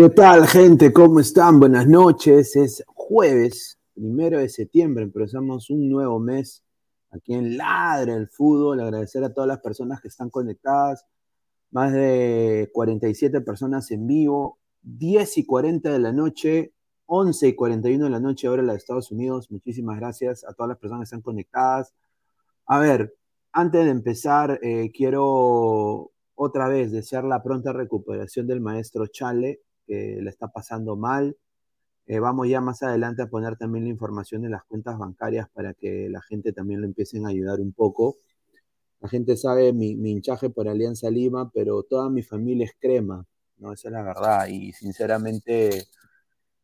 ¿Qué tal, gente? ¿Cómo están? Buenas noches. Es jueves, primero de septiembre. Empezamos un nuevo mes aquí en Ladre el Fútbol. Agradecer a todas las personas que están conectadas. Más de 47 personas en vivo. 10 y 40 de la noche, 11 y 41 de la noche, ahora la de Estados Unidos. Muchísimas gracias a todas las personas que están conectadas. A ver, antes de empezar, eh, quiero otra vez desear la pronta recuperación del maestro Chale que le está pasando mal. Eh, vamos ya más adelante a poner también la información en las cuentas bancarias para que la gente también lo empiecen a ayudar un poco. La gente sabe mi, hinchaje por Alianza Lima, pero toda mi familia es crema, ¿no? Esa es la verdad. Y sinceramente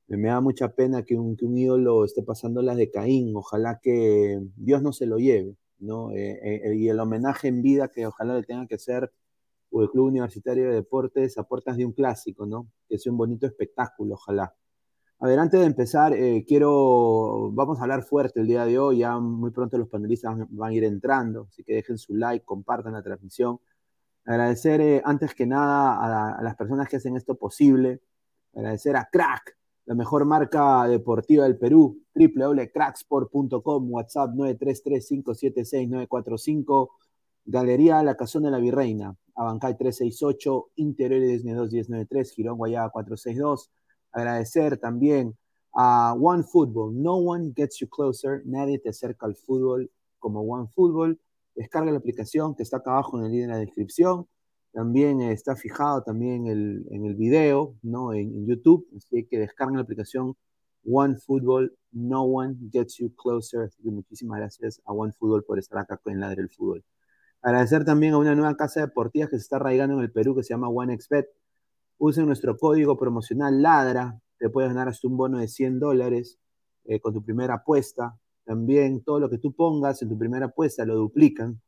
me da mucha pena que un, que un ídolo esté pasando las de Caín. Ojalá que Dios no se lo lleve, ¿no? Eh, eh, y el homenaje en vida que ojalá le tenga que ser o el Club Universitario de Deportes a puertas de un clásico, ¿no? Que sea un bonito espectáculo, ojalá. A ver, antes de empezar, eh, quiero, vamos a hablar fuerte el día de hoy, ya muy pronto los panelistas van, a ir entrando, así que dejen su like, compartan la transmisión. Agradecer eh, antes que nada a, las personas que hacen esto posible, agradecer a Crack, la mejor marca deportiva del Perú, www.cracksport.com, WhatsApp 933-576-945, Galería La Cazón de la Virreina, Abancay 368, Interiores 1093, Girón Guayaba 462. Agradecer también a One Football. No one gets you closer. Nadie te acerca al fútbol como One Football. Descarga la aplicación que está acá abajo en el link en la descripción. También está fijado también el, en el video, ¿no? En, YouTube. Así que descarga la aplicación One Football. No one gets you closer. muchísimas gracias a One Football por estar acá en Ladre el Fútbol. Agradecer también a una nueva casa deportiva que se está arraigando en el Perú que se llama OneXBet. Usen nuestro código promocional LADRA, te puedes ganar hasta un bono de 100 dólares eh, con tu primera apuesta. También todo lo que tú pongas en tu primera apuesta lo duplican.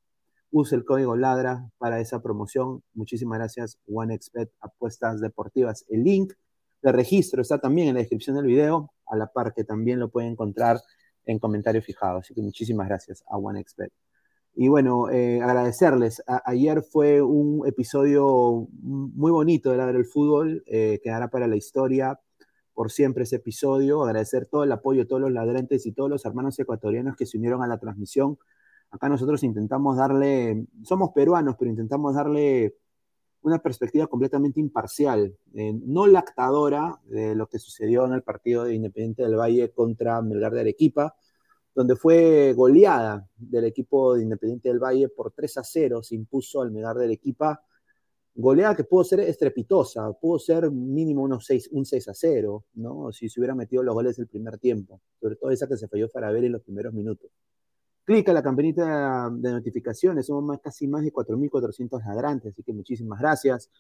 Use el código LADRA para esa promoción. Muchísimas gracias, OneXBet Apuestas Deportivas. El link de registro está también en la descripción del video, a la par que también lo pueden encontrar en comentarios fijados. Así que muchísimas gracias a OneXBet. Y bueno, eh, agradecerles. ayer fue un episodio muy bonito de la del fútbol, eh, quedará para la historia por siempre ese episodio. Agradecer todo el apoyo todos los ladrantes y todos los hermanos ecuatorianos que se unieron a la transmisión. Acá nosotros intentamos darle, somos peruanos, pero intentamos darle una perspectiva completamente imparcial, eh, no lactadora de lo que sucedió en el partido de Independiente del Valle contra Melgar de Arequipa, donde fue goleada del equipo de Independiente del Valle por 3 a 0, se impuso al Melgar de Arequipa, goleada que pudo ser estrepitosa, pudo ser mínimo unos 6, un 6 a 0, ¿no? si se hubiera metido los goles del primer tiempo, sobre todo esa que se falló para ver en los primeros minutos. Clica la campanita de notificaciones, somos más, casi más de 4.400 ladrantes, así que muchísimas gracias.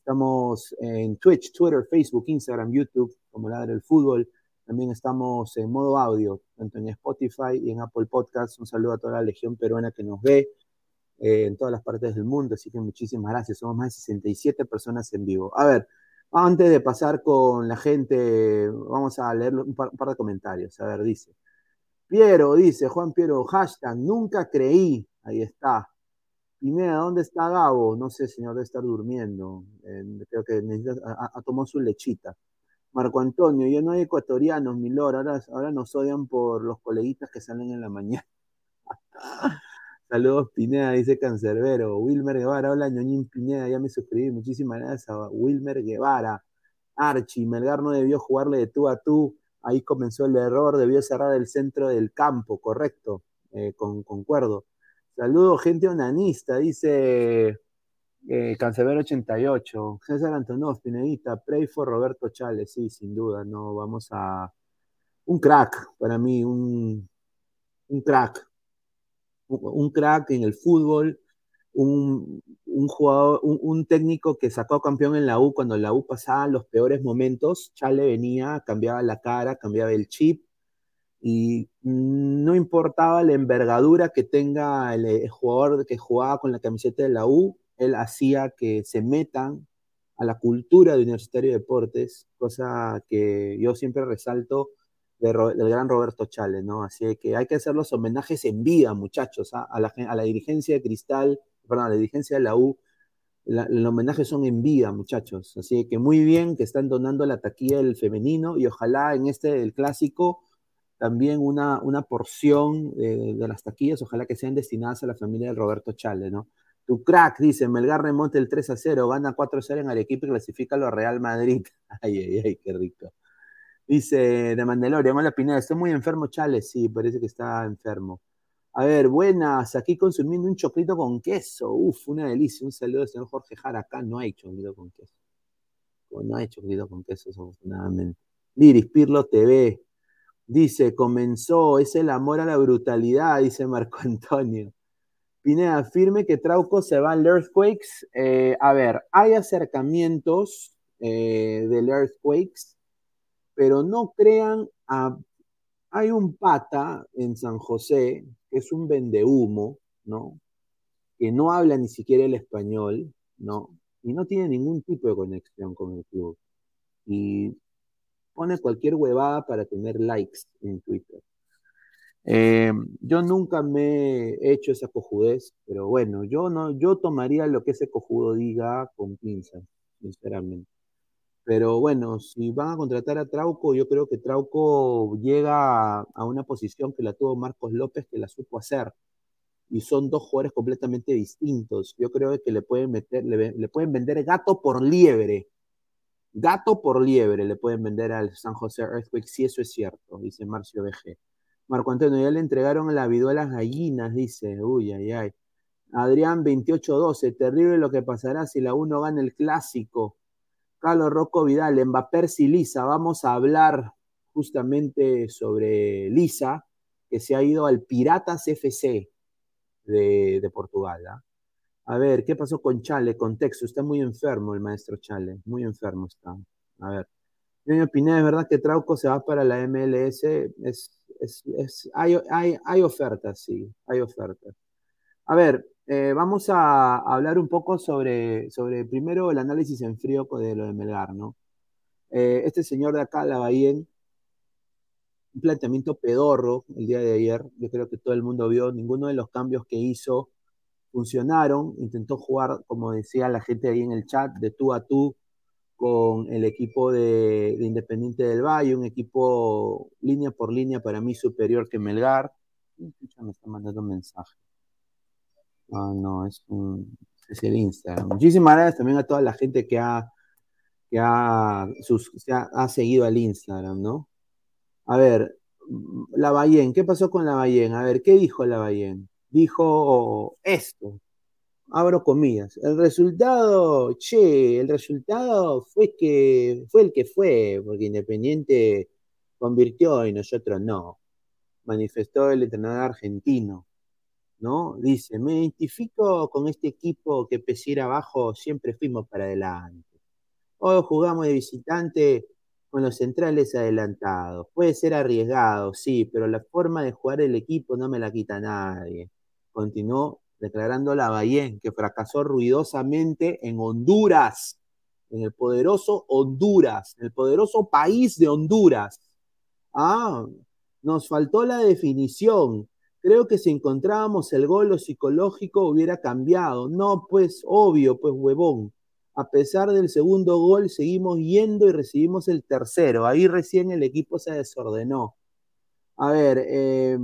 Estamos en Twitch, Twitter, Facebook, Instagram, YouTube, como Ladra el Fútbol. También estamos en modo audio, tanto en Spotify y en Apple Podcasts. Un saludo a toda la legión peruana que nos ve eh, en todas las partes del mundo, así que muchísimas gracias. Somos más de 67 personas en vivo. A ver, antes de pasar con la gente, vamos a leer un par, de comentarios. A ver, dice. Piero, dice Juan Piero, hashtag, nunca creí. Ahí está. Pineda, ¿dónde está Gabo? No sé, señor, debe estar durmiendo. creo que necesita, ha tomado su lechita. Marco Antonio, yo no hay ecuatorianos, mi lord, ahora, ahora nos odian por los coleguitas que salen en la mañana. Saludos Pineda, dice Cancerbero. Wilmer Guevara, hola ñoñín Pineda, ya me suscribí, muchísimas gracias a Wilmer Guevara. Archie, Melgar no debió jugarle de tú a tú, ahí comenzó el error, debió cerrar el centro del campo, correcto, eh, con, concuerdo. Saludos, gente onanista, dice eh, 88, César Antonov, Pinedita, pray for Roberto Chávez, sí, sin duda, no, vamos a... Un crack, para mí, un, un crack, un, crack en el fútbol, un, jugador, un, técnico que sacó campeón en la U cuando la U pasaba los peores momentos, Chale venía, cambiaba la cara, cambiaba el chip, y no importaba la envergadura que tenga el jugador que jugaba con la camiseta de la U, él hacía que se metan a la cultura de Universitario de Deportes, cosa que yo siempre resalto del gran Roberto Chale, ¿no? Así que hay que hacer los homenajes en vida, muchachos, a, la, dirigencia de Cristal, perdón, a la dirigencia de la U, los homenajes son en vida, muchachos. Así que muy bien que están donando la taquilla del femenino y ojalá en este, el clásico, también una, porción de, de las taquillas, ojalá que sean destinadas a la familia de Roberto Chale, ¿no? Tu crack, dice, Melgar remonta el 3 a 0, gana 4 a 0 en Arequipa y clasifica a los Real Madrid. Ay, ay, ay, qué rico. Dice de Mandalorian, hola Pineda, estoy muy enfermo, Chale, sí, parece que está enfermo. A ver, buenas, aquí consumiendo un choclito con queso. Uf, una delicia. Un saludo al señor Jorge Jara. Acá no hay choclito con queso. No hay choclito con queso, afortunadamente. Liris Pirlo TV. Dice, comenzó, es el amor a la brutalidad, dice Marco Antonio. Pineda, afirme que Trauco se va al Earthquakes. Eh, a ver, hay acercamientos eh, del Earthquakes, pero no crean. Hay un pata en San José que es un vendehumo, ¿no? Que no habla ni siquiera el español, ¿no? Y no tiene ningún tipo de conexión con el club. Y pone cualquier huevada para tener likes en Twitter. Eh, yo nunca me he hecho esa cojudez, pero bueno, yo no, yo tomaría lo que ese cojudo diga con pinzas, sinceramente. Pero bueno, si van a contratar a Trauco, yo creo que Trauco llega a, una posición que la tuvo Marcos López, que la supo hacer. Y son dos jugadores completamente distintos. Yo creo que le pueden meter, le, pueden vender gato por liebre. Gato por liebre le pueden vender al San José Earthquake, si eso es cierto, dice Marcio BG. Marco Antonio, ya le entregaron la viduela a las gallinas, dice. Uy, ay, ay. Adrián 28-12, terrible lo que pasará si la 1 gana el clásico. Carlos Rocco Vidal, Mbappé y Lisa. Vamos a hablar justamente sobre Lisa, que se ha ido al Piratas FC de, Portugal. ¿ah? A ver, ¿qué pasó con Chale? Contexto, está muy enfermo el maestro Chale, muy enfermo está. A ver. Yo opiné, es verdad que Trauco se va para la MLS, es hay, hay, hay, ofertas, sí, hay ofertas. A ver, eh, vamos a hablar un poco sobre, sobre primero el análisis en frío de lo de Melgar, ¿no? Eh, este señor de acá, la Bahía, un planteamiento pedorro el día de ayer. Yo creo que todo el mundo vio, ninguno de los cambios que hizo funcionaron. Intentó jugar, como decía la gente ahí en el chat, de tú a tú con el equipo de, Independiente del Valle, un equipo línea por línea para mí superior que Melgar. Me está mandando un mensaje. Ah, no, es, un, es el Instagram. Muchísimas gracias también a toda la gente que ha, que ha, sus, ha, seguido al Instagram, ¿no? A ver, la Ballén, ¿qué pasó con la Ballén? A ver, ¿qué dijo la Ballén? Dijo esto, abro comillas. El resultado, che, el resultado fue que fue el que fue, porque Independiente convirtió y nosotros no. Manifestó el entrenador argentino, ¿no? Dice, me identifico con este equipo que pese ir abajo siempre fuimos para adelante. Hoy jugamos de visitante con los centrales adelantados. Puede ser arriesgado, sí, pero la forma de jugar el equipo no me la quita nadie. Continuó declarando la Bahía, que fracasó ruidosamente en Honduras, en el poderoso Honduras, el poderoso país de Honduras. Ah, nos faltó la definición. Creo que si encontrábamos el gol, lo psicológico hubiera cambiado. No, pues obvio, pues huevón. A pesar del segundo gol, seguimos yendo y recibimos el tercero. Ahí recién el equipo se desordenó. A ver, eh,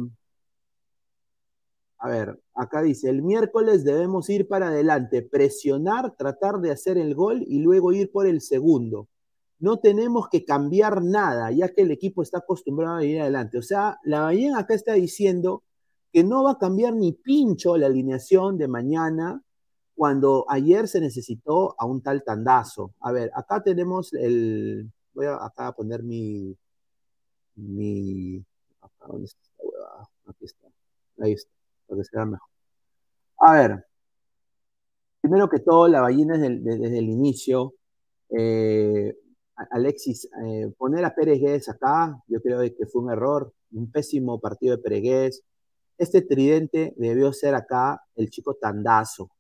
a ver, acá dice, el miércoles debemos ir para adelante, presionar, tratar de hacer el gol y luego ir por el segundo. No tenemos que cambiar nada, ya que el equipo está acostumbrado a ir adelante. O sea, la Bahía acá está diciendo que no va a cambiar ni pincho la alineación de mañana cuando ayer se necesitó a un tal tandazo. A ver, acá tenemos el. Voy a acá poner mi. mi ¿dónde está Aquí está. Ahí está, para que se vea mejor. A ver, primero que todo, la ballena desde, el inicio. Eh, Alexis, eh, poner a Pérez acá, yo creo que fue un error, un pésimo partido de Pérez Este tridente debió ser acá el chico Tandazo,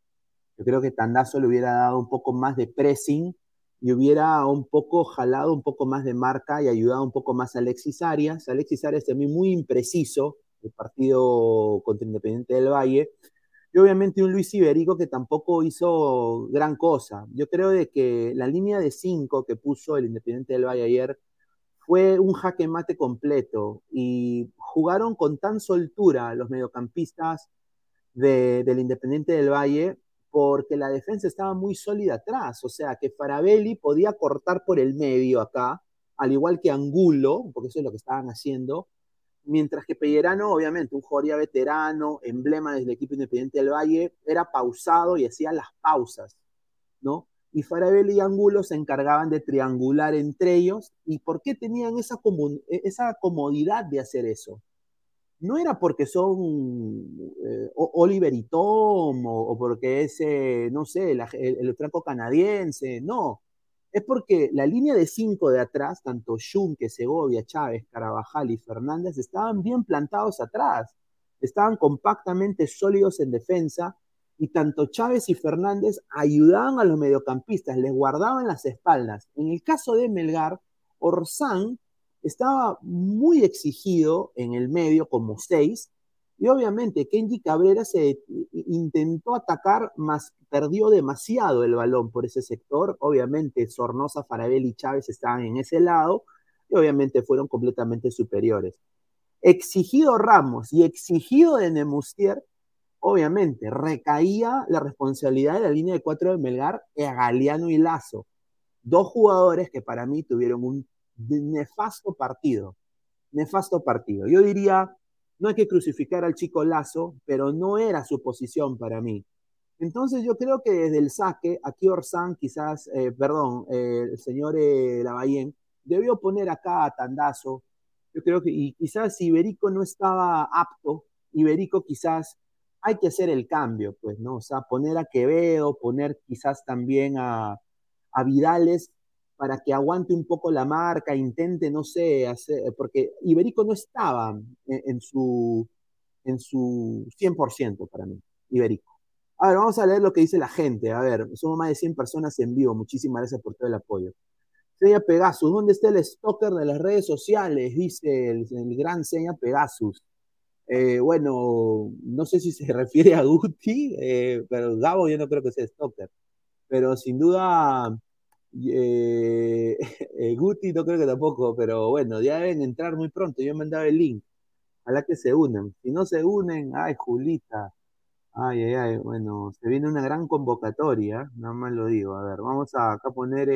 yo creo que Tandazo le hubiera dado un poco más de pressing y hubiera un poco jalado un poco más de marca y ayudado un poco más a Alexis Arias. Alexis Arias también muy impreciso, el partido contra Independiente del Valle. Y obviamente un Luis Iberico que tampoco hizo gran cosa. Yo creo de que la línea de cinco que puso el Independiente del Valle ayer fue un jaque mate completo y jugaron con tan soltura los mediocampistas del Independiente del Valle porque la defensa estaba muy sólida atrás, o sea que Farabelli podía cortar por el medio acá, al igual que Angulo, porque eso es lo que estaban haciendo, mientras que Pellerano, obviamente, un Joria veterano, emblema del equipo independiente del Valle, era pausado y hacía las pausas, ¿no? Y Farabelli y Angulo se encargaban de triangular entre ellos. ¿Y por qué tenían esa, comodidad de hacer eso? no era porque son eh, Oliver y Tom o, porque es, eh, no sé, el, franco canadiense, no. Es porque la línea de cinco de atrás, tanto Junque, Segovia, Chávez, Carabajal y Fernández, estaban bien plantados atrás, estaban compactamente sólidos en defensa y tanto Chávez y Fernández ayudaban a los mediocampistas, les guardaban las espaldas. En el caso de Melgar, Orsán estaba muy exigido en el medio como seis, y obviamente Kenji Cabrera se intentó atacar, más perdió demasiado el balón por ese sector. Obviamente Sornosa, Farabelli y Chávez estaban en ese lado y obviamente fueron completamente superiores. Exigido Ramos y exigido de Nemustier, obviamente recaía la responsabilidad de la línea de cuatro de Melgar a Galeano y Lazo. Dos jugadores que para mí tuvieron un nefasto partido. Nefasto partido. Yo diría, no hay que crucificar al chico Lazo, pero no era su posición para mí. Entonces yo creo que desde el saque, aquí Orsán quizás, eh, perdón, eh, el señor eh, Lavallén, debió poner acá a Tandazo. Yo creo que, y quizás Iberico no estaba apto, Iberico quizás hay que hacer el cambio, pues, ¿no? O sea, poner a Quevedo, poner quizás también a, a Vidales para que aguante un poco la marca, intente, no sé, hacer, porque Iberico no estaba en, su, en su 100% para mí, Iberico. A ver, vamos a leer lo que dice la gente. A ver, somos más de 100 personas en vivo. Muchísimas gracias por todo el apoyo. Seña Pegasus, ¿dónde está el stalker de las redes sociales? Dice el, gran Seña Pegasus. Eh, bueno, no sé si se refiere a Guti, eh, pero Gabo yo no creo que sea stalker. Pero sin duda, eh, Guti no creo que tampoco, pero bueno, ya deben entrar muy pronto. Yo he mandado el link. Ojalá que se unan. Si no se unen, ay, Julita. Ay, ay, ay. Bueno, se viene una gran convocatoria, nada más lo digo. A ver, vamos a acá poner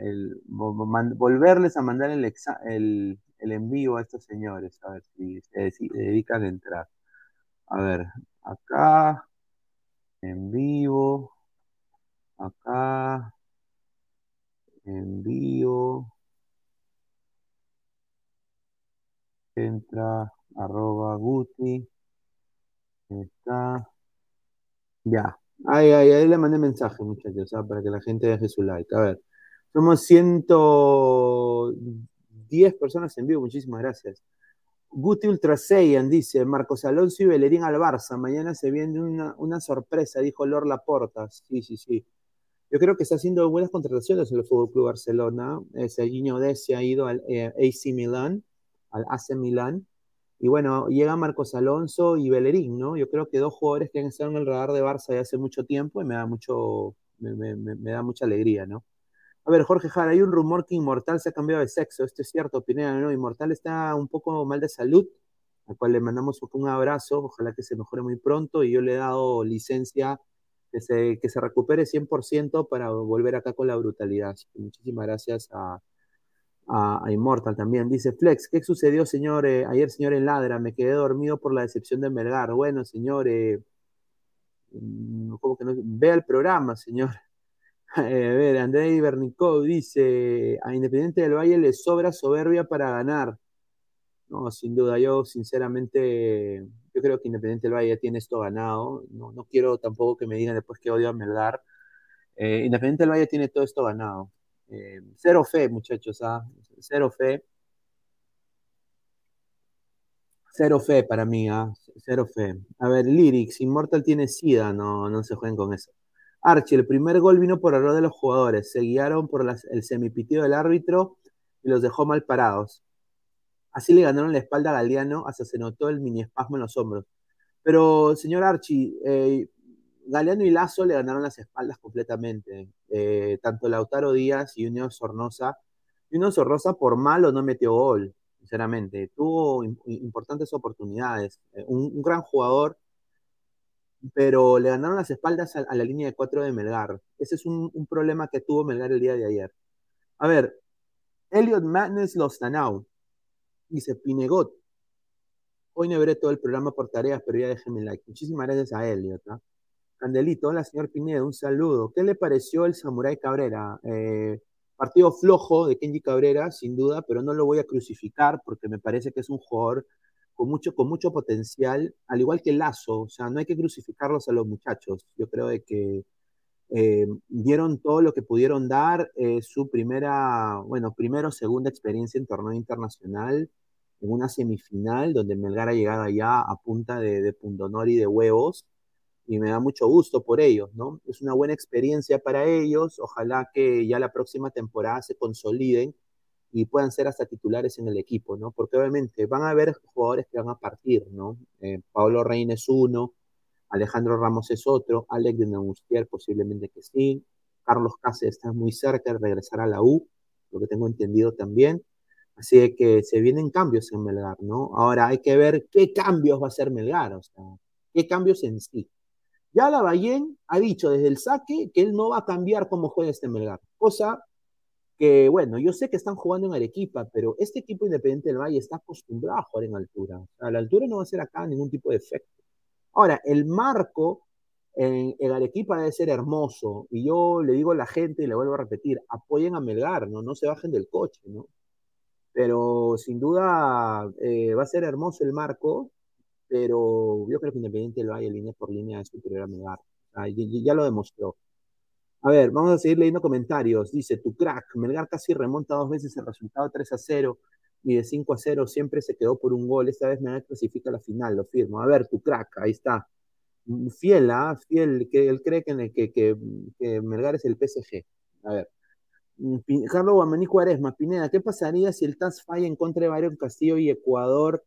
el, volverles a mandar el, el, el envío a estos señores, a ver si se, dedican a entrar. A ver, acá, en vivo, acá, en vivo, entra, arroba guti, está, ya, ahí, ahí, ahí le mandé mensaje, muchachos, ¿ah? para que la gente deje su like. A ver, somos 110 personas en vivo, muchísimas gracias. Guti Ultra Saiyan dice, Marcos Alonso y Bellerín al Barça, mañana se viene una, sorpresa, dijo Lor Laporta. Sí, sí, sí. Yo creo que está haciendo buenas contrataciones en el Fútbol Club Barcelona. Serginho Desi ha ido al eh, AC Milan, al AC Milan. Y bueno, llega Marcos Alonso y Bellerín, ¿no? Yo creo que dos jugadores que han estado en el radar de Barça ya hace mucho tiempo y me da mucho, me da mucha alegría, ¿no? A ver, Jorge Jara, hay un rumor que Inmortal se ha cambiado de sexo. Esto es cierto, Pineda, ¿no? Inmortal está un poco mal de salud, al cual le mandamos un abrazo. Ojalá que se mejore muy pronto. Y yo le he dado licencia que se, que recupere 100% para volver acá con la brutalidad. muchísimas gracias a, a, Immortal también. Dice Flex, ¿qué sucedió, señor? Eh, ayer, señor, en Ladra, me quedé dormido por la decepción de Melgar. Bueno, señor, eh, mm, ¿cómo que no? Vea el programa, señor. a ver, Andrei Bernicó dice, a Independiente del Valle le sobra soberbia para ganar. No, sin duda, yo sinceramente, yo creo que Independiente del Valle tiene esto ganado. No, no quiero tampoco que me digan después que odio a Melgar. Eh, Independiente del Valle tiene todo esto ganado. Eh, cero fe, muchachos, ¿ah? Cero fe. Cero fe para mí, ¿ah? Cero fe. A ver, Lyrics, Immortal tiene SIDA, no, no se jueguen con eso. Archie, el primer gol vino por error de los jugadores. Se guiaron por el semipitido del árbitro y los dejó mal parados. Así le ganaron la espalda a Galeano hasta se notó el mini espasmo en los hombros. Pero, señor Archie, eh, Galeano y Lazo le ganaron las espaldas completamente. Eh, tanto Lautaro Díaz y Unión Sornosa. Unión Sornosa, por malo, no metió gol, sinceramente. Tuvo importantes oportunidades. Eh, un gran jugador pero le ganaron las espaldas a, la línea de cuatro de Melgar. Ese es un, problema que tuvo Melgar el día de ayer. A ver, Elliot Madness Lostanau dice Pinegot. Hoy no veré todo el programa por tareas, pero ya déjenme like. Muchísimas gracias a Elliot. ¿ah? Candelito, hola señor Pinedo, un saludo. ¿Qué le pareció el Samurai Cabrera? Eh, partido flojo de Kenji Cabrera, sin duda, pero no lo voy a crucificar porque me parece que es un jugador con mucho, con mucho potencial, al igual que Lazo, o sea, no hay que crucificarlos a los muchachos. Yo creo de que eh, dieron todo lo que pudieron dar, eh, su primera, bueno, primero, segunda experiencia en torneo internacional, en una semifinal donde Melgar ha llegado allá a punta de, de pundonor de huevos, y me da mucho gusto por ellos, ¿no? Es una buena experiencia para ellos, ojalá que ya la próxima temporada se consoliden y puedan ser hasta titulares en el equipo, ¿no? Porque obviamente van a haber jugadores que van a partir, ¿no? Eh, Pablo Reina es uno, Alejandro Ramos es otro, Alex de Neustier posiblemente que sí, Carlos Cáceres está muy cerca de regresar a la U, lo que tengo entendido también. Así que se vienen cambios en Melgar, ¿no? Ahora hay que ver qué cambios va a hacer Melgar, o sea, qué cambios en sí. Ya la Ballén ha dicho desde el saque que él no va a cambiar cómo juega este Melgar, cosa que bueno, yo sé que están jugando en Arequipa, pero este equipo independiente del Valle está acostumbrado a jugar en altura. a la altura no va a ser acá ningún tipo de efecto. Ahora, el marco en, Arequipa debe ser hermoso, y yo le digo a la gente, y le vuelvo a repetir, apoyen a Melgar, ¿no? No se bajen del coche, ¿no? Pero sin duda eh, va a ser hermoso el marco, pero yo creo que Independiente del Valle, línea por línea, es superior a Melgar. ya lo demostró. A ver, vamos a seguir leyendo comentarios. Dice, tu crack, Melgar casi remonta dos veces el resultado 3 a 0 y de 5 a 0 siempre se quedó por un gol. Esta vez Melgar clasifica la final, lo firmo. A ver, tu crack, ahí está. Fiel, ¿ah? Fiel, que él cree que, que, que, Melgar es el PSG. A ver. Carlos Guamaní Cuaresma, Pineda, ¿qué pasaría si el TAS falla en contra de Bayern Castillo y Ecuador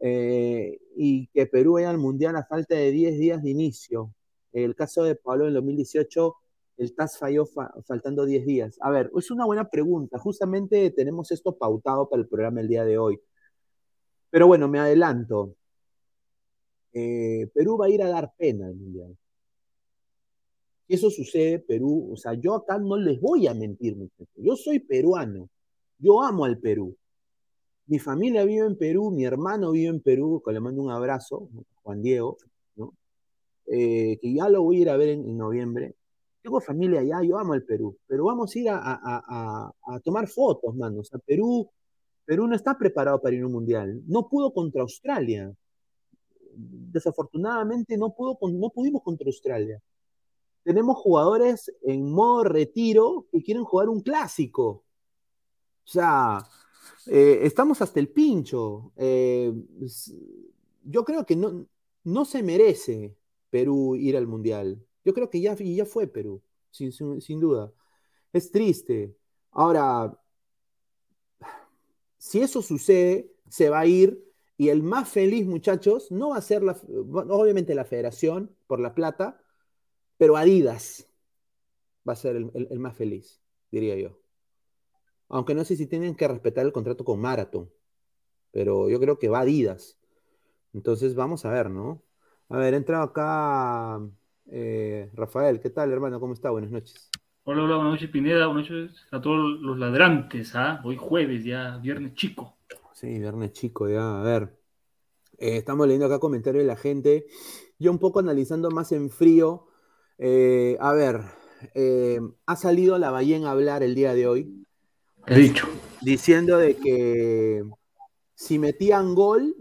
eh, y que Perú vaya al Mundial a falta de 10 días de inicio? El caso de Pablo en 2018, el TAS falló faltando 10 días. A ver, es una buena pregunta. Justamente tenemos esto pautado para el programa el día de hoy. Pero bueno, me adelanto. Eh, Perú va a ir a dar pena al Mundial. Si eso sucede, Perú, o sea, yo acá no les voy a mentir. Yo soy peruano. Yo amo al Perú. Mi familia vive en Perú, mi hermano vive en Perú, que le mando un abrazo, Juan Diego. Eh, que ya lo voy a ir a ver en, noviembre. Tengo familia allá, yo amo el Perú, pero vamos a ir a, tomar fotos, mano. O sea, Perú, Perú no está preparado para ir a un mundial. No pudo contra Australia. Desafortunadamente no, pudo, no pudimos contra Australia tenemos jugadores en modo retiro que quieren jugar un clásico. O sea, eh, estamos hasta el pincho. Eh, yo creo que no, no se merece Perú ir al Mundial. Yo creo que ya, ya fue Perú, sin, sin duda. Es triste. Ahora, si eso sucede, se va a ir y el más feliz, muchachos, no va a ser la, obviamente la federación por la plata, pero Adidas va a ser el, más feliz, diría yo. Aunque no sé si tienen que respetar el contrato con Marathon, pero yo creo que va Adidas. Entonces vamos a ver, ¿no? A ver, entra acá eh, Rafael. ¿Qué tal, hermano? ¿Cómo está? Buenas noches. Hola, hola, buenas noches, Pineda. Buenas noches a todos los ladrantes. ¿ah? Hoy jueves, ya, viernes chico. Sí, viernes chico, ya. A ver. Eh, estamos leyendo acá comentarios de la gente. Yo un poco analizando más en frío eh, a ver, ha salido la ballena a hablar el día de hoy. He dicho. Diciendo de que si metían gol,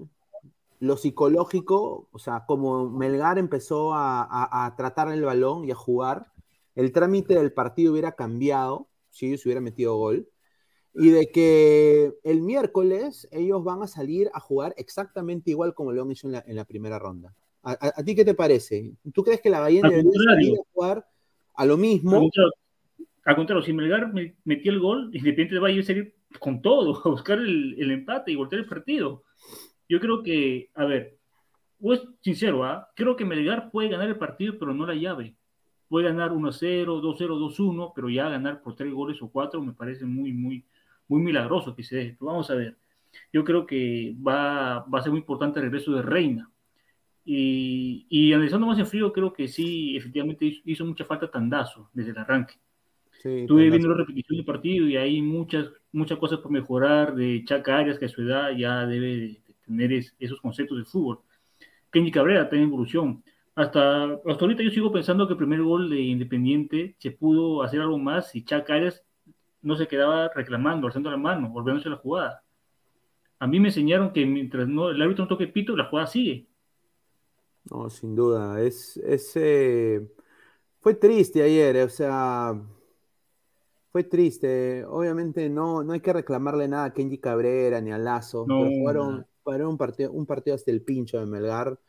lo psicológico, o sea, como Melgar empezó a, tratar el balón y a jugar, el trámite del partido hubiera cambiado si ellos hubieran metido gol. Y de que el miércoles ellos van a salir a jugar exactamente igual como lo han hecho en la primera ronda. ¿A, ti qué te parece? ¿Tú crees que la Bahía debería salir a jugar a lo mismo? Al contrario, si Melgar metió el gol, Independiente de a salir con todo, a buscar el, empate y voltear el partido. Yo creo que, a ver, pues sincero, ¿ah? creo que Melgar puede ganar el partido, pero no la llave. Puede ganar 1-0, 2-0, 2-1, pero ya ganar por tres goles o cuatro me parece muy, muy, muy milagroso que se deje. vamos a ver. Yo creo que va, va a ser muy importante el regreso de Reina y, y, analizando más en frío, creo que sí, efectivamente hizo, mucha falta Tandazo desde el arranque. Estuve viendo la repetición del partido y hay muchas, muchas cosas por mejorar de Chaca Arias, que a su edad ya debe tener esos conceptos de fútbol. Kenny Cabrera en evolución. Hasta, hasta ahorita yo sigo pensando que el primer gol de Independiente se pudo hacer algo más si Chaca Arias no se quedaba reclamando, alzando la mano, volviéndose a la jugada. A mí me enseñaron que mientras no, el árbitro no toque pito, la jugada sigue no, sin duda. Es, ese fue triste ayer, o sea, fue triste. Obviamente no, no hay que reclamarle nada a Kenji Cabrera ni a Lazo, pero fueron, un, partido, un partido hasta el pincho de Melgar.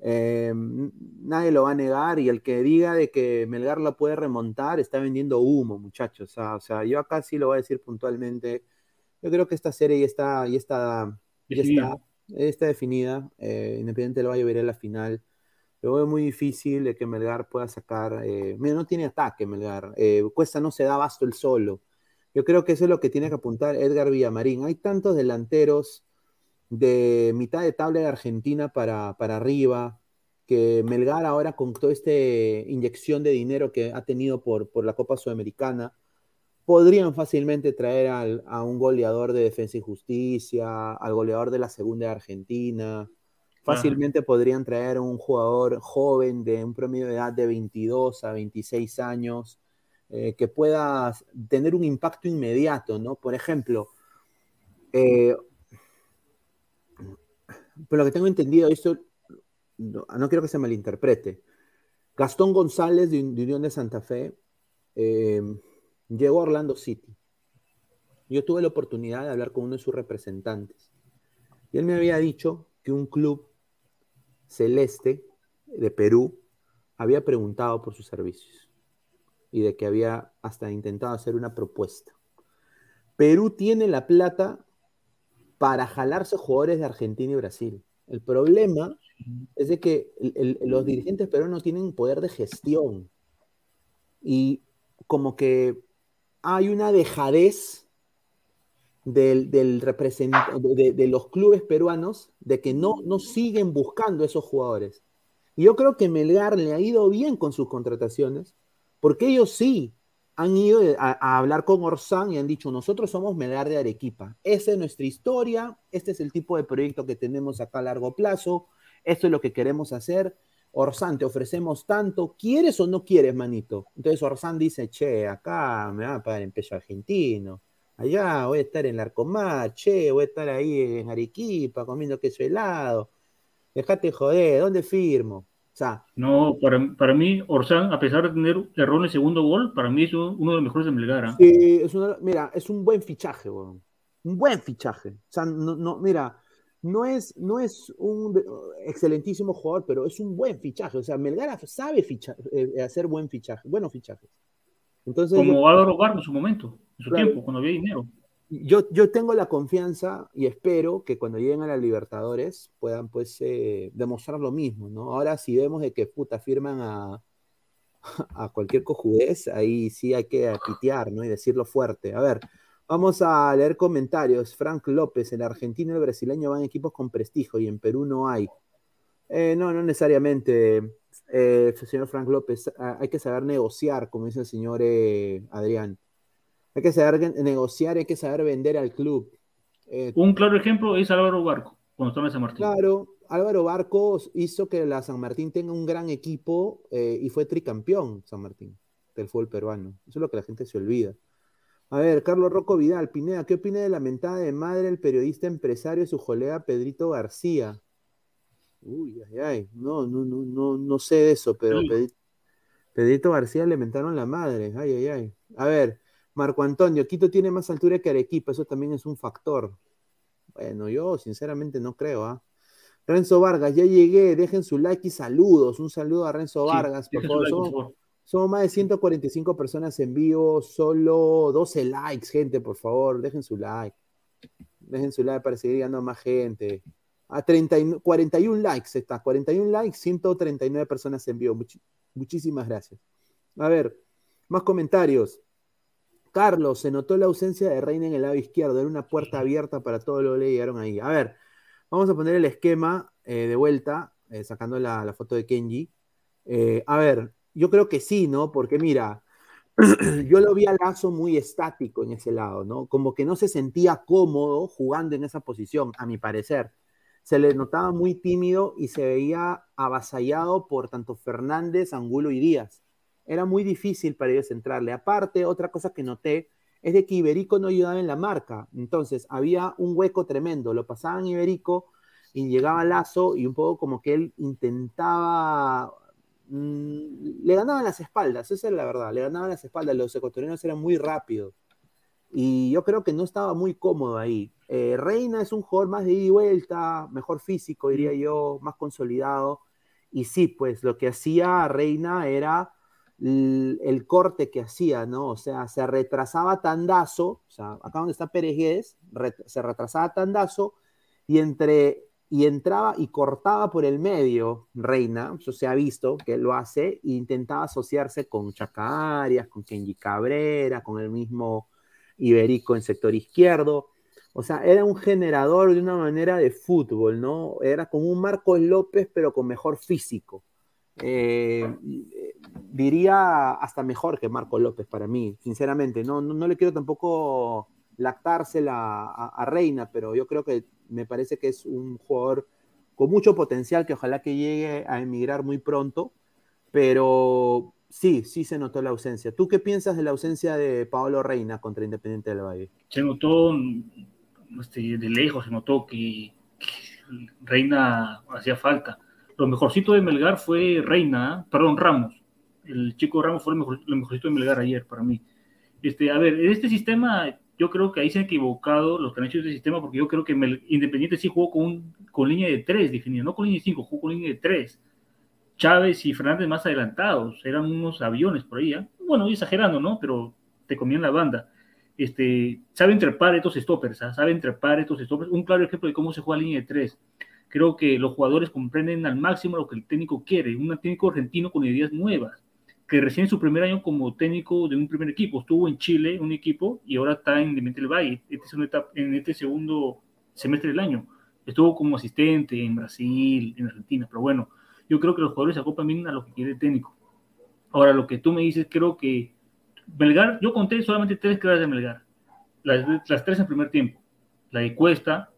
Eh, nadie lo va a negar y el que diga de que Melgar lo puede remontar está vendiendo humo, muchachos. O sea, yo acá sí lo voy a decir puntualmente. Yo creo que esta serie ya está, ya está, ya está, está definida. Eh, Independiente lo va a llevar a la final. Lo veo muy difícil de que Melgar pueda sacar. Eh, mira, no tiene ataque Melgar. Eh, Cuesta no se da basto el solo. Yo creo que eso es lo que tiene que apuntar Edgar Villamarín. Hay tantos delanteros de mitad de tabla de Argentina para, para arriba, que Melgar ahora con toda esta inyección de dinero que ha tenido por, por la Copa Sudamericana, podrían fácilmente traer a un goleador de Defensa y Justicia, al goleador de la Segunda de Argentina. Fácilmente podrían traer a un jugador joven de un promedio de edad de 22 a 26 años eh, que pueda tener un impacto inmediato, ¿no? Por ejemplo, eh, por lo que tengo entendido, esto no, quiero que se malinterprete. Gastón González de, Unión de Santa Fe eh, llegó a Orlando City. Yo tuve la oportunidad de hablar con uno de sus representantes. Y él me había dicho que un club celeste de Perú había preguntado por sus servicios. y de que había hasta intentado hacer una propuesta. Perú tiene la plata para jalarse jugadores de Argentina y Brasil. El problema es de que los dirigentes peruanos tienen poder de gestión y como que hay una dejadez del, del de, de, los clubes peruanos de que no, no siguen buscando esos jugadores. Y yo creo que Melgar le ha ido bien con sus contrataciones, porque ellos sí han ido a, hablar con Orsán y han dicho, nosotros somos Melgar de Arequipa, esa es nuestra historia, este es el tipo de proyecto que tenemos acá a largo plazo, esto es lo que queremos hacer. Orsán, te ofrecemos tanto, ¿quieres o no quieres, manito? Entonces Orsán dice, che, acá me va a pagar en peso argentino, allá voy a estar en Larcomar, che, voy a estar ahí en Arequipa comiendo queso helado, dejate joder, ¿dónde firmo? No, para, para mí, Orsán, a pesar de tener error en el segundo gol, para mí es uno de los mejores de Melgar. ¿ah? Sí, es mira, es un buen fichaje, Un buen fichaje. O sea, no, no, mira, no es, no es un excelentísimo jugador, pero es un buen fichaje. O sea, Melgar sabe eh, hacer buen fichaje, buenos fichajes. Entonces, Como Álvaro Barro en su momento, en su tiempo, cuando había dinero yo, yo tengo la confianza y espero que cuando lleguen a la Libertadores puedan pues eh, demostrar lo mismo, ¿no? Ahora si vemos de que puta firman a, a cualquier cojudez, ahí sí hay que pitear, ¿no? Y decirlo fuerte. A ver, vamos a leer comentarios. Frank López, en Argentina y el brasileño van equipos con prestigio y en Perú no hay. Eh, no, no necesariamente, eh, señor Frank López. Ah, hay que saber negociar, como dice el señor Adrián. Hay que saber negociar, hay que saber vender al club. Eh, Un claro ejemplo es Álvaro Barco, cuando estaba en San Martín. Claro, Álvaro Barco hizo que la San Martín tenga un gran equipo eh, y fue tricampeón San Martín del fútbol peruano. Eso es lo que la gente se olvida. A ver, Carlos Rocco Vidal, Pineda, ¿qué opina de la mentada de madre el periodista empresario su colega Pedrito García? Uy, ay, ay, no, no, no, no, no sé de eso, pero Pedrito García le mentaron la madre, ay, ay, ay. A ver, Marco Antonio, Quito tiene más altura que Arequipa, eso también es un factor. Bueno, yo sinceramente no creo, ¿ah? Renzo Vargas, ya llegué, dejen su like y saludos. Un saludo a Renzo Vargas, por favor. somos, más de 145 personas en vivo, solo 12 likes, gente, por favor, dejen su like. Dejen su like para seguir llegando a más gente. A 30, 41 likes está, 41 likes, 139 personas en vivo. muchísimas gracias. A ver, más comentarios. Carlos, se notó la ausencia de Reina en el lado izquierdo, era una puerta abierta para todo lo que le llegaron ahí. A ver, vamos a poner el esquema eh, de vuelta, eh, sacando la, foto de Kenji. Eh, a ver, yo creo que sí, ¿no? Porque mira, yo lo vi a Lazo muy estático en ese lado, ¿no? Como que no se sentía cómodo jugando en esa posición, a mi parecer. Se le notaba muy tímido y se veía avasallado por tanto Fernández, Angulo y Díaz era muy difícil para ellos entrarle. Aparte, otra cosa que noté es de que Iberico no ayudaba en la marca. Entonces, había un hueco tremendo. Lo pasaban Iberico y llegaba Lazo y un poco como que él intentaba... Mm, le ganaban las espaldas, esa es la verdad. Le ganaban las espaldas. Los ecuatorianos eran muy rápidos. Y yo creo que no estaba muy cómodo ahí. Eh, Reina es un jugador más de ida y vuelta, mejor físico, diría yo, más consolidado. Y sí, pues lo que hacía Reina era el, corte que hacía, ¿no? O sea, se retrasaba tandazo, o sea, acá donde está Pérez se retrasaba tandazo y entre y entraba y cortaba por el medio Reina, eso se ha visto que lo hace, e intentaba asociarse con Chacarias, con Kenji Cabrera, con el mismo Iberico en sector izquierdo. O sea, era un generador de una manera de fútbol, ¿no? Era como un Marcos López, pero con mejor físico. Eh, diría hasta mejor que Marco López para mí, sinceramente. No, no, le quiero tampoco lactársela a, Reina, pero yo creo que me parece que es un jugador con mucho potencial que ojalá que llegue a emigrar muy pronto, pero sí, sí se notó la ausencia. ¿Tú qué piensas de la ausencia de Paolo Reina contra Independiente del Valle? Se notó este, de lejos, se notó que Reina hacía falta lo mejorcito de Melgar fue Reina, perdón, Ramos. El chico Ramos fue lo, mejorcito de Melgar ayer para mí. Este, a ver, en este sistema, yo creo que ahí se han equivocado los que han hecho este sistema, porque yo creo que Independiente sí jugó con, con línea de tres definido, no con línea de cinco, jugó con línea de tres. Chávez y Fernández más adelantados, eran unos aviones por ahí. ¿eh? bueno, exagerando, ¿no? Pero te comían la banda. Este, saben trepar estos stoppers, ¿ah? saben trepar estos stoppers. Un claro ejemplo de cómo se juega línea de tres. Creo que los jugadores comprenden al máximo lo que el técnico quiere, un técnico argentino con ideas nuevas, que recién en su primer año como técnico de un primer equipo, estuvo en Chile, un equipo, y ahora está en del Valle, este en este segundo semestre del año. Estuvo como asistente en Brasil, en Argentina, pero bueno, yo creo que los jugadores se acoplan bien a lo que quiere el técnico. Ahora, lo que tú me dices, creo que Melgar, yo conté solamente tres claras de Melgar, las, las tres en primer tiempo. La de Cuesta,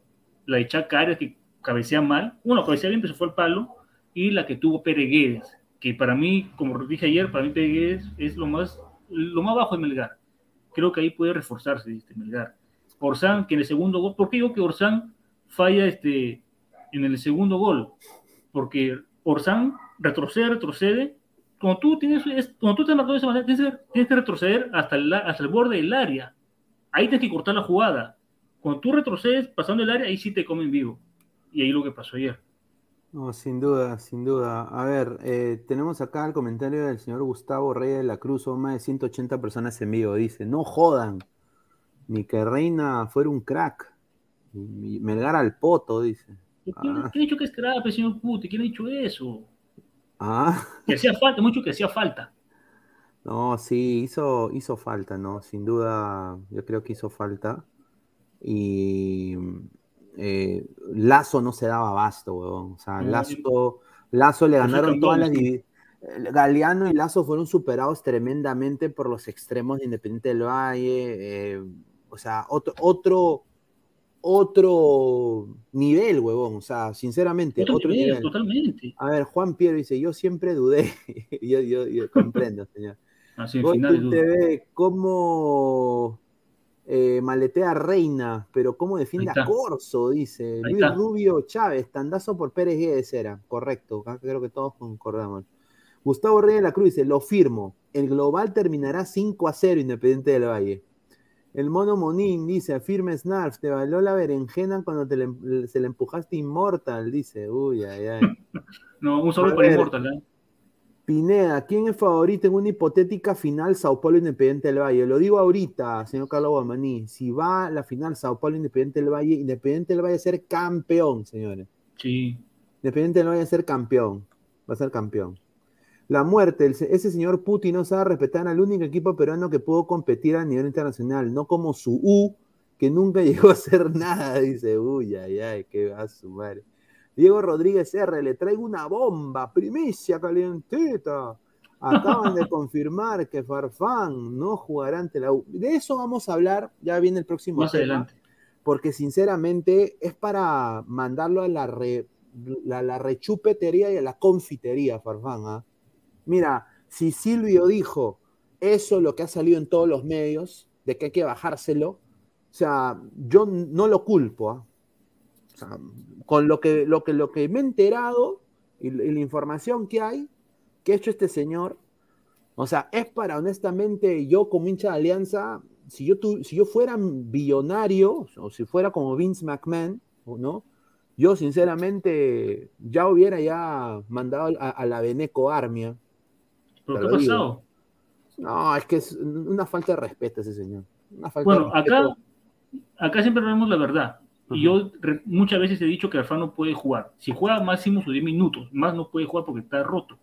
la de Chaca que cabecea mal, uno cabecea bien, pero se fue al palo, y la que tuvo Pereguedes, que para mí, como dije ayer, para mí Pereguedes es lo más, lo más bajo de Melgar. Creo que ahí puede reforzarse este Melgar. Orsán, que en el segundo gol, ¿por qué digo que Orsán falla este, en el segundo gol? Porque Orsán retrocede, retrocede. Cuando tú, tienes, cuando tú te marcado de esa manera, tienes, que retroceder hasta el, hasta el borde del área. Ahí tienes que cortar la jugada. Cuando tú retrocedes pasando el área, ahí sí te comen vivo. Y ahí lo que pasó ayer. No, sin duda, sin duda. A ver, eh, tenemos acá el comentario del señor Gustavo Reyes de la Cruz, son más de 180 personas en vivo. Dice, no jodan, ni que Reina fuera un crack. Melgar al poto, dice. ¿Quién, ha dicho que es crack, señor Puti? ¿Quién ha dicho eso? Ah. Que hacía falta, mucho que hacía falta. No, sí, hizo, hizo falta, ¿no? Sin duda, yo creo que hizo falta. Y eh, Lazo no se daba abasto, weón. O sea, Lazo, Lazo le ganaron todas las. Galeano y Lazo fueron superados tremendamente por los extremos de Independiente del Valle. Eh, o sea, otro, otro, otro nivel, huevón. O sea, sinceramente, otro, nivel, Totalmente. A ver, Juan Piero dice: Yo siempre dudé. yo, yo, comprendo, señor. Así, final TV, ¿cómo eh, maletea Reina, pero cómo defiende a Corso, dice. Luis Rubio Chávez, tandazo por Pérez Guedes era. Correcto, creo que todos concordamos. Gustavo Reyes de la Cruz dice, lo firmo. El global terminará 5 a 0 Independiente del Valle. El mono Monín dice, firme Snarf, te valió la berenjena cuando te se le empujaste Inmortal, dice. Uy, ay, ay. no, un solo para Inmortal, ¿eh? Pineda, ¿quién es favorito en una hipotética final Sao Paulo Independiente del Valle? Lo digo ahorita, señor Carlos Guamaní. Si va a la final Sao Paulo Independiente del Valle, Independiente del Valle a ser campeón, señores. Sí. Independiente del Valle a ser campeón. Va a ser campeón. La muerte, ese señor Putin no sabe respetar al único equipo peruano que pudo competir a nivel internacional, no como su U, que nunca llegó a hacer nada, dice. Uy, ay, ay, qué va a su madre. Diego Rodríguez R, le traigo una bomba, primicia calientita. Acaban de confirmar que Farfán no jugará ante la U. De eso vamos a hablar, ya viene el próximo Más adelante. Porque sinceramente es para mandarlo a la, la, rechupetería y a la confitería, Farfán. ¿ah? Mira, si Silvio dijo eso, lo que ha salido en todos los medios, de que hay que bajárselo, o sea, yo no lo culpo. ¿ah? Con lo que, lo que, lo que me he enterado y, la información que hay, que ha hecho este señor, o sea, es para honestamente yo como hincha de Alianza, si yo, si yo fuera billonario, o si fuera como Vince McMahon, ¿no? Yo sinceramente ya hubiera ya mandado a, la Beneco Armia. ¿Pero qué ha pasado? No, es que es una falta de respeto ese señor. bueno, acá, acá siempre vemos la verdad. Y yo muchas veces he dicho que Alfano no puede jugar. Si juega máximo sus 10 minutos, más no puede jugar porque está roto.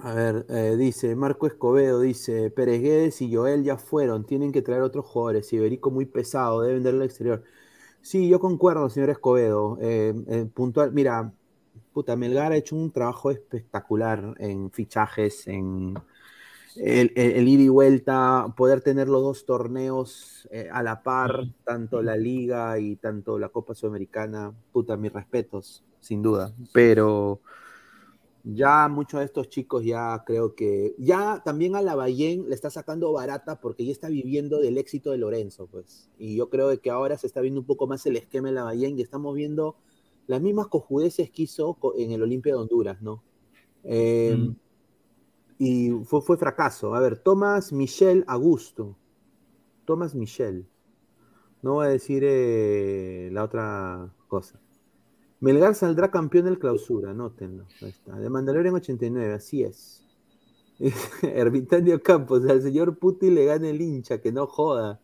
A ver, eh, dice Marco Escobedo, dice Pérez Guedes y Joel ya fueron, tienen que traer otros jugadores. Iberico muy pesado, deben venderlo al exterior. Sí, yo concuerdo, señor Escobedo. Eh, eh, puntual, mira, puta, Melgar ha hecho un trabajo espectacular en fichajes, en, el, el, ida y vuelta, poder tener los dos torneos eh, a la par, tanto la Liga y tanto la Copa Sudamericana, puta, mis respetos, sin duda. Pero ya muchos de estos chicos ya creo que, ya también a la Ballén le está sacando barata porque ya está viviendo del éxito de Lorenzo, pues. Y yo creo que ahora se está viendo un poco más el esquema de la Ballén y estamos viendo las mismas cojudeces que hizo en el Olimpia de Honduras, ¿no? Eh, mm y fue, fue fracaso. A ver, Tomás Michel Augusto. Tomás Michel. No voy a decir eh, la otra cosa. Melgar saldrá campeón del clausura, anótenlo. Ahí está. De Mandalorian 89, así es. Ermitaño Campos, al señor Puti le gana el hincha, que no joda.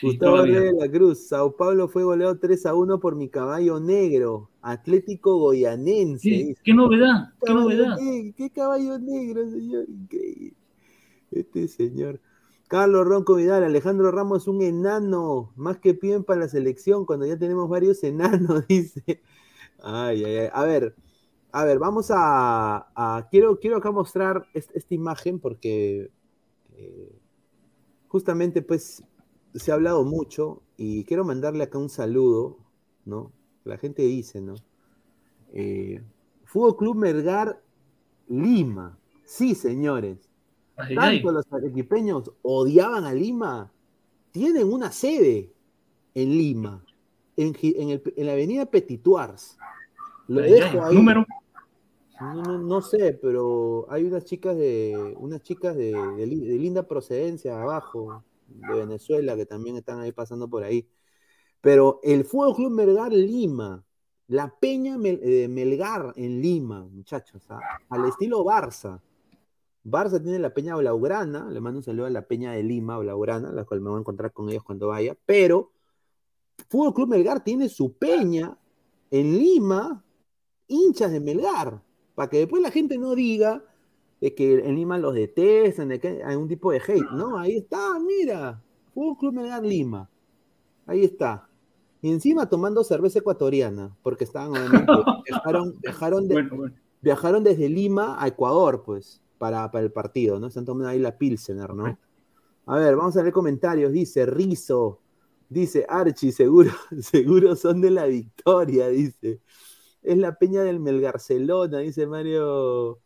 Gustavo. Reyes de la Cruz, Sao Paulo fue goleado 3 a 1 por mi caballo negro, Atlético Goyanense. Sí, dice. ¿Qué novedad? ¿Qué novedad? negro, ¿Qué caballo negro, señor? Increíble. Este señor. Carlos Ronco Vidal, Alejandro Ramos, un enano, más que piden para la selección, cuando ya tenemos varios enanos, dice. Ay, ay, ay. A ver, a ver, vamos a. a- quiero, quiero acá mostrar est- esta imagen porque eh, justamente, pues, se ha hablado mucho y quiero mandarle acá un saludo, ¿no? La gente dice, ¿no? Eh, Fútbol Club Melgar Lima. Sí, señores. Ay, ay. Tanto los arequipeños odiaban a Lima. Tienen una sede en Lima, en, en el- en la avenida Petituars. Lo Ay, dejo ahí. Número. No, no- no sé, pero hay unas chicas de unas chicas de, de linda procedencia abajo, de Venezuela, que también están ahí pasando por ahí. Pero el Fútbol Club Melgar Lima, la Peña eh, Melgar en Lima, muchachos, ¿ah? al estilo Barça. Barça tiene la Peña Blaugrana, le mando un saludo a la Peña de Lima, Blaugrana, la cual me voy a encontrar con ellos cuando vaya, pero Fútbol Club Melgar tiene su Peña en Lima, hinchas de Melgar, para que después la gente no diga de que en Lima los detestan, de que hay un tipo de hate. No, ahí está, mira, Fútbol Club Melgar Lima, ahí está. Y encima tomando cerveza ecuatoriana, porque estaban, obviamente, viajaron, viajaron, de- Bueno, bueno. viajaron desde Lima a Ecuador, pues, para, para el partido, ¿no? Están tomando ahí la Pilsener, ¿no? A ver, vamos a ver comentarios. Dice Rizo, dice Archie, seguro, seguro son de la victoria, dice. Es la peña del Melgarcelona, dice Mario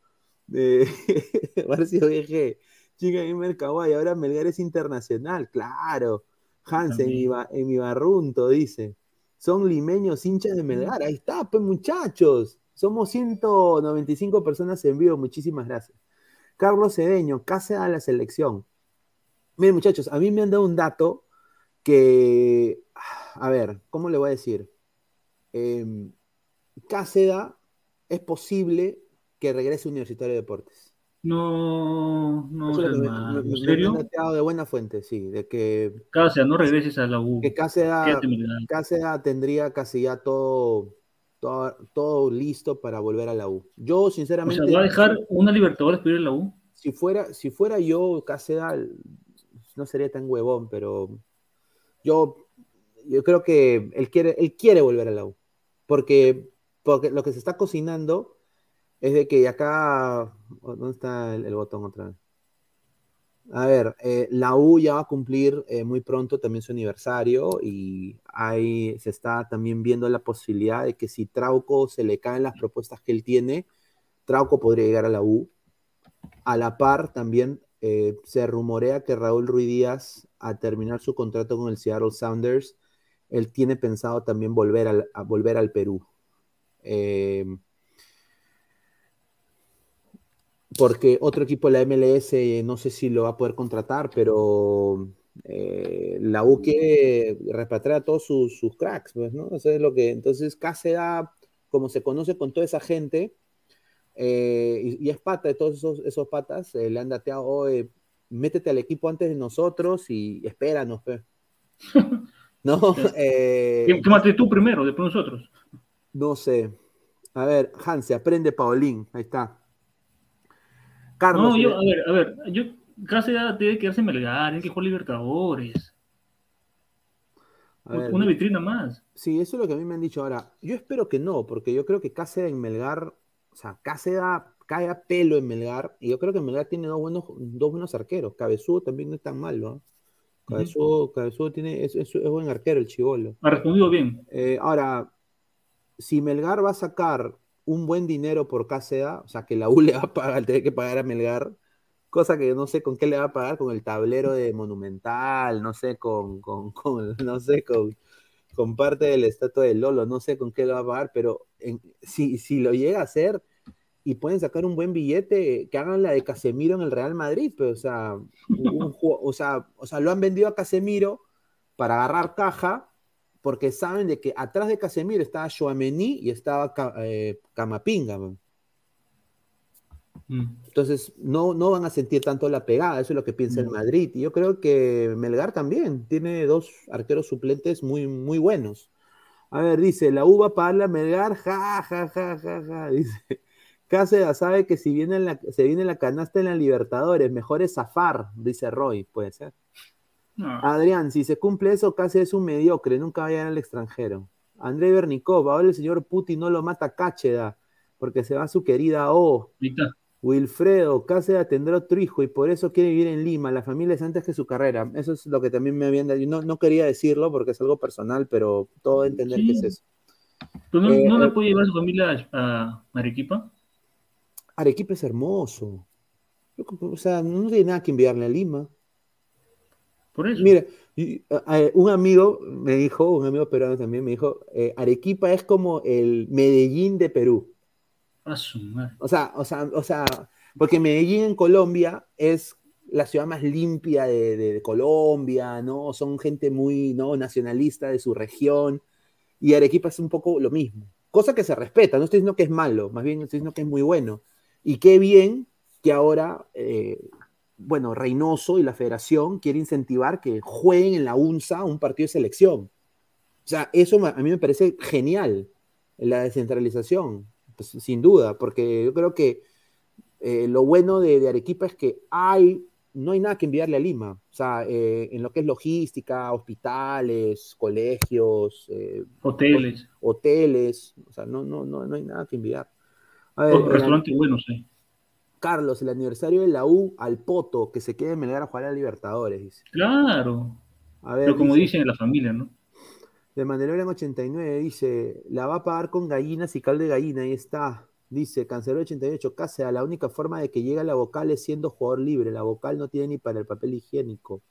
eh, Marcio VG. Chica Gamer Kawaii, ahora Melgar es internacional, claro. Hans, en mi, ba- en mi barrunto, dice. Son limeños hinchas de Melgar. Ahí está, pues muchachos. Somos 195 personas en vivo. Muchísimas gracias. Carlos Cedeño, casa a la selección. Miren, muchachos, a mí me han dado un dato que, a ver, ¿cómo le voy a decir? Eh, Cáceda es posible que regrese Universitario de Deportes. No, no Eso que me- me- ¿En me serio? de buena fuente, sí, de que, Cáceres, no regreses a la U. que. Cáceda tendría casi ya todo, todo, todo listo para volver a la U. Yo, O sinceramente, sea, ¿va a dejar una Libertadores para ir a la U? si fuera, si fuera yo, Cáceda, no sería tan huevón, pero yo, yo creo que él quiere, él quiere volver a la U. Porque, porque lo que se está cocinando es de que acá. ¿Dónde está el, el botón otra vez? A ver, eh, la U ya va a cumplir eh, muy pronto también su aniversario y ahí se está también viendo la posibilidad de que si Trauco se le caen las propuestas que él tiene, Trauco podría llegar a la U. A la par también eh, se rumorea que Raúl Ruiz Díaz, a terminar su contrato con el Seattle Sounders, él tiene pensado también volver al, a volver al Perú. Eh, porque otro equipo de la MLS eh, no sé si lo va a poder contratar, pero eh, la U quiere repatriar a todos sus, sus cracks, pues, ¿no? Eso es lo que. Entonces, Cáceres, como se conoce con toda esa gente, eh, y, y es pata de todos esos, esos patas, eh, le han dateado, "Oye, métete al equipo antes de nosotros y espéranos, pe". No, eh, ¿Qué- Quémate tú primero, después nosotros. no sé. A ver, Hanse, aprende Paulín. Ahí está. Carlos. No, yo, a ver, a ver, yo, Cáceres tiene que quedarse en Melgar, tiene que jugar Libertadores. ver, Una vitrina más. Sí, eso es lo que a mí me han dicho ahora. Yo espero que no, porque yo creo que Cáceres en Melgar, o sea, Cáceres cae a pelo en Melgar, y yo creo que Melgar tiene dos buenos, dos buenos arqueros. Cabezudo también no es tan malo. ¿eh? Cabezudo, Cabezudo tiene, es, es- es buen arquero el chivolo. Ha respondido bien. Eh, ahora, si Melgar va a sacar un buen dinero por Cáceres, o sea, que la U le va a pagar, tiene que pagar a Melgar, cosa que no sé con qué le va a pagar, con el tablero de Monumental, no sé, con, con, con- no sé, con, con parte del estatua de Lolo, no sé con qué le va a pagar, pero en- si, si lo llega a hacer y pueden sacar un buen billete, que hagan la de Casemiro en el Real Madrid, pero, o sea, un o sea, o sea, lo han vendido a Casemiro para agarrar caja, porque saben de que atrás de Casemiro estaba Joamení y estaba eh, Camapinga. man. Mm. Entonces, no, no van a sentir tanto la pegada, eso es lo que piensa el Madrid. Y yo creo que Melgar también tiene dos arqueros suplentes muy, muy buenos. A ver, dice, la uva para la Melgar, ja, ja, ja, ja, ja. Dice, Cáceres sabe que si viene la, se viene la canasta en la Libertadores, mejor es zafar, dice Roy, puede ser. No. Adrián, si se cumple eso, Cáceres es un mediocre, nunca va a ir al extranjero. André Bernicov, ahora el señor Putin no lo mata Cácheda, porque se va su querida O. Wilfredo, Cáceres tendrá otro hijo y por eso quiere vivir en Lima. La familia es antes que su carrera. Eso es lo que también me habían dado. No, no quería decirlo porque es algo personal, pero todo entender Sí. que es eso. ¿Pero no, Eh, no eh, la puede llevar su familia a Arequipa? Arequipa es hermoso. O sea, no tiene nada que enviarle a Lima. Por eso. Mira, un amigo me dijo, un amigo peruano también me dijo, eh, Arequipa es como el Medellín de Perú. A su madre. O sea, o sea, o sea, porque Medellín en Colombia es la ciudad más limpia de, de- de Colombia, ¿no? Son gente muy, ¿no? Nacionalista de su región. Y Arequipa es un poco lo mismo. Cosa que se respeta, no estoy diciendo que es malo, más bien estoy diciendo que es muy bueno. Y qué bien que ahora, eh, bueno, Reynoso y la federación quieren incentivar que jueguen en la UNSA un partido de selección. O sea, eso a mí me parece genial, la descentralización, pues, sin duda, porque yo creo que eh, lo bueno de, de Arequipa es que hay, no hay nada que enviarle a Lima. O sea, eh, en lo que es logística, hospitales, colegios, eh, Hoteles. hoteles, o sea, no, no, no, no hay nada que enviar. A ver, el- restaurantes buenos, sí. Carlos, el aniversario de la U al Poto, que se quede en Melgar a jugar a Libertadores, dice. Claro. A ver, Pero como dice- dicen en la familia, ¿no? De Mandalorian 89 dice, la va a pagar con gallinas y caldo de gallina, ahí está. Dice, Canceló 88, Cáceres, la única forma de que llegue a la vocal es siendo jugador libre. La vocal no tiene ni para el papel higiénico.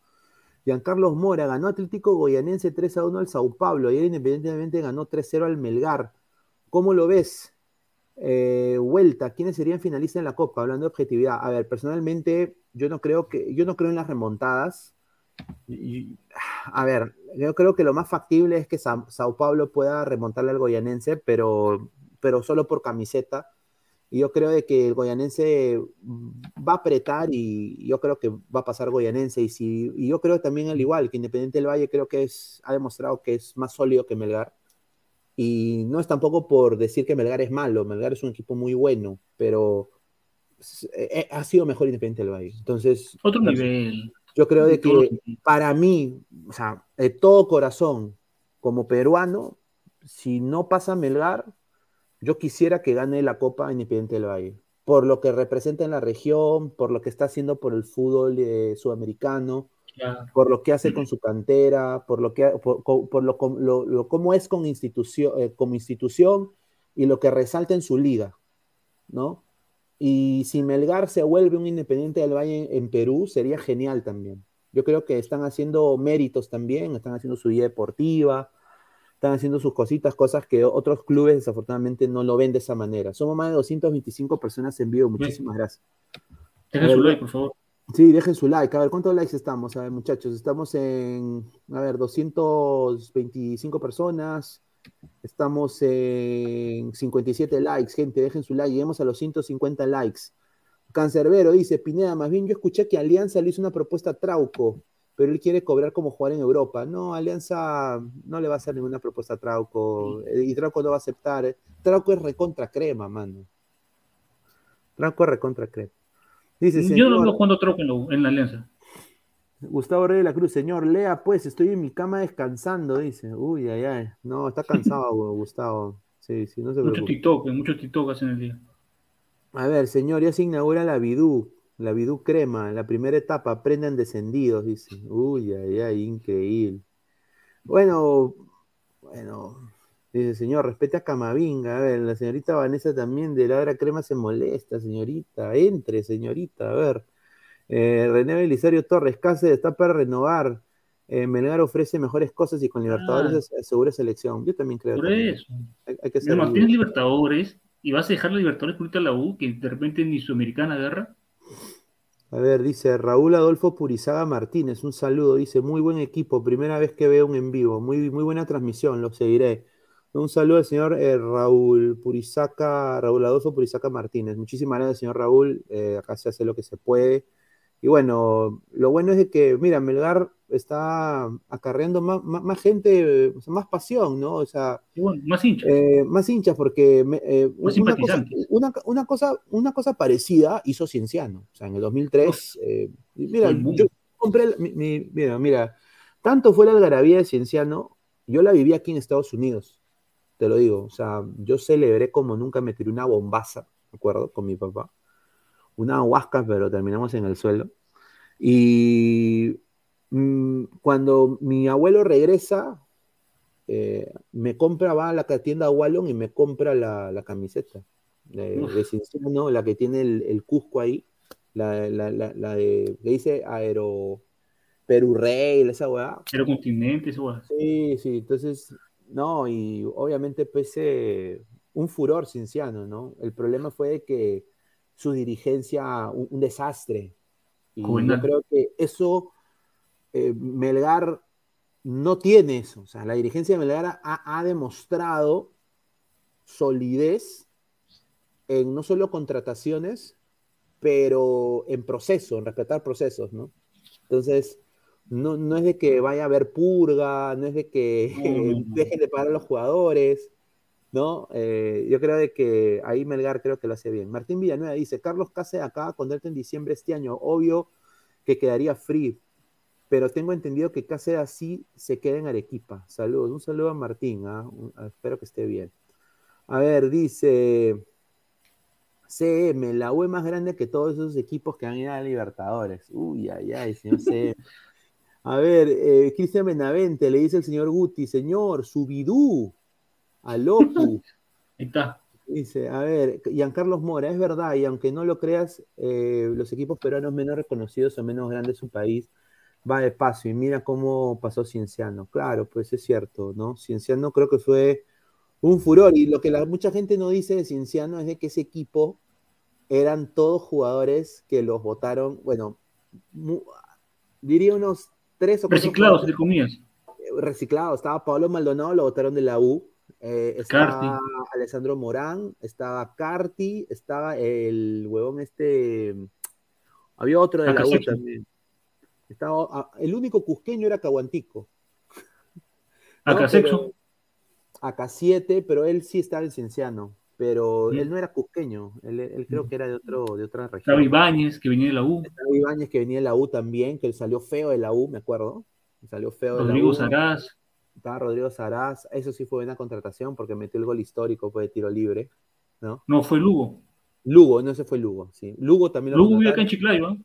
Giancarlos Mora ganó Atlético Goyanense 3 a 1 al Sao Paulo. Ayer independientemente ganó 3-0 al Melgar. ¿Cómo lo ves? Eh, vuelta, ¿quiénes serían finalistas en la Copa? Hablando de objetividad. A ver, personalmente, yo no creo que, yo no creo en las remontadas. Y- a ver, yo creo que lo más factible es que Sa- Sao Paulo pueda remontarle al Goyanense, pero, pero solo por camiseta. Y yo creo de que el Goyanense va a apretar y yo creo que va a pasar Goyanense. Y, si, y yo creo también al igual que Independiente del Valle creo que es, ha demostrado que es más sólido que Melgar. Y no es tampoco por decir que Melgar es malo, Melgar es un equipo muy bueno, pero eh, ha sido mejor Independiente del Valle. Entonces, Otro yo- nivel. yo creo de que para mí, o sea, de todo corazón, como peruano, si no pasa Melgar, yo quisiera que gane la Copa Independiente del Valle, por lo que representa en la región, por lo que está haciendo por el fútbol eh, sudamericano, Claro. por lo que hace con su cantera, por lo que por, por- lo, lo- lo- cómo es con institución, eh, como institución y lo que resalta en su liga, ¿no? Y si Melgar se vuelve un Independiente del Valle en, en Perú, sería genial también. Yo creo que están haciendo méritos también, están haciendo su vida deportiva, están haciendo sus cositas, cosas que otros clubes desafortunadamente no lo ven de esa manera. Somos más de 225 personas en vivo, muchísimas gracias. Dejen A su like, por favor. Sí, dejen su like. A ver, ¿cuántos likes estamos? A ver, muchachos, estamos en, a ver, 225 personas. Estamos en 57 likes, gente, dejen su like. Lleguemos a los 150 likes. Cancerbero dice, Pineda, más bien yo escuché que Alianza le hizo una propuesta a Trauco, pero él quiere cobrar como jugar en Europa. No, Alianza no le va a hacer ninguna propuesta a Trauco. eh, Y Trauco no va a aceptar. Trauco es recontra crema, mano. Trauco es recontra crema. Dice, Yo no señor- veo jugando troco en la, en la alianza. Gustavo Rey de la Cruz, señor, lea pues, estoy en mi cama descansando, dice. Uy, ay, ay. No, está cansado, Gustavo. Sí, sí, no se Mucho preocupe. TikTok, muchos TikTok hacen el día. A ver, señor, ya se inaugura la Bidú, la Bidú Crema, la primera etapa, aprendan descendidos, dice. Uy, ay, ay, increíble. Bueno, bueno, dice, señor, respete a Camavinga. A ver, la señorita Vanessa también de Ladra Crema se molesta, señorita. Entre, señorita, a ver. Eh, René Belisario Torres, Cáceres está para renovar. Eh, Melgar ofrece mejores cosas y con Libertadores Ah. asegura selección. Yo también creo. Por también. eso. Hay, hay que ser No, tienes Libertadores y vas a dejar la Libertadores por irte a la U, que de repente ni Sudamericana agarra. A ver, dice Raúl Adolfo Purizaga Martínez, un saludo, dice, muy buen equipo, primera vez que veo un en vivo, muy, muy buena transmisión, lo seguiré. Un saludo al señor eh, Raúl Purizaca, Raúl Adolfo Purizaca Martínez. Muchísimas gracias, señor Raúl. Eh, acá se hace lo que se puede. Y bueno, lo bueno es de que, mira, Melgar está acarreando más, más, gente, más pasión, ¿no? O sea, más hinchas. Eh, más hinchas, porque una, cosa, una, cosa, una, cosa, parecida hizo Cienciano. O sea, en el 2003, mira, yo compré, mira, mira, tanto fue la algarabía de Cienciano, yo la viví aquí en Estados Unidos te lo digo. O sea, yo celebré como nunca me tiré una bombaza, ¿de acuerdo? Con mi papá. Una huasca, pero terminamos en el suelo. Y mm, cuando mi abuelo regresa, eh, me compra, va a la tienda Wallon y me compra la, camiseta de, de ¿no? la que tiene el, Cusco ahí, la, de, que dice Aero, Perú Rey, esa weá. Aerocontinente, esa weá. Sí, sí, entonces no, y obviamente pese un furor cinciano, ¿no? El problema fue que su dirigencia, un, desastre. Y yo creo que eso, eh, Melgar no tiene eso. O sea, la dirigencia de Melgar ha, demostrado solidez en no solo contrataciones, pero en proceso, en respetar procesos, ¿no? Entonces, no, no es de que vaya a haber purga, no es de que dejen de pagar a los jugadores, ¿no? Eh, yo creo de que ahí Melgar creo que lo hace bien. Martín Villanueva dice, Carlos Cáceres acaba con en diciembre este año, obvio que quedaría free, pero tengo entendido que Cáceres así se queda en Arequipa. Saludos, un saludo a Martín, ¿ah? espero que esté bien. A ver, dice... CM, la U es más grande que todos esos equipos que han ido a Libertadores. Uy, ay, ay, señor CM. A ver, eh, Cristian Benavente le dice el señor Guti, señor, subidú, a Locu. Ahí está. Dice, a ver, Carlos Mora, es verdad, y aunque no lo creas, eh, los equipos peruanos menos reconocidos o menos grandes de su país va despacio. Y mira cómo pasó Cienciano. Claro, pues es cierto, ¿no? Cienciano creo que fue un furor. Y lo que la, mucha gente no dice de Cienciano es de que ese equipo eran todos jugadores que los votaron, bueno, diría unos tres o Reciclados, entre comillas. Reciclados. Estaba Pablo Maldonado, lo votaron de la U. Eh, estaba Alessandro Morán, estaba Carti, estaba el huevón este. Había otro de la U también. Estaba, ah, el único cusqueño era Caguantico. Acá sexo. Acá siete, pero él sí estaba en Cienciano. Pero él no era cusqueño, él, creo que era de, otro, de otra región. Estaba Ibáñez, que venía de la U. Estaba Ibáñez, que venía de la U también, que él salió feo de la U, me acuerdo. Salió feo de Rodrigo Saraz. Estaba Rodrigo Saraz. Eso sí fue buena contratación porque metió el gol histórico, fue de tiro libre. ¿no? No, fue Lugo. Lugo, no, se fue Lugo, sí. Lugo también lo Lugo vive acá en Chiclayo, ¿no?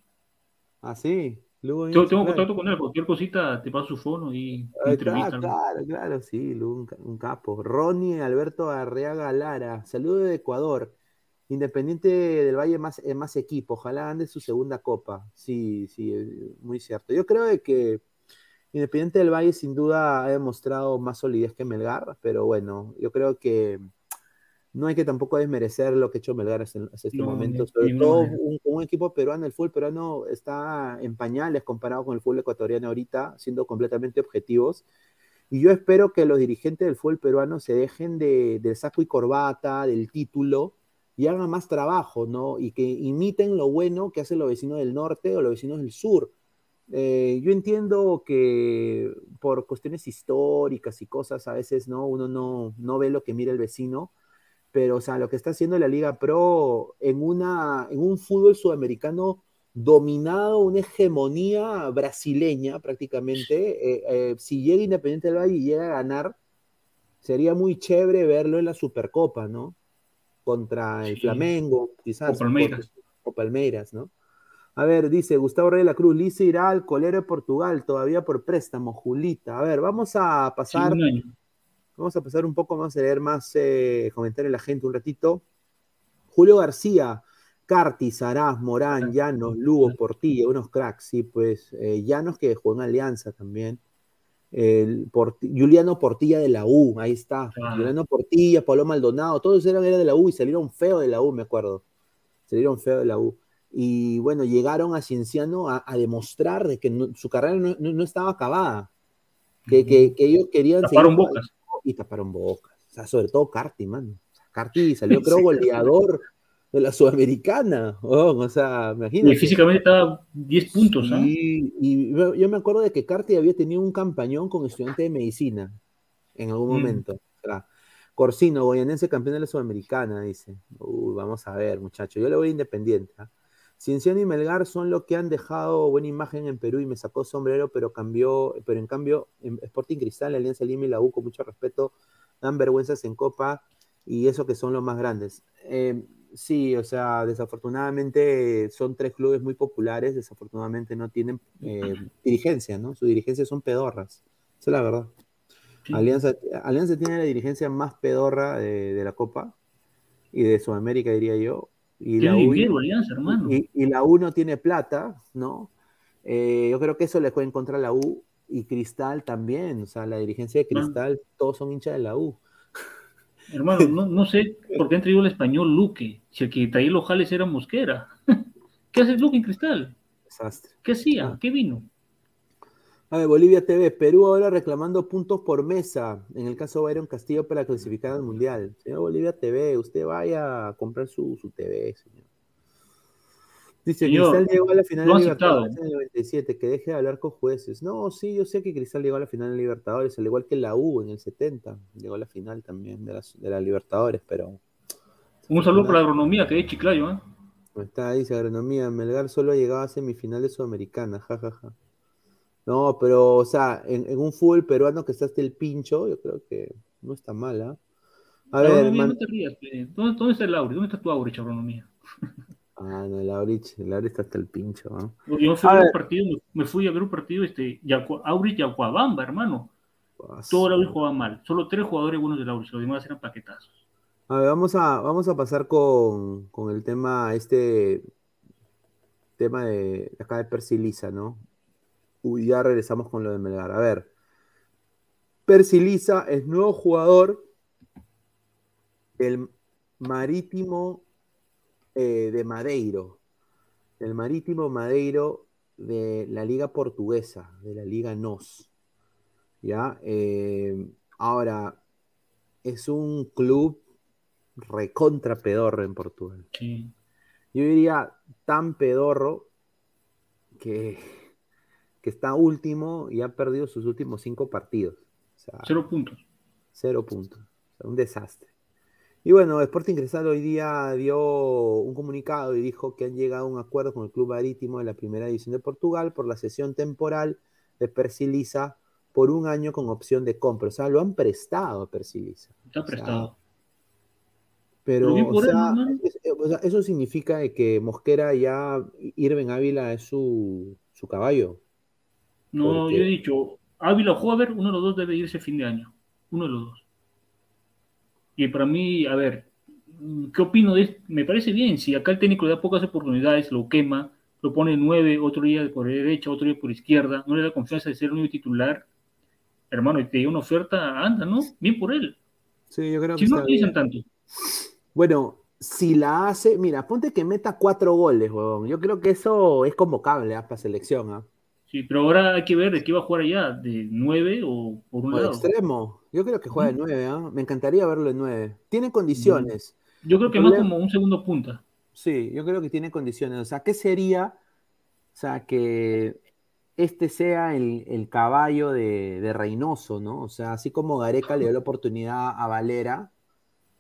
Ah, sí. Yo tengo contacto con él, cualquier cosita te paso su fono y entrevista. Claro, claro, sí, un, capo. Ronnie Alberto Arriaga Lara, saludo de Ecuador. Independiente del Valle más, más equipo, ojalá ande su segunda copa. Sí, sí, muy cierto. Yo creo que Independiente del Valle sin duda ha demostrado más solidez que Melgar, pero bueno, yo creo que no hay que tampoco desmerecer lo que ha hecho Melgar hasta, este momento. Sobre todo un, equipo peruano, el fútbol peruano está en pañales comparado con el fútbol ecuatoriano ahorita, siendo completamente objetivos. Y yo espero que los dirigentes del fútbol peruano se dejen de, del saco y corbata, del título, y hagan más trabajo, ¿no? Y que imiten lo bueno que hacen los vecinos del norte o los vecinos del sur. Eh, yo entiendo que por cuestiones históricas y cosas, a veces, ¿no? Uno no, no ve lo que mira el vecino, pero o sea, lo que está haciendo la Liga Pro en, una, en un fútbol sudamericano dominado, una hegemonía brasileña prácticamente, eh, eh, si llega Independiente del Valle y llega a ganar, sería muy chévere verlo en la Supercopa, ¿no? Contra el Flamengo, quizás. O Palmeiras. O Palmeiras, ¿no? A ver, dice Gustavo Rey de la Cruz, Lice irá al colero de Portugal, todavía por préstamo, Julita. A ver, vamos a pasar. Vamos a pasar un poco, vamos a leer más eh, comentarios de la gente un ratito. Julio García, Carti, Saraz, Morán, Llanos, Lugo, Portilla, unos cracks, sí, pues eh, Llanos que jugó en Alianza también. El Juliano Portilla de la U, ahí está. Juliano Portilla, Pablo Maldonado, todos eran, de la U y salieron feo de la U, me acuerdo. Salieron feo de la U. Y bueno, llegaron a Cienciano a, demostrar de que su carrera no, estaba acabada. Que, que, ellos querían. Taparon bocas y taparon bocas. sea, sobre todo Carti, mano. Carti salió, creo, goleador de la Sudamericana. o sea, imagínate. Y físicamente estaba 10 puntos, ¿ah? Y, yo me acuerdo de que Carti había tenido un campañón con estudiante de medicina en algún mm. momento. O sea, Corsino, goyanense campeón de la Sudamericana, dice. Uy, vamos a ver, muchachos. Yo le voy independiente. ¿ah? Cienciano y Melgar son los que han dejado buena imagen en Perú y me sacó sombrero, pero cambió, pero en cambio, en Sporting Cristal, Alianza Lima y la U, con mucho respeto, dan vergüenzas en Copa y eso que son los más grandes. Eh, sí, o sea, desafortunadamente son tres clubes muy populares, desafortunadamente no tienen eh, dirigencia, ¿no? Su dirigencia son pedorras, esa es la verdad. Alianza, Alianza tiene la dirigencia más pedorra de, la Copa y de Sudamérica, diría yo. Y la, U, y, la U no tiene plata, ¿no? Eh, yo creo que eso le puede encontrar a la U y Cristal también. O sea, la dirigencia de Cristal, todos son hinchas de la U. Hermano, no, no sé por qué han traído el español Luque, si el que traía los jales era Mosquera. ¿Qué hace Luque en Cristal? Desastre. ¿Qué hacía? ¿Qué vino? A ver, Bolivia TV, Perú ahora reclamando puntos por mesa, en el caso de Byron Castillo para clasificar al Mundial. Señor Bolivia TV, usted vaya a comprar su, su TV, señor. Dice, Cristal llegó a la final de Libertadores en el 97, que deje de hablar con jueces. No, sí, yo sé que Cristal llegó a la final de Libertadores, al igual que la U en el 70, llegó a la final también de la, Libertadores, pero... Un saludo para la agronomía, que es Chiclayo, ¿eh? Está, dice agronomía, Melgar solo ha llegado a semifinales sudamericanas, jajaja. No, pero, o sea, en, un fútbol peruano que está hasta el pincho, yo creo que no está mal, ¿ah? A ver, no te rías, ¿Dónde, está el Aurich? ¿Dónde está tu Aurich, agronomía? Ah, no, el Aurich, el Aurich está hasta el pincho, ¿no? Yo fui a, ver un partido, me, fui a ver un partido, este, Aurich y Acuabamba, hermano. Todo el Aurich jugaba mal. Solo tres jugadores buenos del Aurich, los demás eran paquetazos. A ver, vamos a, vamos a pasar con, con el tema, este tema de acá de Persilisa, ¿no? Uy, ya regresamos con lo de Melgar. A ver. Percy es nuevo jugador del Marítimo eh, de Madeiro. El Marítimo Madeiro de la Liga Portuguesa, de la Liga NOS. ¿Ya? Eh, ahora, es un club recontra pedorro en Portugal. Yo diría tan pedorro que que está último y ha perdido sus últimos cinco partidos. cero puntos. Cero puntos. un desastre. Y bueno, Sporting Cristal hoy día dio un comunicado y dijo que han llegado a un acuerdo con el Club Marítimo de la Primera División de Portugal por la sesión temporal de Persilisa por un año con opción de compra. O sea, lo han prestado a Persilisa. Está prestado. pero, o sea, eso significa que Mosquera ya, Irving Ávila es su, su caballo. No, yo he dicho, Ávila o Jover, uno de los dos debe irse fin de año. Uno de los dos. Y para mí, a ver, ¿qué opino de esto? Me parece bien, si acá el técnico le da pocas oportunidades, lo quema, lo pone nueve, otro día por derecha, otro día por izquierda, no le da confianza de ser un titular, hermano, y te dio una oferta, anda, ¿no? Bien por él. Sí, yo creo si no dicen tanto. Bueno, si la hace, mira, ponte que meta cuatro goles, weón. Yo creo que eso es convocable ¿ah? para selección, ¿ah? Sí, pero ahora hay que ver de qué va a jugar allá, de 9 o por un lado. extremo. Yo creo que juega de 9, ¿ah? me encantaría verlo en 9. Tiene condiciones. Yo creo que más como un segundo punta. Sí, yo creo que tiene condiciones. O sea, ¿qué sería? O sea, que este sea el, caballo de, Reynoso, ¿no? O sea, así como Gareca le dio la oportunidad a Valera,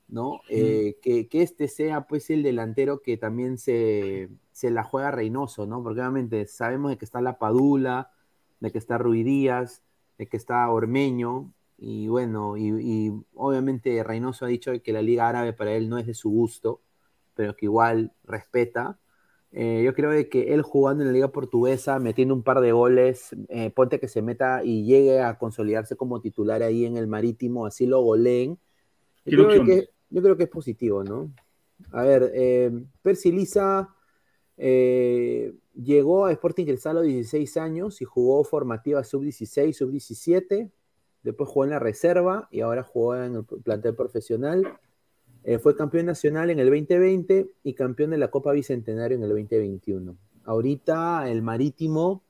¿no? Eh, que, que, este sea pues el delantero que también se, se la juega Reynoso, ¿no? Porque obviamente sabemos de que está La Padula, de que está Ruidías, de que está Ormeño, y bueno, y, obviamente Reynoso ha dicho que la Liga Árabe para él no es de su gusto, pero que igual respeta. Eh, yo creo de que él jugando en la Liga Portuguesa, metiendo un par de goles, eh, ponte que se meta y llegue a consolidarse como titular ahí en el Marítimo, así lo goleen. Yo creo, que, yo creo que es positivo, ¿no? A ver, eh, Percy Lisa eh, llegó a Sporting Cristal a los 16 años y jugó formativa sub-16, sub-17. Después jugó en la reserva y ahora jugó en el plantel profesional. Eh, fue campeón nacional en el 2020 y campeón de la Copa Bicentenario en el 2021. Ahorita el Marítimo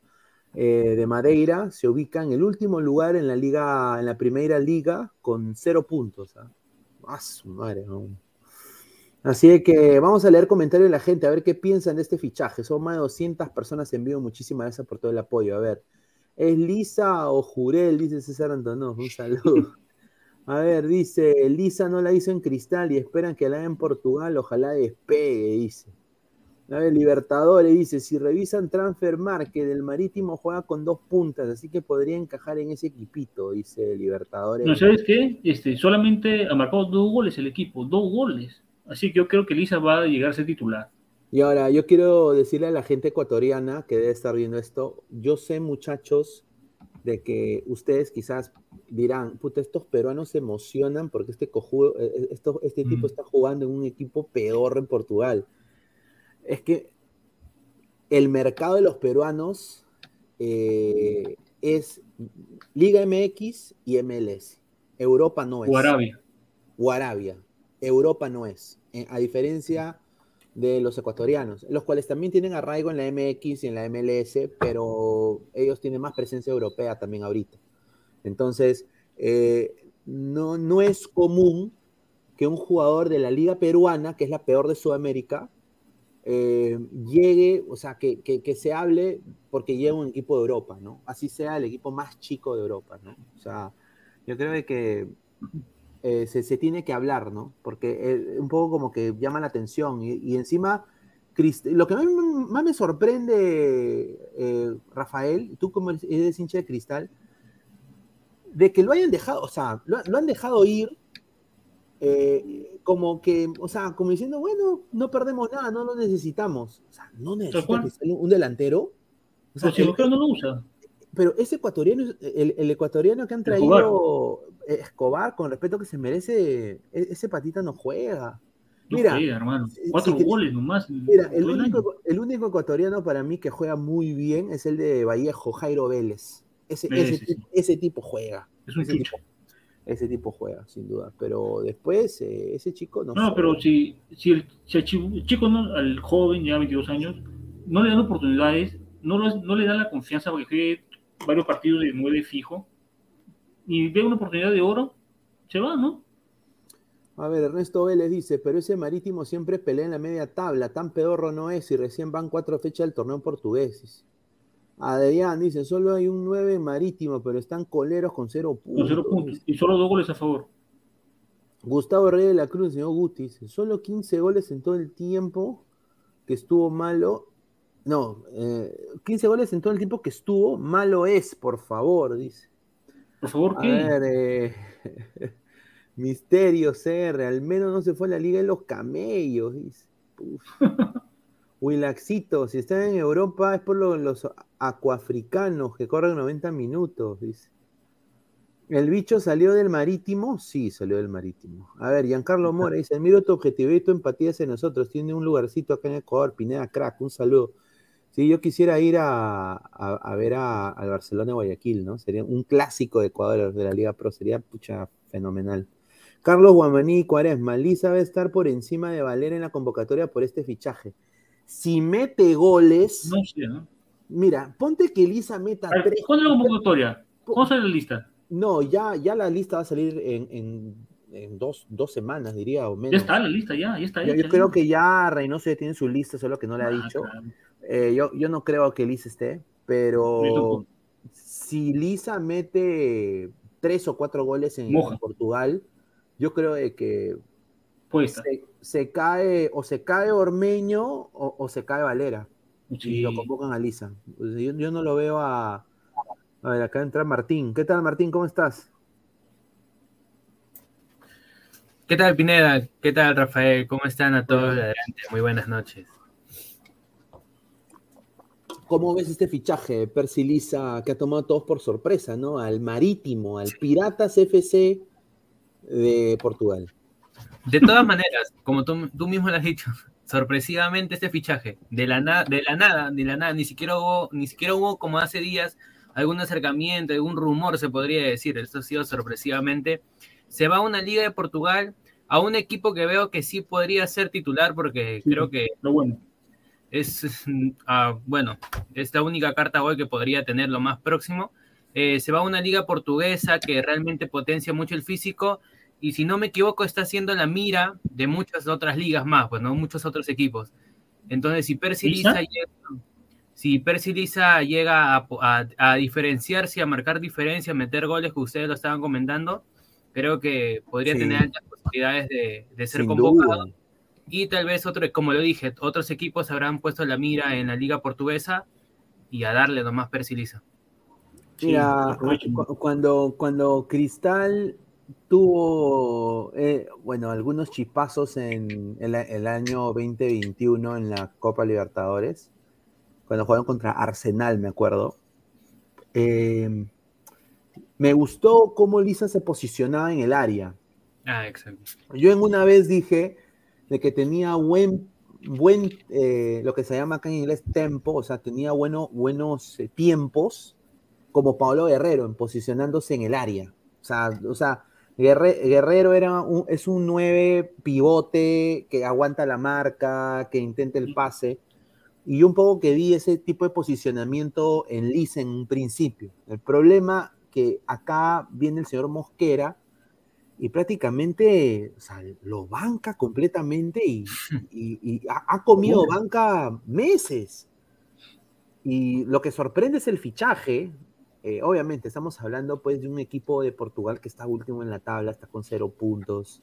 eh, de Madeira se ubica en el último lugar en la liga, en la primera liga, con cero puntos. ¿ah? Ah, su madre. Así que vamos a leer comentarios de la gente, a ver qué piensan de este fichaje. Son más de 200 personas en vivo. Muchísimas gracias por todo el apoyo. A ver, ¿es Lisa o Jurel? Dice César Antonov. Un saludo. A ver, dice, Lisa no la hizo en cristal y esperan que la haga en Portugal. Ojalá despegue, dice. A ver, Libertadores dice, si revisan Transfer Market, el Marítimo juega con dos puntas, así que podría encajar en ese equipito, dice Libertadores. No, ¿sabes qué? Este, solamente ha marcado dos goles el equipo, dos goles. Así que yo creo que Lisa va a llegar a ser titular. Y ahora, yo quiero decirle a la gente ecuatoriana que debe estar viendo esto, yo sé muchachos de que ustedes quizás dirán, puta, estos peruanos se emocionan porque este, cojudo, eh, eh, esto, este tipo Mm. está jugando en un equipo peor en Portugal. Es que el mercado de los peruanos eh, es Liga MX y MLS. Europa no es. O Arabia. Europa no es. Eh, a diferencia de los ecuatorianos, los cuales también tienen arraigo en la MX y en la MLS, pero ellos tienen más presencia europea también ahorita. Entonces, eh, no, no es común que un jugador de la liga peruana, que es la peor de Sudamérica, eh, llegue, o sea, que, que, se hable porque llega un equipo de Europa, ¿no? Así sea el equipo más chico de Europa, ¿no? O sea, yo creo que eh, se, se, tiene que hablar, ¿no? Porque eh, un poco como que llama la atención y, y encima... Lo que más, más me sorprende, eh, Rafael, tú como eres hincha de cristal, de que lo hayan dejado, o sea, lo, lo han dejado ir eh, como que, o sea, como diciendo, bueno, no perdemos nada, no lo necesitamos. O sea, no necesita un delantero. O sea, pero si el, no lo usa. Pero ese ecuatoriano, el, el ecuatoriano que han traído Escobar. Escobar. con respeto que se merece, e, ese patita no juega. No mira, juega, hermano. Cuatro si, goles nomás. Mira, el único, el único, ecuatoriano para mí que juega muy bien es el de Vallejo, Jairo Vélez. Ese, ese, tipo, ese tipo, juega. Es un ese tipo, ese tipo juega, sin duda. Pero después, eh, ese chico no. No, pero si, si, el, si el chico, no, al joven, ya 22 años, no le dan oportunidades, no, lo, no le dan la confianza para que juegue varios partidos de nueve fijo, y ve una oportunidad de oro, se va, ¿no? A ver, Ernesto Vélez dice, pero ese marítimo siempre pelea en la media tabla, tan pedorro no es y recién van cuatro fechas del torneo portugués. Adrián dice, solo hay un 9 marítimo, pero están coleros con cero puntos. Con cero puntos. Y solo dos goles a favor. Gustavo Rey de la Cruz, señor Guti, dice, solo 15 goles en todo el tiempo que estuvo malo. No, eh, 15 goles en todo el tiempo que estuvo, malo es, por favor, dice. Por favor, ¿qué? A ver, eh, Misterio CR, al menos no se fue a la Liga de los Camellos, dice. Wilaxito, si están en Europa es por lo, los acuafricanos que corren 90 minutos, dice. ¿El bicho salió del marítimo? Sí, salió del marítimo. A ver, Giancarlo Mora dice, miro tu objetividad y tu empatía hacia nosotros. Tiene un lugarcito acá en Ecuador, Pineda Crack, un saludo. Sí, yo quisiera ir a, a, a ver a, al Barcelona de Guayaquil, ¿no? Sería un clásico de Ecuador de la Liga Pro, sería pucha fenomenal. Carlos Guamaní Cuaresma, Lisa va a estar por encima de Valera en la convocatoria por este fichaje. Si mete goles. No sé, ¿no? Mira, ponte que Lisa meta ver, tres. ¿Cuándo es la convocatoria? ¿Cómo sale la lista? No, ya, ya la lista va a salir en, en, en dos, dos, semanas, diría, o menos. Ya está la lista, ya, ya está. Yo, creo que ya Reynoso ya tiene su lista, solo que no le ha Ah, dicho. claro. Eh, yo, yo no creo que Lisa esté, pero si Lisa mete tres o cuatro goles en, Portugal, yo creo de que se, se cae o se cae Ormeño o, o se cae Valera y lo convocan a Lisa. Yo, yo no lo veo a... A ver, acá entra Martín. ¿Qué tal, Martín? ¿Cómo estás? ¿Qué tal, Pineda? ¿Qué tal, Rafael? ¿Cómo están a todos? Adelante, muy buenas noches. ¿Cómo ves este fichaje Percy Lisa que ha tomado a todos por sorpresa, ¿no? Al Marítimo, al Piratas FC de Portugal. De todas maneras, como tú, tú mismo lo has dicho, sorpresivamente este fichaje, de la, na- de la nada, de la nada, ni siquiera hubo, ni siquiera hubo como hace días algún acercamiento, algún rumor se podría decir, esto ha sido sorpresivamente. Se va a una liga de Portugal, a un equipo que veo que sí podría ser titular porque Sí. creo que Lo bueno. es, ah, bueno, es la única carta hoy que podría tener lo más próximo. Eh, se va a una liga portuguesa que realmente potencia mucho el físico y si no me equivoco está haciendo la mira de muchas otras ligas más, pues no muchos otros equipos. Entonces, si Percy Lisa llega, si Percy Lisa llega a, a, diferenciarse, a marcar diferencia, a meter goles que ustedes lo estaban comentando, creo que podría tener altas posibilidades de, de ser convocado. Y tal vez otro, como lo dije, otros equipos habrán puesto la mira en la liga portuguesa y a darle nomás Percy Lisa. Mira, cuando, cuando Cristal tuvo, eh, bueno, algunos chispazos en el, año 2021 en la Copa Libertadores, cuando jugaron contra Arsenal, me acuerdo. Eh, me gustó cómo Lisa se posicionaba en el área. Ah, exacto. Yo en una vez dije de que tenía buen, buen eh, lo que se llama acá en inglés tempo, o sea, tenía bueno, buenos tiempos, como Pablo Guerrero, en posicionándose en el área. O sea, o sea Guerrero era un, es un 9 pivote que aguanta la marca, que intenta el pase. Y un poco que vi ese tipo de posicionamiento en Liz en un principio. El problema que acá viene el señor Mosquera y prácticamente lo banca completamente y, ha, comido banca meses. Y lo que sorprende es el fichaje, eh, obviamente, estamos hablando pues de un equipo de Portugal que está último en la tabla, está con cero puntos,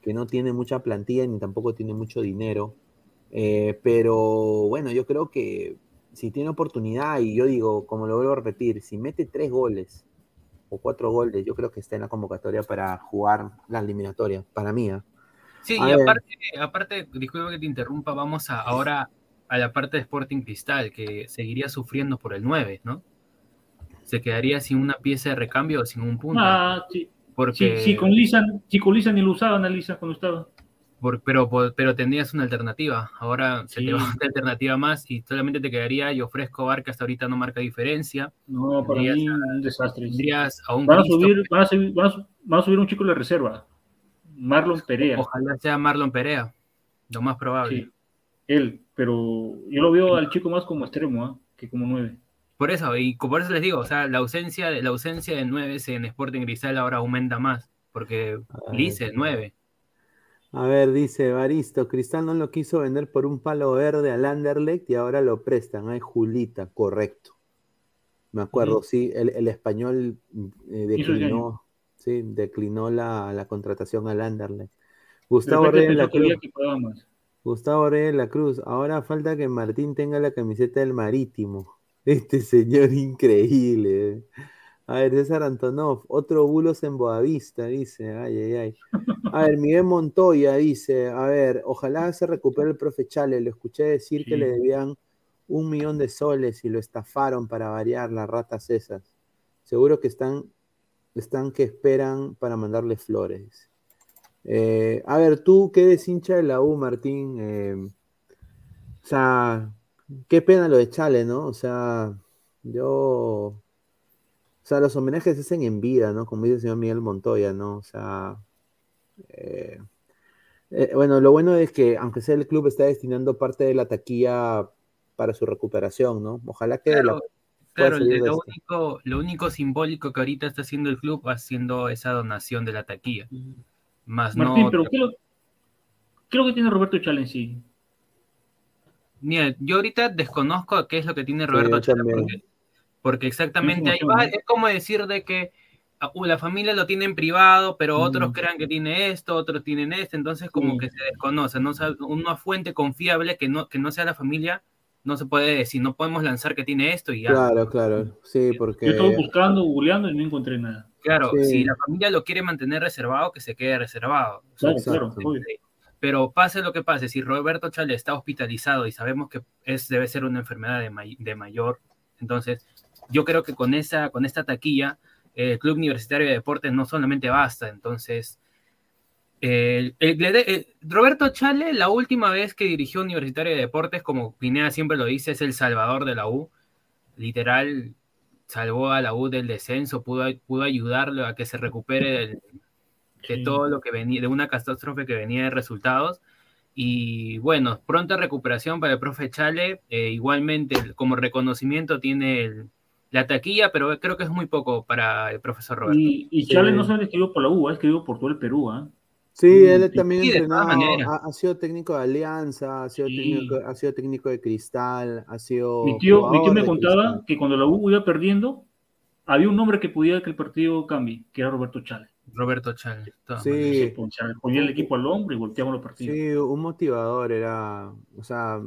que no tiene mucha plantilla ni tampoco tiene mucho dinero. Eh, pero bueno, yo creo que si tiene oportunidad, y yo digo, como lo vuelvo a repetir, si mete tres goles o cuatro goles, yo creo que está en la convocatoria para jugar la eliminatoria, para mí. ¿eh? Sí, y aparte, aparte, disculpa que te interrumpa, vamos a, ahora a la parte de Sporting Cristal, que seguiría sufriendo por el 9, ¿no? se quedaría sin una pieza de recambio o sin un punto. Ah, sí. Porque... Sí, con Lisa, si con Lisa ni lo usaban a Lisa cuando estaba. Pero, pero tendrías una alternativa. Ahora se te va una alternativa más y solamente te quedaría yo ofrezco Bar que hasta ahorita no marca diferencia. No, para mí un desastre. Tendrías a un van, a subir, van, a subir, van, a subir, un chico de la reserva. Marlon Perea. Ojalá sea Marlon Perea. Lo más probable. Sí, él, pero yo lo veo al chico más como extremo ¿eh? que como nueve. Por eso, y por eso les digo, o sea, la ausencia de, la ausencia de 9 en Sporting Cristal ahora aumenta más, porque dice 9. A ver, dice Baristo, Cristal no lo quiso vender por un palo verde al Anderlecht y ahora lo prestan. Ay, Julita, correcto. Me acuerdo, sí, el, español eh, declinó, sí, declinó la, contratación al Anderlecht. Gustavo Reyes la Cruz. Gustavo Reyes la Cruz. Ahora falta que Martín tenga la camiseta del Marítimo. Este señor increíble. Eh. A ver, César Antonov, otro bulos en Boavista, dice. Ay, ay, ay. A ver, Miguel Montoya dice, a ver, ojalá se recupere el profe Chale. Le escuché decir que le debían un millón de soles y lo estafaron para variar las ratas esas. Seguro que están, están que esperan para mandarle flores. Eh, a ver, tú que eres hincha de la U, Martín. Eh, o sea, Qué pena lo de Chale, ¿no? O sea, yo. O sea, los homenajes se hacen en vida, ¿no? Como dice el señor Miguel Montoya, ¿no? O sea. Eh, eh, bueno, lo bueno es que, aunque sea el club, está destinando parte de la taquilla para su recuperación, ¿no? Ojalá que. Claro, claro lo, único, lo único simbólico que ahorita está haciendo el club haciendo esa donación de la taquilla. Más Martín, pero ¿qué lo, ¿qué es lo que tiene Roberto Chale en sí? Mira, yo ahorita desconozco qué es lo que tiene Roberto porque, exactamente ahí va, es como decir de que ah, uh, la familia lo tiene en privado, pero otros crean que tiene esto, otros tienen esto, entonces como que se desconoce, no una fuente confiable que no, que no sea la familia, no se puede decir, no podemos lanzar que tiene esto y ya. Claro, claro, sí, porque... Yo estuve buscando, googleando y no encontré nada. Claro, si la familia lo quiere mantener reservado, que se quede reservado. Claro, claro, pero pase lo que pase, si Roberto Chale está hospitalizado y sabemos que es, debe ser una enfermedad de, mayor, entonces yo creo que con, esa, con esta taquilla el Club Universitario de Deportes no solamente basta, entonces... Roberto Chale, la última vez que dirigió Universitario de Deportes, como Pineda siempre lo dice, es el salvador de la U. Literal, salvó a la U del descenso, pudo, pudo ayudarlo a que se recupere del, de todo lo que venía, de una catástrofe que venía de resultados. Y bueno, pronta recuperación para el profe Chale. Eh, igualmente, como reconocimiento, tiene el, la taquilla, pero creo que es muy poco para el profesor Roberto. Y, y Chale no solo escribió por la U, ha escrito por todo el Perú. ¿ah? Sí, él Sí, también sí, ha, ha sido técnico de Alianza, ha sido, Sí. técnico, ha sido técnico de Cristal, ha sido. Mi tío, mi tío me contaba Cristal. que cuando la U iba perdiendo, había un hombre que podía que el partido cambie, que era Roberto Chale. Roberto todas Sí. ponía- el equipo al hombro y volteaban los partidos. Sí, un motivador era, o sea,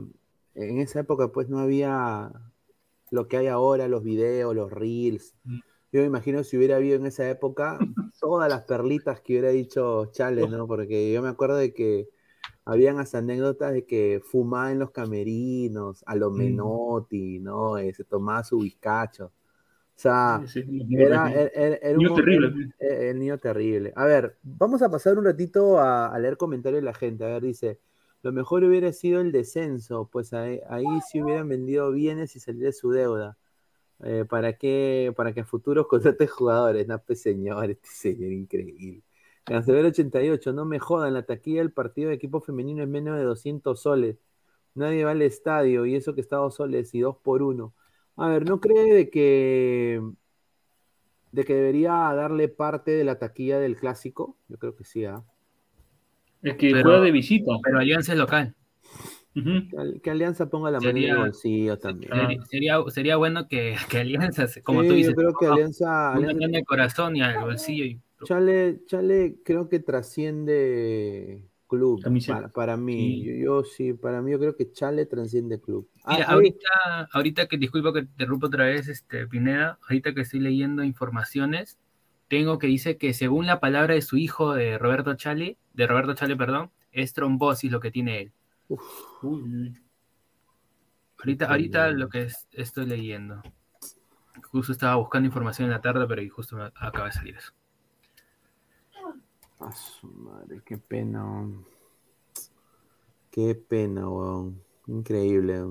en esa época pues no había lo que hay ahora, los videos, los reels. Mm. Yo me imagino si hubiera habido en esa época todas las perlitas que hubiera dicho Chale, ¿no? Porque yo me acuerdo de que habían hasta anécdotas de que fumaba en los camerinos, a lo Mm. Menotti, ¿no? Eh, se tomaba su bizcacho. O sea, Sí, sí, era, era- era- era- era Niño un- terrible. El niño terrible. A ver, vamos a pasar un ratito a, a leer comentarios de la gente. A ver, dice, lo mejor hubiera sido el descenso, pues ahí, ahí sí hubieran vendido bienes y salir de su deuda. Eh, ¿para qué? Para que a futuros contraten jugadores. No, pues señor, este señor increíble. Cancelero 88, no me jodan, la taquilla del partido de equipo femenino es menos de 200 soles. Nadie va al estadio y eso que está dos soles y dos por uno. A ver, ¿no cree de que de que debería darle parte de la taquilla del clásico? Yo creo que sí, ¿ah? Es que Pero- juega de visita. Pero Alianza es local. Que, Al- que Alianza ponga la mano en Sería- el bolsillo también. Sería, sería, sería bueno que, que Alianza, como Sí, tú dices, yo creo que Alianza, una Alianza- mano al corazón y al bolsillo. Y, Chale, Chale creo que trasciende club para, para mí. Sí. Yo, yo sí, para mí yo creo que Chale trasciende club. Ah, Mira, ahorita, ahorita que disculpa que te interrumpo otra vez, este, Pineda, ahorita que estoy leyendo informaciones, tengo que dice que según la palabra de su hijo de Roberto Chale, de Roberto Chale, perdón, es trombosis lo que tiene él. Uy. Ahorita, ahorita lo que es- estoy leyendo. Justo estaba buscando información en la tarde, pero justo me acaba de salir eso. A su madre, qué pena. weón. Qué pena, weón. Increíble.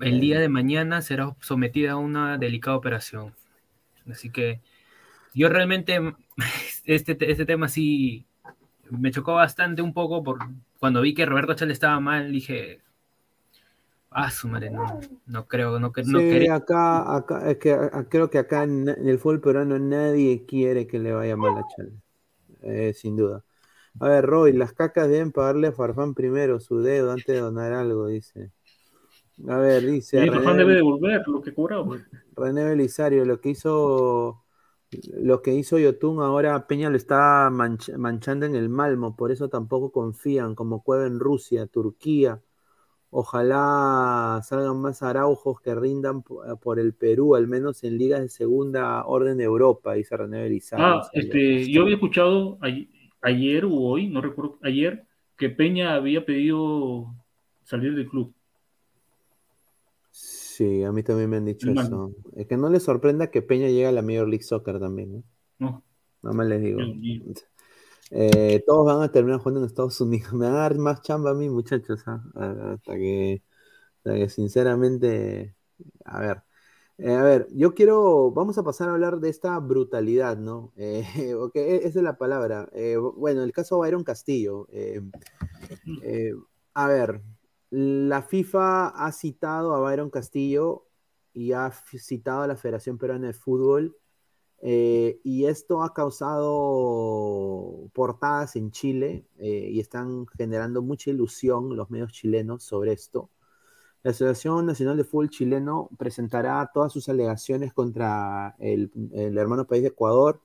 El día de mañana será sometida a una delicada operación. Así que yo realmente este, este tema sí me chocó bastante un poco por cuando vi que Roberto Chale estaba mal, dije, ah, su madre, no, no creo, no, que- no sí, quería- acá, acá, es que a- creo que acá en, el fútbol peruano nadie quiere que le vaya mal a Chale. Eh, sin duda. A ver, Roy, las cacas deben pagarle a Farfán primero su dedo antes de donar algo, dice. A ver, dice. Sí, René- Farfán debe devolver lo que cobraba. pues. René Belisario, lo que hizo lo que hizo Yotun ahora Peña lo está manch- manchando en el Malmo, por eso tampoco confían, como Cueva en Rusia, Turquía. Ojalá salgan más araujos que rindan po- por el Perú, al menos en ligas de segunda orden de Europa, dice René Belisario. Ah, este, yo había escuchado ay- ayer o hoy, no recuerdo, ayer, que Peña había pedido salir del club. Sí, a mí también me han dicho eso. Es que no les sorprenda que Peña llegue a la Major League Soccer también, ¿no? No, Nada más les digo. Eh, todos van a terminar jugando en Estados Unidos. Me van a dar más chamba a mí, muchachos. ¿ah? Hasta que, hasta que sinceramente, a ver. Eh, a ver, yo quiero, vamos a pasar a hablar de esta brutalidad, ¿no? Eh, ok, e- esa es la palabra. Eh, bueno, el caso Byron Castillo. eh, eh, a ver, la FIFA ha citado a Byron Castillo y ha citado a la Federación Peruana de Fútbol eh, y esto ha causado portadas en Chile eh, y están generando mucha ilusión los medios chilenos sobre esto. La Asociación Nacional de Fútbol Chileno presentará todas sus alegaciones contra el, el hermano país de Ecuador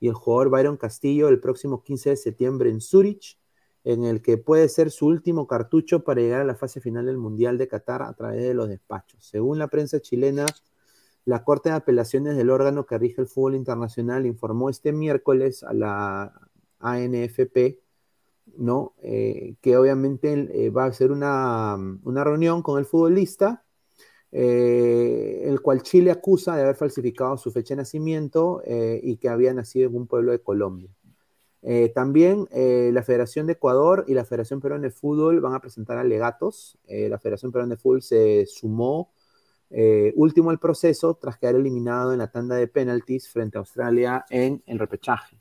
y el jugador Byron Castillo el próximo 15 de septiembre en Zurich, en el que puede ser su último cartucho para llegar a la fase final del Mundial de Qatar a través de los despachos. Según la prensa chilena, la Corte de Apelaciones del órgano que rige el fútbol internacional informó este miércoles a la ANFP, ¿no? Eh, que obviamente eh, va a ser una, una reunión con el futbolista, eh, el cual Chile acusa de haber falsificado su fecha de nacimiento y que había nacido en un pueblo de Colombia. Eh, también eh, la Federación de Ecuador y la Federación Peruana de Fútbol van a presentar alegatos. Eh, la Federación Peruana de Fútbol se sumó último el proceso tras quedar eliminado en la tanda de penaltis frente a Australia en el repechaje.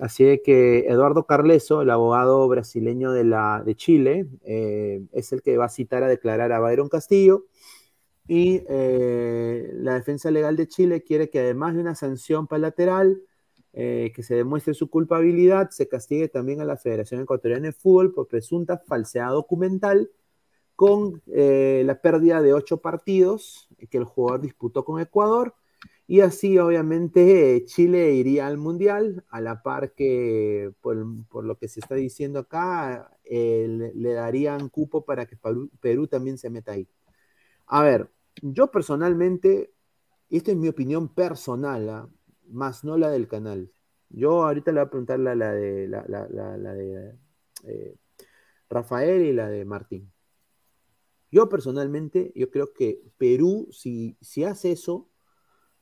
Así que Eduardo Carleso, el abogado brasileño de, Chile, es el que va a citar a declarar a Byron Castillo Y la defensa legal de Chile quiere que además de una sanción para lateral, eh, que se demuestre su culpabilidad, se castigue también a la Federación Ecuatoriana de Fútbol por presunta falsedad documental con eh, la pérdida de ocho partidos que el jugador disputó con Ecuador. Y así, obviamente, Chile iría al Mundial, a la par que, por, lo que se está diciendo acá, le, darían cupo para que Perú, también se meta ahí. A ver, yo personalmente, y esta es mi opinión personal, ¿ah? Más no la del canal. Yo ahorita le voy a preguntar la, de, la, de eh, Rafael y la de Martín. Yo personalmente, yo creo que Perú, si, si hace eso,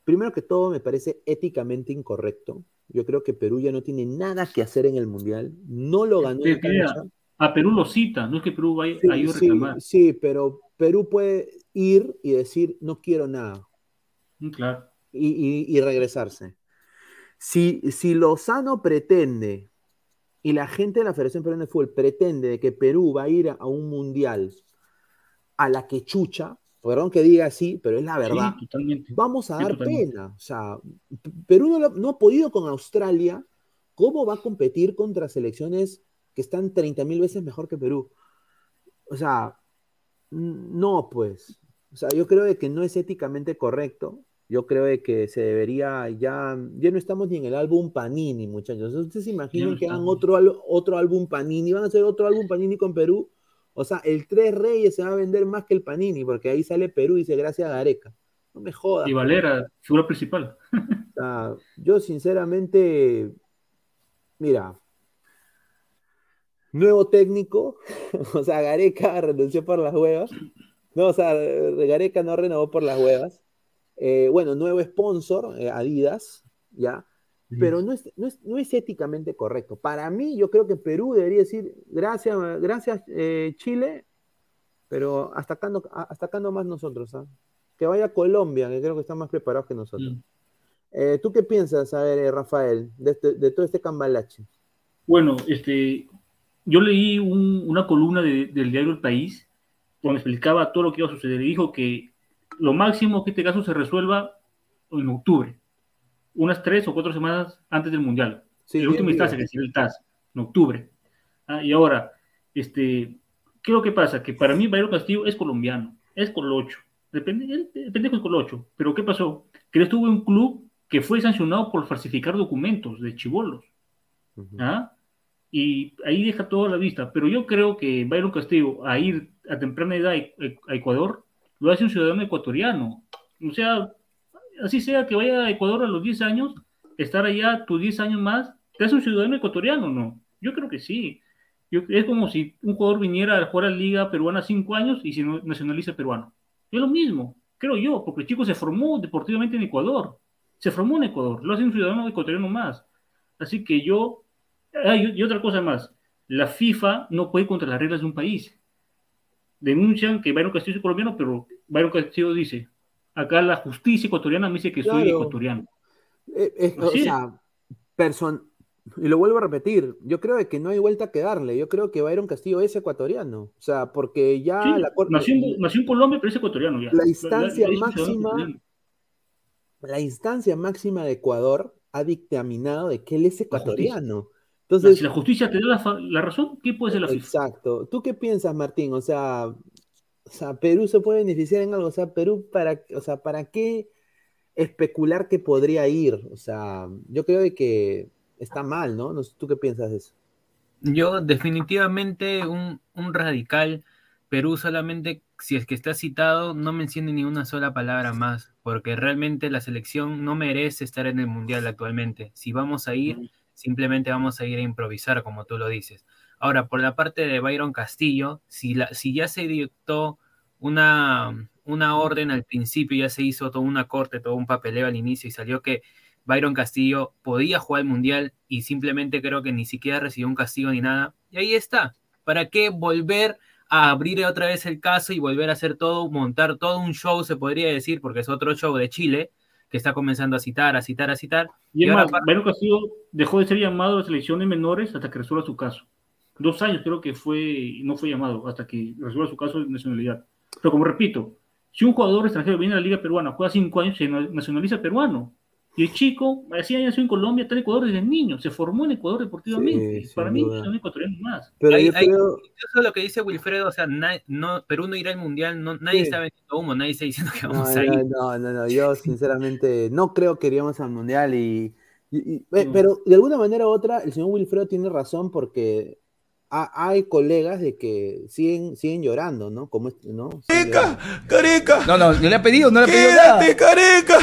primero que todo me parece éticamente incorrecto. Yo creo que Perú ya no tiene nada que hacer en el Mundial. No lo ganó. a Perú lo cita, no es que Perú vaya a ir a reclamar. Sí, pero Perú puede ir y decir, no quiero nada. Mm, claro. Y, regresarse. Si, si Lozano pretende, y la gente de la Federación Peruana de Fútbol pretende de que Perú va a ir a un mundial a la que chucha, perdón que diga así, pero es la verdad. Vamos a dar pena. O sea, Perú no, ha podido con Australia. ¿Cómo va a competir contra selecciones que están 30 mil veces mejor que Perú? O sea, no, pues. O sea, yo creo de que no es éticamente correcto. Yo creo de que se debería ya, ya no estamos ni en el álbum Panini, muchachos. Ustedes se imaginan que hagan otro, otro álbum Panini, van a hacer otro álbum Panini con Perú o sea, el Tres Reyes se va a vender más que el Panini, porque ahí sale Perú y dice gracias a Gareca. No me jodas. Y Valera, figura principal. O sea, yo sinceramente, mira, nuevo técnico, o sea, Gareca renunció por las huevas. No, o sea, Gareca no renovó por las huevas. Eh, bueno, nuevo sponsor, eh, Adidas, ¿ya? pero no es, no, es, éticamente correcto. Para mí, yo creo que Perú debería decir gracias, gracias eh, Chile, pero hasta acá, no, hasta acá más nosotros. ¿ah? Que vaya Colombia, que creo que están más preparados que nosotros. Mm. ¿Tú qué piensas, a ver, Rafael, este, de, todo este cambalache? Bueno, este, yo leí una columna del diario El País donde explicaba todo lo que iba a suceder y dijo que lo máximo que este caso se resuelva en octubre unas tres o cuatro semanas antes del Mundial. Sí, la última instancia, que es el TAS, en octubre. Ah, y ahora, este, ¿qué es lo que pasa? Que para mí Bayro Castillo es colombiano, es colocho. Depende, depende del colocho. Pero ¿qué pasó? Que él estuvo en un club que fue sancionado por falsificar documentos de chivolos. ¿ah? Y ahí deja toda la vista. Pero yo creo que Byron Castillo, a ir a temprana edad a Ecuador, lo hace un ciudadano ecuatoriano. O sea, así sea que vaya a Ecuador a los 10 años, estar allá tus 10 años más, ¿te hace un ciudadano ecuatoriano no? Yo creo que sí. es como si un jugador viniera a jugar a la Liga Peruana 5 años y se nacionaliza peruano. Es lo mismo, creo yo, porque el chico se formó deportivamente en Ecuador. Se formó en Ecuador, lo hace un ciudadano ecuatoriano más. Así que yo. y otra cosa más, la FIFA no puede contra las reglas de un país. Denuncian que Byron Castillo es colombiano, pero Byron Castillo dice, Acá la justicia ecuatoriana me dice que soy ecuatoriano. Eh, o sea, y lo vuelvo a repetir, yo creo que no hay vuelta que darle. Yo creo que Byron Castillo es ecuatoriano. O sea, porque ya la nació, en, Colombia, pero es ecuatoriano ya. La instancia máxima. La instancia máxima de Ecuador ha dictaminado de que él es ecuatoriano. Entonces, si la justicia te da la, razón, ¿qué puede ser la FIFA? Exacto. ¿Tú qué piensas, Martín? O sea, o sea, Perú se puede beneficiar en algo. O sea, Perú, para, o sea, ¿para qué especular que podría ir? O sea, yo creo que está mal, ¿no? ¿Tú qué piensas de eso? Yo, definitivamente, un, radical. Perú solamente, si es que está citado, no mencione ni una sola palabra más, porque realmente la selección no merece estar en el Mundial actualmente. Si vamos a ir, simplemente vamos a ir a improvisar, como tú lo dices. Ahora, por la parte de Byron Castillo, si, la, si ya se dictó una, una orden al principio, ya se hizo toda una corte, todo un papeleo al inicio y salió que Byron Castillo podía jugar el Mundial y simplemente creo que ni siquiera recibió un castigo ni nada. Y ahí está. ¿Para qué volver a abrir otra vez el caso y volver a hacer todo, montar todo un show, se podría decir, porque es otro show de Chile, que está comenzando a citar, a citar, a citar. Y, ahora, Byron Castillo dejó de ser llamado a selección de menores hasta que resuelva su caso dos años creo que fue, no fue llamado hasta que resuelva su caso de nacionalidad. Pero como repito, Si un jugador extranjero viene a la Liga Peruana, juega cinco años, se nacionaliza peruano. Y el chico, así nació en Colombia, está en Ecuador desde niño, se formó en Ecuador deportivamente. Para mí son ecuatorianos más. Pero hay, eso es lo que dice Wilfredo, o sea, no, Perú no irá al mundial, no, nadie está vendiendo humo, nadie está diciendo que vamos a ir. No, no, no, yo sinceramente no creo que iríamos al mundial y, pero de alguna manera u otra el señor Wilfredo tiene razón porque hay colegas de que siguen, siguen llorando, ¿no? Como ¿no? ¡Careca! ¡Careca! No, no, no le ha pedido, no le ha pedido ¡Quédate, careca!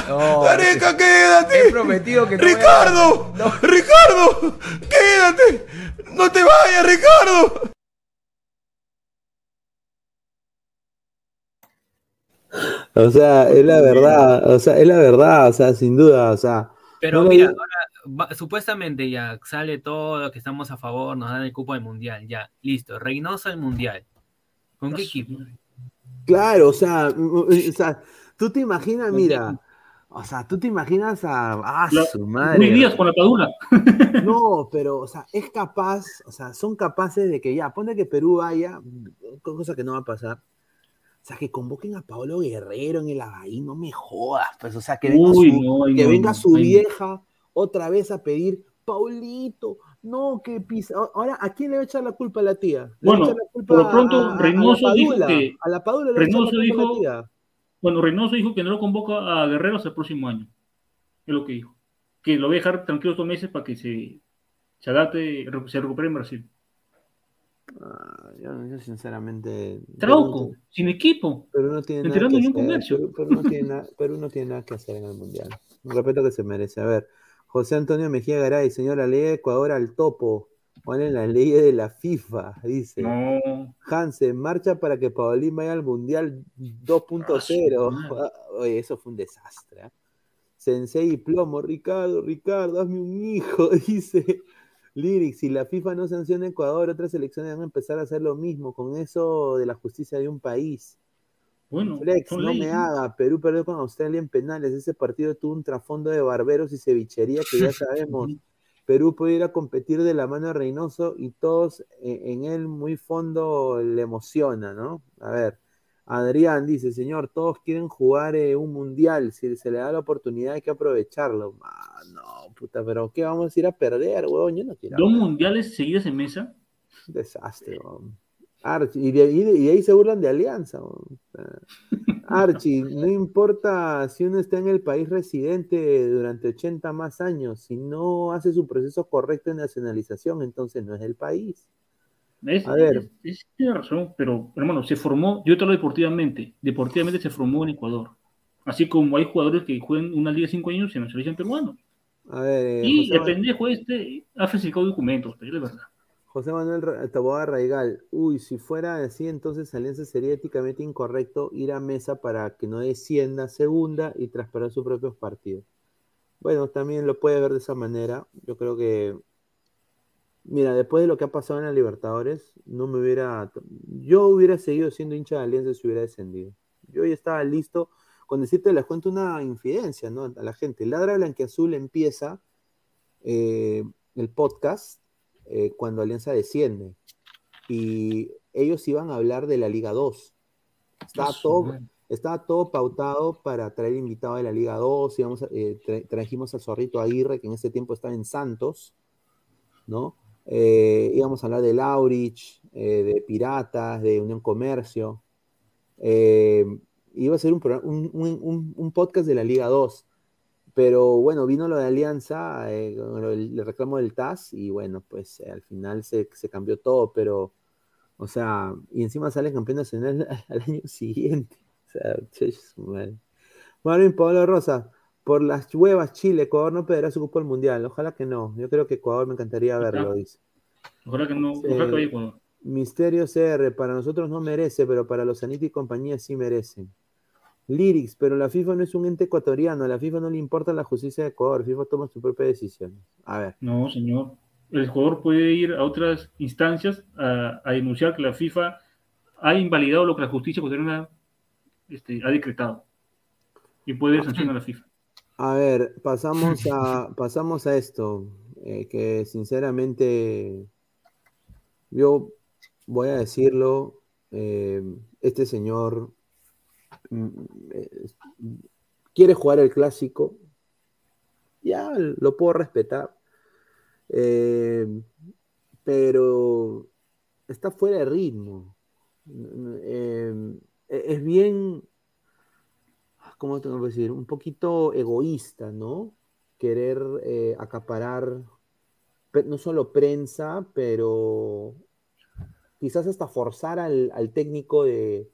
¡Careca, quédate! He prometido que no ¡Ricardo! ¡Ricardo! ¡Quédate! ¡No te vayas, Ricardo! O sea, es la verdad, o sea, es la verdad, o sea, sin duda, o sea. Pero mira, supuestamente ya sale todo que estamos a favor, nos dan el cupo del mundial, ya, listo. Reynoso al mundial. ¿Con qué equipo? Claro, o sea, o sea, tú te imaginas, mira, o sea, tú te imaginas a, ah, su madre. días con la padula. No, pero, o sea, es capaz, o sea, son capaces de que ya, pone que Perú vaya, cosa que no va a pasar. O sea, que convoquen a Pablo Guerrero en el ahí, no me jodas, pues, o sea, que venga su, que venga su vieja otra vez a pedir, Paulito, no, que pisa. Ahora, ¿a quién le va a echar la culpa a la tía? bueno, por lo pronto, Reynoso dijo que. A la Padula le Reynoso dijo, Bueno, Reynoso dijo que no lo convoca a Guerrero hasta el próximo año. Es lo que dijo. Que lo voy a dejar tranquilo dos meses para que se, se adapte, se recupere en Brasil. Ah, yo, sinceramente. Trauco, sin equipo. Pero no tiene nada que hacer. Pero, no tiene pero no tiene nada que hacer en el mundial. Un respeto que se merece. A ver, José Antonio Mejía Garay, señora, ley de Ecuador al topo. Ponen la ley de la FIFA, dice. No. Hansen, marcha para que Paulín vaya al Mundial 2.0. Ah, Oye, eso fue un desastre. ¿eh? Sensei y plomo, Ricardo, Ricardo, hazme un hijo, dice. Lyrics, si la FIFA no sanciona a Ecuador, otras selecciones van a empezar a hacer lo mismo con eso de la justicia de un país. Bueno, Flex, no me haga. Perú perdió con Australia en penales. Ese partido tuvo un trasfondo de barberos y cevichería que ya sabemos. Perú puede ir a competir de la mano de Reynoso y todos eh, en, él muy fondo le emociona, ¿no? A ver, Adrián dice, señor, todos quieren jugar eh, un mundial. Si se le da la oportunidad hay que aprovecharlo. Ah, no, puta, pero ¿qué vamos a ir a perder, huevón? Yo no quiero. ¿Dos mundiales seguidos en mesa? Desastre, huevón. Archie, y de, ahí se burlan de Alianza. Archie, no importa si uno está en el país residente durante 80 más años, si no hace su proceso correcto de nacionalización, entonces no es el país. a ver. tiene razón, pero hermano, se formó, yo te lo deportivamente, deportivamente se formó en Ecuador. Así como hay jugadores que juegan una liga de 5 años y se nacionalizan peruanos. A ver, eh, y el pendejo este ha falsificado documentos, pero es verdad. José Manuel Taboada Raigal, uy, si fuera así, entonces Alianza sería éticamente incorrecto ir a mesa para que no descienda segunda y trasparar sus propios partidos. Bueno, también lo puede ver de esa manera. Yo creo que, mira, después de lo que ha pasado en la Libertadores, no me hubiera, yo hubiera seguido siendo hincha de Alianza si hubiera descendido. Yo ya estaba listo con decirte, les cuento una infidencia, ¿no? A la gente. Ladra Blanquiazul empieza eh, el podcast eh, cuando Alianza desciende. Y ellos iban a hablar de la Liga 2. Estaba todo, estaba todo pautado para traer invitado de la Liga 2. Íbamos, eh, trajimos al Zorrito Aguirre, que en ese tiempo estaba en Santos, ¿no? Eh, íbamos a hablar de Laurich, de Piratas, de Unión Comercio. iba a ser un, un, un, podcast de la Liga 2. Pero bueno, vino lo de Alianza, eh, le reclamo del TAS y bueno, pues eh, al final se, cambió todo, pero, o sea, y encima sale campeón nacional al año siguiente. O sea, Marvin Pablo Rosa, por las huevas Chile, Ecuador no perderá su cupo al mundial. Ojalá que no. Yo creo que Ecuador me encantaría verlo, dice. Ojalá que no, ojalá que vaya Ecuador. Misterio CR, para nosotros no merece, pero para los Anita y compañía sí merecen. Lyrics, pero la FIFA no es un ente ecuatoriano, a la FIFA no le importa la justicia de Ecuador, FIFA toma su propia decisión. A ver. No, señor. El jugador puede ir a otras instancias a, denunciar que la FIFA ha invalidado lo que la justicia ecuatoriana este, ha decretado. Y puede sancionar a la FIFA. A ver, pasamos a, pasamos a esto, eh, que sinceramente yo voy a decirlo, eh, este señor quiere jugar el clásico, ya lo puedo respetar. Eh, pero está fuera de ritmo. Eh, es bien, ¿cómo tengo que decir? Un poquito egoísta, ¿no? Querer eh, acaparar no solo prensa, pero quizás hasta forzar al técnico de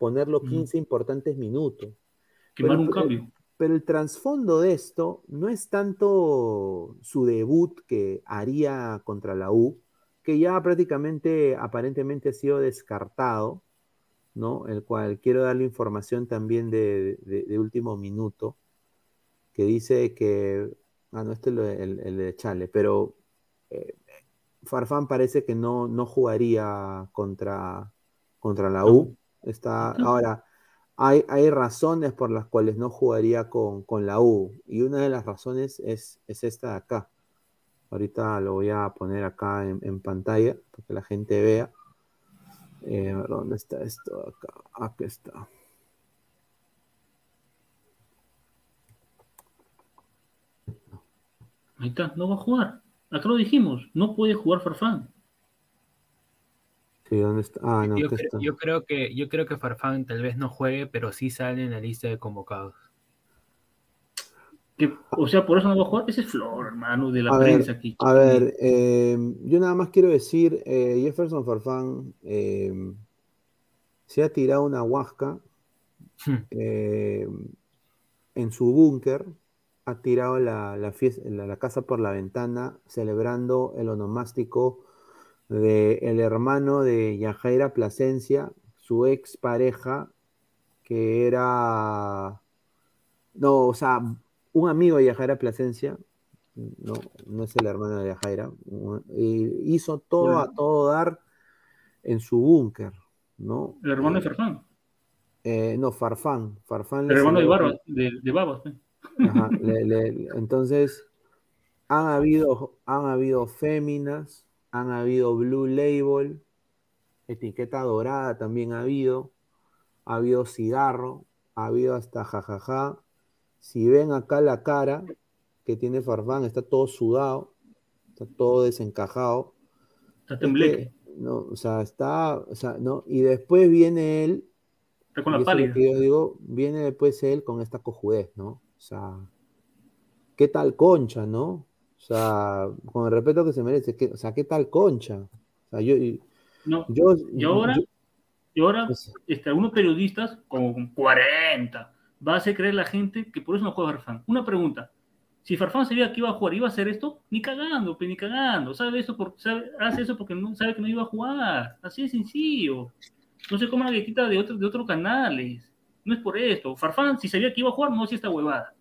poner los 15 importantes minutos. Quemar Pero- un cambio. pero el trasfondo de esto no es tanto su debut que haría contra la U, que ya prácticamente aparentemente ha sido descartado, ¿no? El cual quiero darle información también de, de- de último minuto, que dice que, ah, no, este es el, el de Chale, pero eh, Farfán parece que no, no jugaría contra, contra la U. Está, ahora, hay, hay razones por las cuales no jugaría con, con la U. Y una de las razones es, es esta de acá. Ahorita lo voy a poner acá en, en pantalla para que la gente vea. Eh, ¿Dónde está esto? Acá. Aquí está. Ahí está, no va a jugar. Acá lo dijimos, no puede jugar Farfán. Sí, ¿dónde está? Ah, no, yo, está. creo que yo creo que Farfán tal vez no juegue, pero sí sale en la lista de convocados. Que, o sea, por eso no va a jugar. Ese es Flor, hermano, de la A ver, prensa aquí. a ver, eh, yo nada más quiero decir, eh, Jefferson Farfán eh, se ha tirado una huasca eh, en su búnker, ha tirado la, la, fies- la- la casa por la ventana celebrando el onomástico de el hermano de Yajaira Plasencia, su ex pareja, que era, no, o sea, un amigo de Yajaira Plasencia, no, no es el hermano de Yajaira, hizo todo a todo dar en su búnker, ¿no? El hermano Eh, de Farfán. eh, no, Farfán. Farfán El hermano de, Barba, de, de Babas. Ajá, le- le- entonces, han habido, han habido féminas, han habido Blue Label, etiqueta dorada también ha habido, ha habido cigarro, ha habido hasta jajaja. Si ven acá la cara que tiene Farfán, está todo sudado, está todo desencajado. Está Es tembleque. que, no, o sea, está, o sea, no, y después viene él Está con la pálida. que yo digo, viene después él con esta cojudez, ¿no? O sea, ¿qué tal concha, no? O sea, con el respeto que se merece, ¿qué- o sea, ¿qué tal concha? O sea, yo, No. yo, Y ahora, yo- y ahora este, algunos periodistas, con 40, va a hacer creer la gente que por eso no juega Farfán. Una pregunta. Si Farfán sabía que iba a jugar, ¿iba a hacer esto? Ni cagando, ni cagando. Sabe eso por, sabe- hace eso porque no sabe que no iba a jugar. Así de sencillo. No se coma la galletita de otros de otros canales. No es por esto. Farfán, si sabía que iba a jugar, no hacía esta huevada.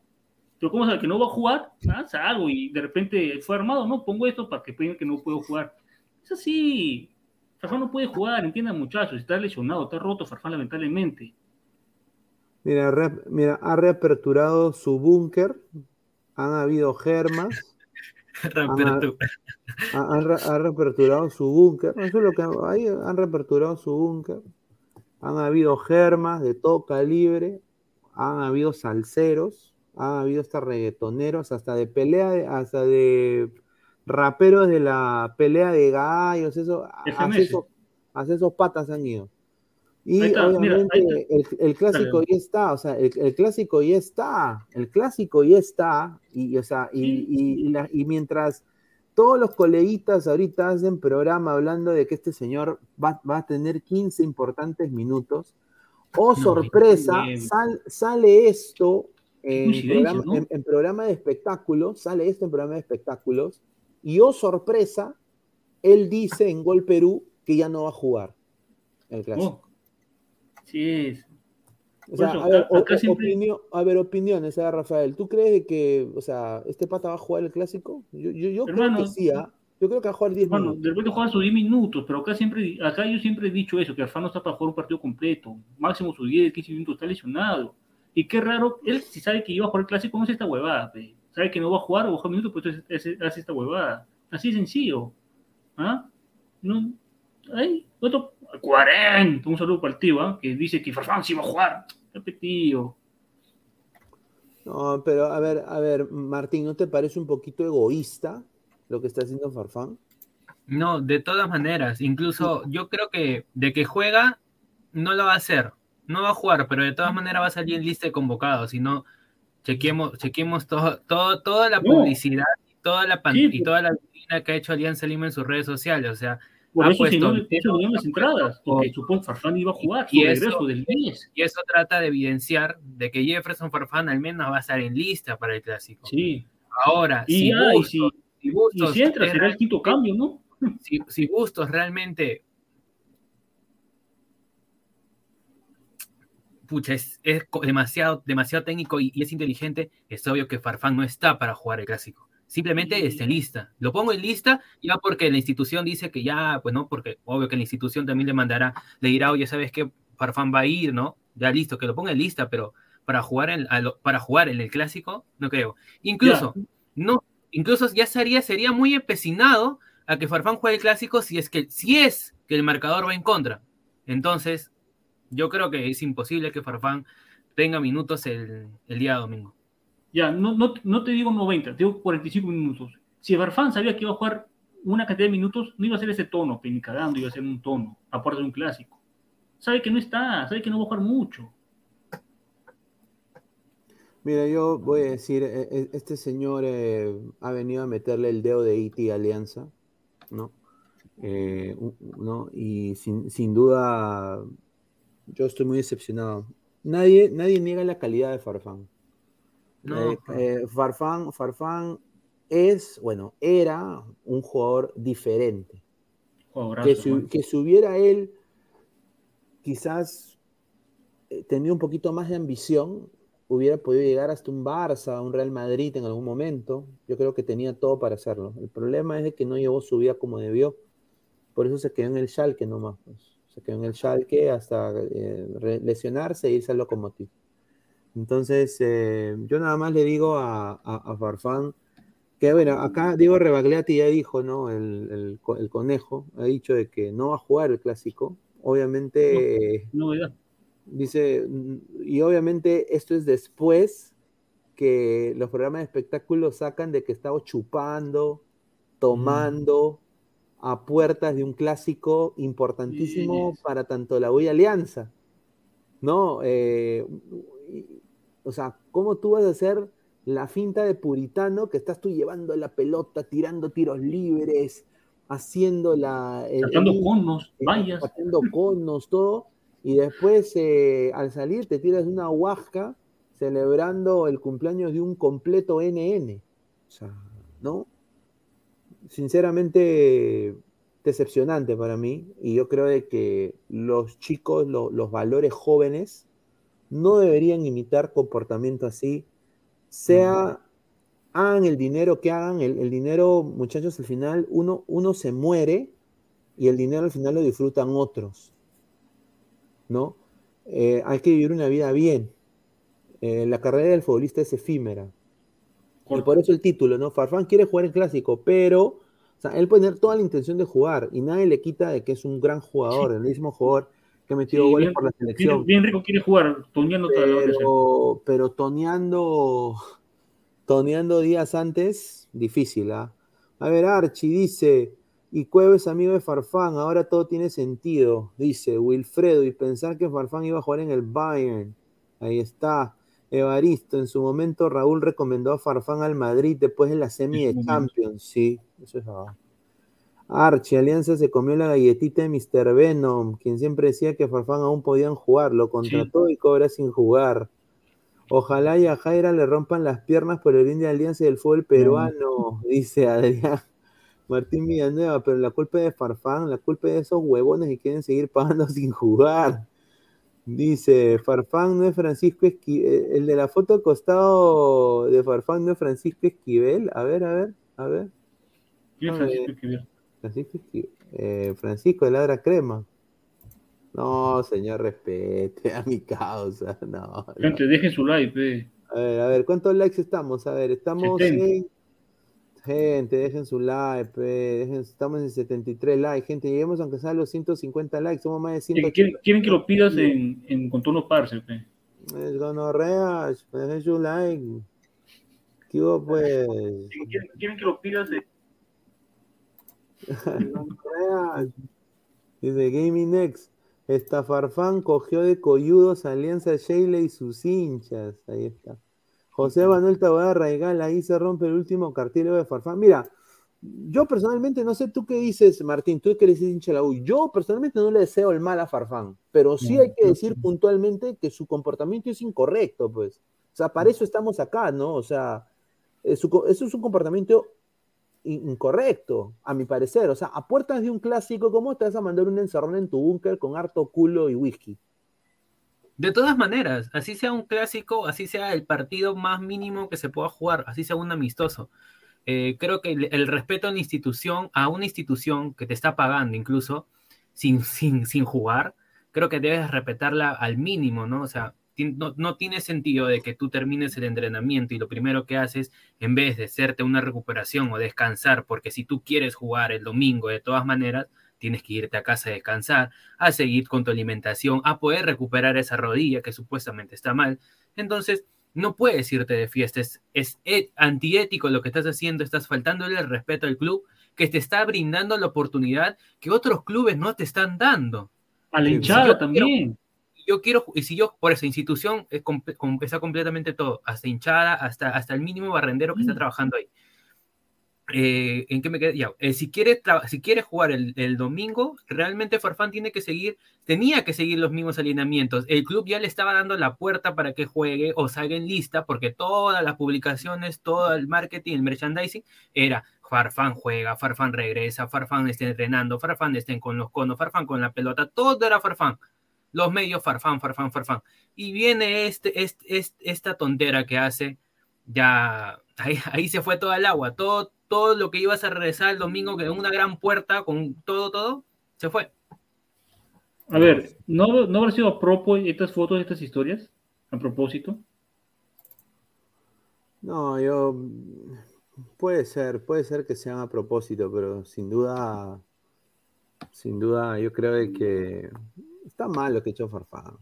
Pero ¿cómo sabe que no va a jugar? Ah, salgo y de repente fue armado. No, pongo esto para que vean que no puedo jugar. Es así. Farfán no puede jugar, entiendan muchachos. Está lesionado, está roto Farfán lamentablemente. mira, re- mira, ha reaperturado su búnker, han habido germas, han, re- ha reaperturado su búnker, eso es lo que ahí han reaperturado su búnker, han habido germas de todo calibre, han habido salseros, han habido hasta reggaetoneros, hasta de pelea, hasta de raperos de la pelea de gallos, eso, hace esos, hace esos patas han ido. Y está, obviamente el, el clásico ya está, o sea, el, el clásico ya está, el clásico ya está, y, o sea, y, y- y la- y mientras todos los coleguitas ahorita hacen programa hablando de que este señor va, va a tener 15 importantes minutos, oh sorpresa, sal- sale esto en programa, ¿no? en- en programa de espectáculos, sale esto en programa de espectáculos, y oh sorpresa, él dice en Gol Perú que ya no va a jugar el clásico. Oh, sí es. O sea, eso, a, ver, o- siempre- opinio- a ver, opiniones, a ver, Rafael. ¿Tú crees de que, o sea, este pata va a jugar el clásico? Yo, yo, yo creo que sí, ¿ah? Yo creo que va a jugar 10 Bueno, minutos. de repente juega sus 10 minutos, pero acá siempre, acá yo siempre he dicho eso, que Alfano está para jugar un partido completo, máximo sus 10, 15 minutos, está lesionado. Y qué raro, él si sabe que iba a jugar el clásico, no hace esta huevada, pe. sabe que no va a jugar o baja minutos, pues entonces hace, hace esta huevada. Así de sencillo. ¿Ah? No, hay otro 40, un saludo para el tío, ¿ah? que dice que Farfán sí va a jugar. Repetido. No, pero a ver, a ver, Martín, ¿no te parece un poquito egoísta lo que está haciendo Farfán? No, de todas maneras, incluso yo creo que de que juega, no lo va a hacer, no va a jugar, pero de todas maneras va a salir en lista de convocados, si no, chequemos, chequemos todo, todo, toda la No. publicidad y toda la pan- Sí, y pues. toda la vitrina que ha hecho Alianza Lima en sus redes sociales, o sea, Por ha eso se puesto- no, eso dieron las entradas, porque supongo Farfán iba a jugar su y eso, regreso del 10. y eso trata de evidenciar de que Jefferson Farfán al menos va a estar en lista para el clásico. Sí. Ahora, Y, si, ah, y Bustos, si, si y Bustos si entra, será el quinto cambio, ¿no? si, si Bustos realmente pucha, es, es demasiado, demasiado técnico y, y es inteligente, es obvio que Farfán no está para jugar el clásico. Simplemente está en lista. Lo pongo en lista ya porque la institución dice que ya, pues no, porque obvio que la institución también le mandará, le dirá, oye, ¿sabes qué? Farfán va a ir, ¿no? Ya listo, que lo ponga en lista, pero para jugar en, lo- para jugar en el clásico, no creo. Incluso, no, incluso ya sería, sería muy empecinado a que Farfán juegue el clásico si es que, si es que el marcador va en contra. Entonces, yo creo que es imposible que Farfán tenga minutos el, el día domingo. Ya, no, no, no te digo 90, te digo 45 minutos. Si Farfán sabía que iba a jugar una cantidad de minutos, no iba a ser ese tono, ni cagando, iba a ser un tono, aparte de un clásico. Sabe que no está, sabe que no va a jugar mucho. Mira, yo voy a decir, eh, eh, este señor eh, ha venido a meterle el dedo de IT a Alianza, ¿no? Eh, ¿no? Y sin, sin duda, yo estoy muy decepcionado. Nadie, nadie niega la calidad de Farfán. No, Eh, eh, Farfán, Farfán es, bueno, era un jugador diferente. Jugadorazo, Que si, que si hubiera él quizás eh, tenido un poquito más de ambición, hubiera podido llegar hasta un Barça, un Real Madrid en algún momento. Yo creo que tenía todo para hacerlo. El problema es de que no llevó su vida como debió. Por eso se quedó en el Schalke nomás. pues. Se quedó en el Schalke hasta eh, lesionarse e irse al Lokomotiv. Entonces, eh, yo nada más le digo a, a, a Farfán que, bueno, acá Diego Rebagliati ya dijo, ¿no? El, el co- el conejo ha dicho de que no va a jugar el clásico. Obviamente, Novedad. dice, mm, y obviamente esto es después que los programas de espectáculos sacan de que estaba chupando, tomando a puertas de un clásico importantísimo para tanto la U y Alianza. ¿No? Eh, o sea, ¿cómo tú vas a hacer la finta de puritano que estás tú llevando la pelota, tirando tiros libres, haciendo la... Sacando conos, eh, vallas. Haciendo conos, todo, y después eh, al salir te tiras una huasca celebrando el cumpleaños de un completo NN. O sea, ¿no? Sinceramente, decepcionante para mí, y yo creo de que los chicos, lo- los valores jóvenes, no deberían imitar comportamiento así, sea hagan el dinero que hagan, el, el dinero, muchachos, al final uno, uno se muere y el dinero al final lo disfrutan otros, ¿no? Eh, hay que vivir una vida bien. Eh, la carrera del futbolista es efímera. Y por eso el título, ¿no? Farfán quiere jugar en clásico, pero o sea, él puede tener toda la intención de jugar y nadie le quita de que es un gran jugador, el mismo jugador que ha metido Sí, goles bien, por la selección. bien rico quiere jugar, toneando. Pero, pero toneando, toneando días antes, difícil, ¿ah? A ver, Archie dice, y Cuevo es amigo de Farfán, ahora todo tiene sentido, dice Wilfredo, y pensar que Farfán iba a jugar en el Bayern. Ahí está. Evaristo, en su momento Raúl recomendó a Farfán al Madrid después de la semi de Champions, sí, eso es verdad. Archie, Alianza se comió la galletita de Mr. Venom, quien siempre decía que Farfán aún podían jugar, lo contrató y cobra sin jugar. Ojalá y a Jaira le rompan las piernas por el bien de Alianza y del fútbol peruano, dice Adrián Martín Villanueva, pero la culpa es de Farfán, la culpa es de esos huevones que quieren seguir pagando sin jugar. Dice, Farfán no es Francisco Esquivel, el de la foto al costado de Farfán no es Francisco Esquivel. A ver, a ver, a ver. ¿Quién es. Francisco Esquivel? Francisco, Esqui- eh, Francisco de Ladra Crema. No, señor, respete a mi causa. No, no. Gente, dejen su like, pe. A ver, a ver, ¿cuántos likes estamos? A ver, estamos 70. en. Gente, dejen su like, dejen- estamos en 73 likes. Gente, lleguemos aunque sea a los 150 likes. Somos más de Quieren, 180. quieren- quieren que lo pidas en, en contorno parse, pe. Es gonorrea, dejen su like. ¿Qué hubo, pues? ¿Quieren, quieren que lo pidas de Gonorrea. Dice Gaming Next. Esta Farfán cogió de coyudos Alianza Sheila y sus hinchas. Ahí está. José Manuel Taboada Raigal, ahí se rompe el último cartílago de Farfán. Mira, yo personalmente no sé tú qué dices, Martín, tú que eres hincha de la U. Yo personalmente no le deseo el mal a Farfán, pero sí hay que decir puntualmente que su comportamiento es incorrecto, pues. O sea, para eso estamos acá, ¿no? O sea, eh, eso es un comportamiento in- incorrecto, a mi parecer. O sea, a puertas de un clásico, ¿cómo te vas a mandar un encerrón en tu búnker con harto culo y whisky? De todas maneras, así sea un clásico, así sea el partido más mínimo que se pueda jugar, así sea un amistoso. Eh, creo que el, respeto a una institución, a una institución que te está pagando incluso, sin, sin, sin jugar, creo que debes respetarla al mínimo, ¿no? O sea, no, no tiene sentido de que tú termines el entrenamiento y lo primero que haces, en vez de hacerte una recuperación o descansar, porque si tú quieres jugar el domingo de todas maneras, tienes que irte a casa a descansar, a seguir con tu alimentación, a poder recuperar esa rodilla que supuestamente está mal. Entonces, no puedes irte de fiesta, es, es antiético lo que estás haciendo, estás faltándole el respeto al club que te está brindando la oportunidad que otros clubes no te están dando. a la yo también? Yo quiero, y si yo, por esa institución, es está completamente todo, hasta hinchada, hasta, hasta el mínimo barrendero que está trabajando ahí. Eh, ¿En qué me quedé? Eh, si, quiere jugar el, domingo, realmente Farfán tiene que seguir, tenía que seguir los mismos alineamientos. El club ya le estaba dando la puerta para que juegue o salga en lista, porque todas las publicaciones, todo el marketing, el merchandising, era Farfán juega, Farfán regresa, Farfán está entrenando, Farfán está con los conos, Farfán con la pelota, todo era Farfán. Los medios, Farfán, Farfán, Farfán. Y viene este, este, este- esta tontera que hace, ya ahí, ahí se fue todo el agua, todo, todo lo que ibas a regresar el domingo, que una gran puerta con todo, todo, se fue. A ver, ¿no, no habrá sido a propósito estas fotos, estas historias? A propósito. No, yo. Puede ser, puede ser que sean a propósito, pero sin duda. Sin duda, yo creo de que. Está mal lo que ha hecho Farfán.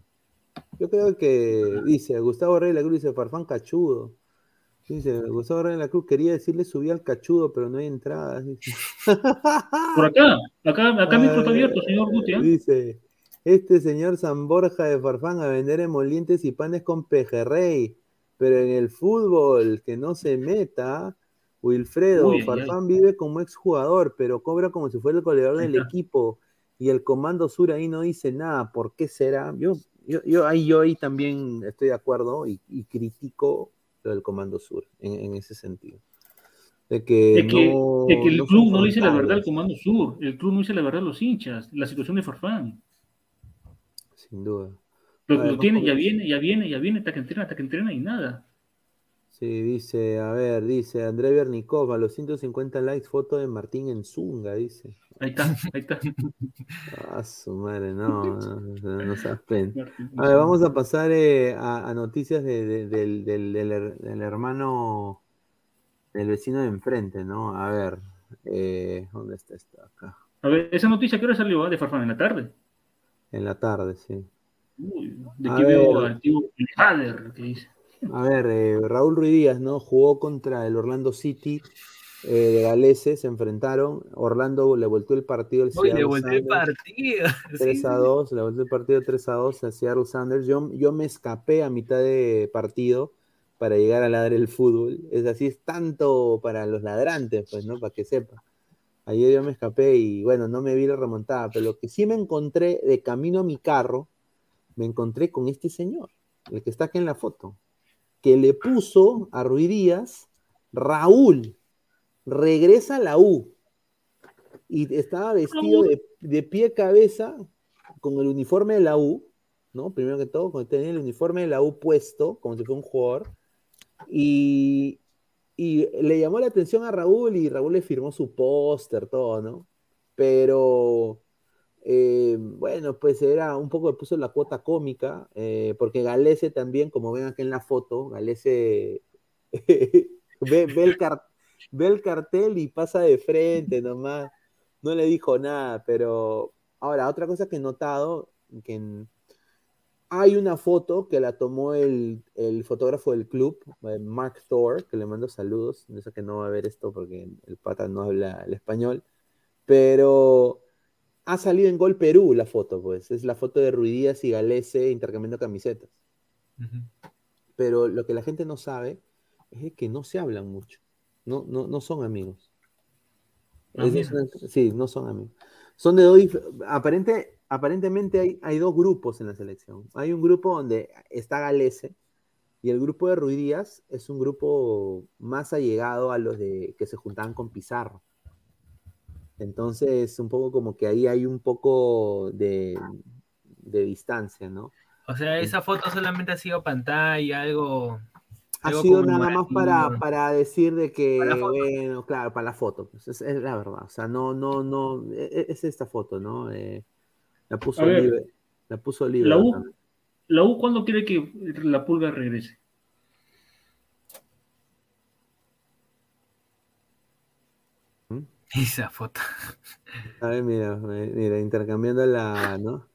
Yo creo que. Dice Gustavo Rey de la Cruz, dice Farfán cachudo. Dice Gustavo Rey de la Cruz, quería decirle subí al cachudo, pero no hay entradas. Por acá, acá, acá mi está abierto, señor Guti. ¿eh? Dice, este señor San Borja de Farfán a vender emolientes y panes con pejerrey, pero en el fútbol, que no se meta, Wilfredo, Farfán vive como exjugador, pero cobra como si fuera el goleador del equipo, y el Comando Sur ahí no dice nada, ¿por qué será? Yo, yo, yo ahí, yo ahí también estoy de acuerdo y, y critico lo del Comando Sur, en, en ese sentido. De que, Es que, no, es que el no club no le dice la verdad al Comando Sur, el club no dice la verdad a los hinchas, la situación de Farfán. sin duda. Lo, A ver, lo tiene, ya viene, ya viene, ya viene, hasta que entrena, hasta que entrena y nada. Sí, dice, a ver, dice André Bernikov, a los 150 likes, foto de Martín en Zunga, dice. Ahí está, ahí está. Ah, su madre, no, no, no, seas pen. A ver, vamos a pasar eh, a, a noticias de- de- del, del- del del hermano, del vecino de enfrente, ¿no? A ver, eh, ¿dónde está esto? Acá, A ver, esa noticia que ahora salió ah, de Farfán en la tarde. en la tarde, sí. Uy, de aquí veo al tío Jader, que dice. A ver, eh, Raúl Ruiz Díaz, ¿no? Jugó contra el Orlando City eh, de Galese, se enfrentaron. Orlando le volteó el partido al Uy, le Seattle volteó el partido. 3 a 2, le volteó el partido 3 a 2 a Seattle Sanders. Yo, yo me escapé a mitad de partido para llegar a ladrar el fútbol. Es así, es tanto para los ladrantes, pues, ¿no? Para que sepa. Ayer yo me escapé y bueno, no me vi la remontada, pero lo que sí me encontré de camino a mi carro, me encontré con este señor, el que está aquí en la foto, que le puso a Ruiz Díaz, Raúl, regresa a la U. Y estaba vestido de, de pie a cabeza con el uniforme de la U, ¿no? Primero que todo, tenía el uniforme de la U puesto, como si fuera un jugador. Y, y le llamó la atención a Raúl y Raúl le firmó su póster, todo, ¿no? Pero eh, bueno, pues era un poco, le puso la cuota cómica, eh, porque Galese también, como ven aquí en la foto, Galese ve, ve el car- ve el cartel y pasa de frente nomás, no le dijo nada, pero ahora, otra cosa que he notado, que en- Hay una foto que la tomó el, el fotógrafo del club, eh, Mark Thor, que le mando saludos. No sé que no va a ver esto porque el pata no habla el español. Pero ha salido en Gol Perú la foto, pues. Es la foto de Ruidías y Galese intercambiando camisetas. Pero lo que la gente no sabe es que no se hablan mucho. No, no, no son amigos. Ah, Es- sí, no son amigos. Son de dos. Aparente, aparentemente hay, hay dos grupos en la selección. Hay un grupo donde está Galese y el grupo de Ruidías es un grupo más allegado a los de que se juntaban con Pizarro. Entonces, un poco como que ahí hay un poco de, de distancia, ¿no? O sea, esa foto solamente ha sido pantalla, algo. Ha sido nada más para, para decir de que, Para bueno, claro, para la foto, pues, es, es la verdad. O sea, no, no, no, e- e- es esta foto, ¿no? Eh, la puso ver. libre. La puso libre. La U, la U ¿cuándo quiere que la pulga regrese? Esa foto. A ver, mira, eh, mira, intercambiando la, ¿no?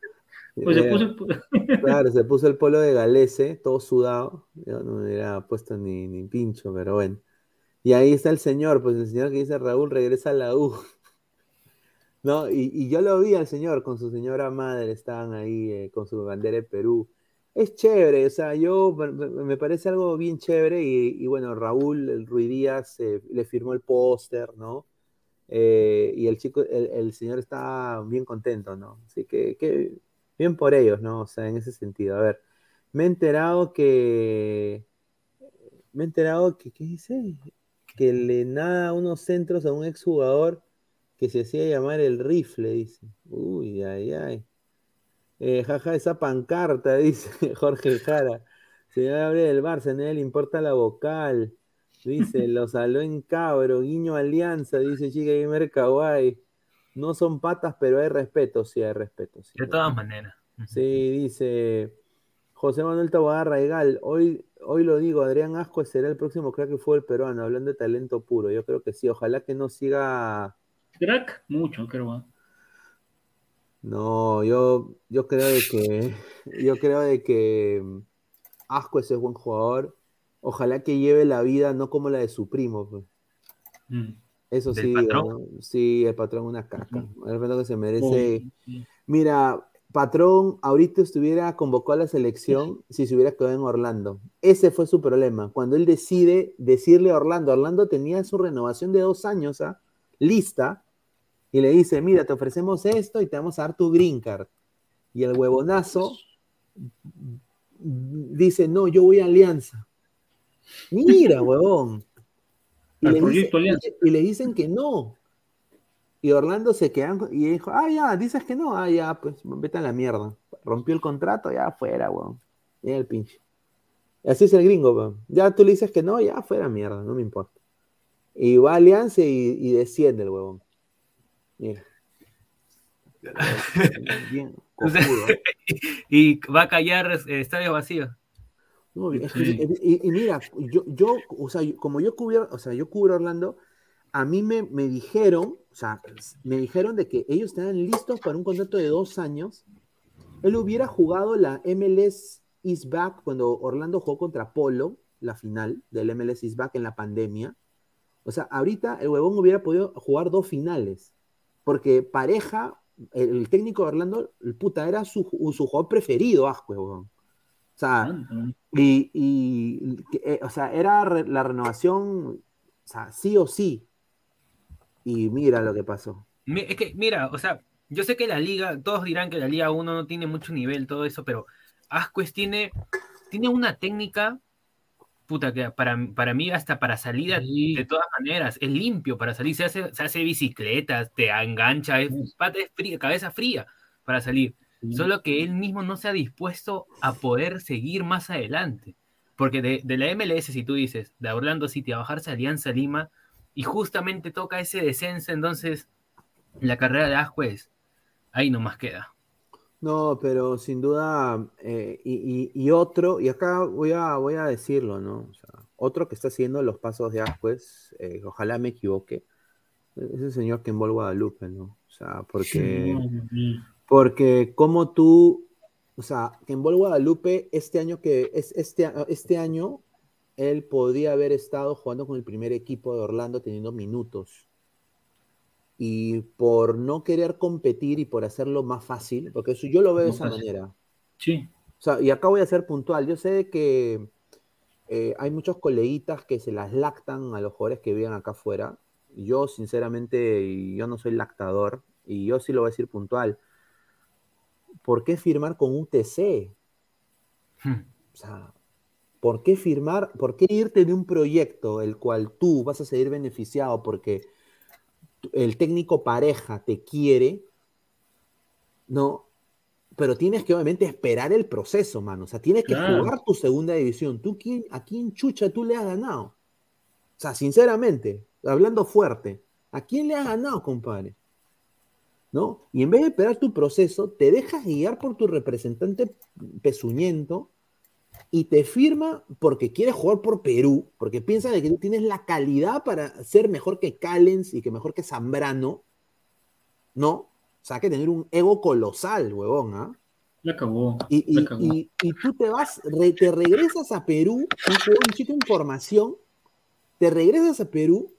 Pues se Mira, puso- Claro, se puso el polo de Galese, todo sudado. Yo no me hubiera puesto ni, ni pincho, pero bueno. Y ahí está el señor, pues el señor que dice Raúl regresa a la U. No, y, y yo lo vi al señor con su señora madre, estaban ahí eh, con su bandera de Perú. Es chévere, o sea, yo me parece algo bien chévere y, y bueno, Raúl el Ruiz Díaz eh, le firmó el póster, ¿no? Eh, y el chico, el, el señor está bien contento, ¿no? Así que, que bien por ellos, ¿no? O sea, en ese sentido. A ver, me he enterado que, me he enterado que, ¿qué dice? Que le nada unos centros a un exjugador que se hacía llamar el rifle, dice. Uy, ay, ay. Eh, jaja, esa pancarta, dice Jorge Jara. Señor Gabriel del Barça, a nadie le importa la vocal. Dice, lo saló en cabro, guiño alianza, dice Chica Gamer Kawaii. No son patas, pero hay respeto, sí hay respeto. Sí, De todas maneras. Sí, dice José Manuel Taboada Raigal, hoy, hoy lo digo, Adrián Asco será el próximo crack que fue el peruano, hablando de talento puro. Yo creo que sí, ojalá que no siga. Crack, mucho, creo. ¿ah? No, yo, yo creo de que yo creo de que Asco es buen jugador. Ojalá que lleve la vida no como la de su primo. pues. Mm. Eso ¿Del sí, digo, patrón? ¿no? sí, el patrón una caca. El patrón que se merece. Mira, patrón, ahorita estuviera convocado a la selección si se hubiera quedado en Orlando. Ese fue su problema. Cuando él decide decirle a Orlando, Orlando tenía su renovación de dos años ¿ah? lista y le dice, mira, te ofrecemos esto y te vamos a dar tu green card. Y el huevonazo dice, no, yo voy a Alianza. Mira, huevón. Y Al le, proyecto dice- Alianza. y le dicen que no. Y Orlando se quedan y dijo, ah, ya, dices que no, ah, ya, pues vete a la mierda. Rompió el contrato, ya afuera, weón. Ya el pinche. Así es el gringo, weón. Ya tú le dices que no, ya fuera mierda, no me importa. Y va a Alianza y, y desciende el huevón. Mira. Bien, cojudo. y va a callar eh, estadios vacíos. No, es que- y, y mira, yo, yo, o sea, como yo cubro, o sea, yo cubro Orlando, a mí me, me dijeron, o sea, me dijeron de que ellos estaban listos para un contrato de dos años. Él hubiera jugado la MLS East Back cuando Orlando jugó contra Polo, la final del MLS East Back en la pandemia. O sea, ahorita el huevón hubiera podido jugar dos finales. Porque pareja, el, el técnico de Orlando, el puta, era su, su jugador preferido, Asco, huevón. O sea, y, y, eh, o sea, era re- la renovación, o sea, sí o sí. Y mira lo que pasó. Es que, mira, o sea, yo sé que la liga, todos dirán que la liga 1 no tiene mucho nivel, todo eso, pero Asquez tiene, tiene una técnica, puta, que para, para mí hasta para salida, de todas maneras, es limpio para salir, se hace, se hace bicicletas, te engancha, es, pata es fría, cabeza fría para salir. Solo que él mismo no se ha dispuesto a poder seguir más adelante. Porque de, de la MLS, si tú dices, de Orlando City a bajarse a Alianza Lima, y justamente toca ese descenso, entonces la carrera de Asquez ahí nomás queda. No, pero sin duda, eh, y, y- y otro, y acá voy a, voy a decirlo, ¿no? O sea, otro que está siguiendo los pasos de Ascuez, eh, ojalá me equivoque, es el señor Kembol Guadalupe, ¿no? O sea, porque, Sí. Porque como tú o sea, que en Bol Guadalupe este año que es este, este año él podría haber estado jugando con el primer equipo de Orlando teniendo minutos. Y por no querer competir y por hacerlo más fácil, porque eso yo lo veo de esa fácil. manera. Sí. O sea, y acá voy a ser puntual. Yo sé que eh, hay muchos coleguitas que se las lactan a los jugadores que viven acá afuera. Yo, sinceramente, yo no soy lactador, y yo sí lo voy a decir puntual. ¿Por qué firmar con UTC? Hmm. O sea, ¿por qué firmar, por qué irte de un proyecto el cual tú vas a seguir beneficiado porque el técnico pareja te quiere, ¿no? Pero tienes que obviamente esperar el proceso, mano. O sea, tienes que Claro. jugar tu segunda división. ¿Tú quién, ¿A quién chucha tú le has ganado? O sea, sinceramente, hablando fuerte, ¿a quién le has ganado, compadre? ¿No? Y en vez de esperar tu proceso, te dejas guiar por tu representante pezuñento y te firma porque quiere jugar por Perú, porque piensa de que tú tienes la calidad para ser mejor que Callens y que mejor que Zambrano, ¿no? O sea, hay que tener un ego colosal, huevón, ¿ah? La acabó. Y, y- la acabó. y- y tú te vas, re- te regresas a Perú, un chico en formación, te regresas a Perú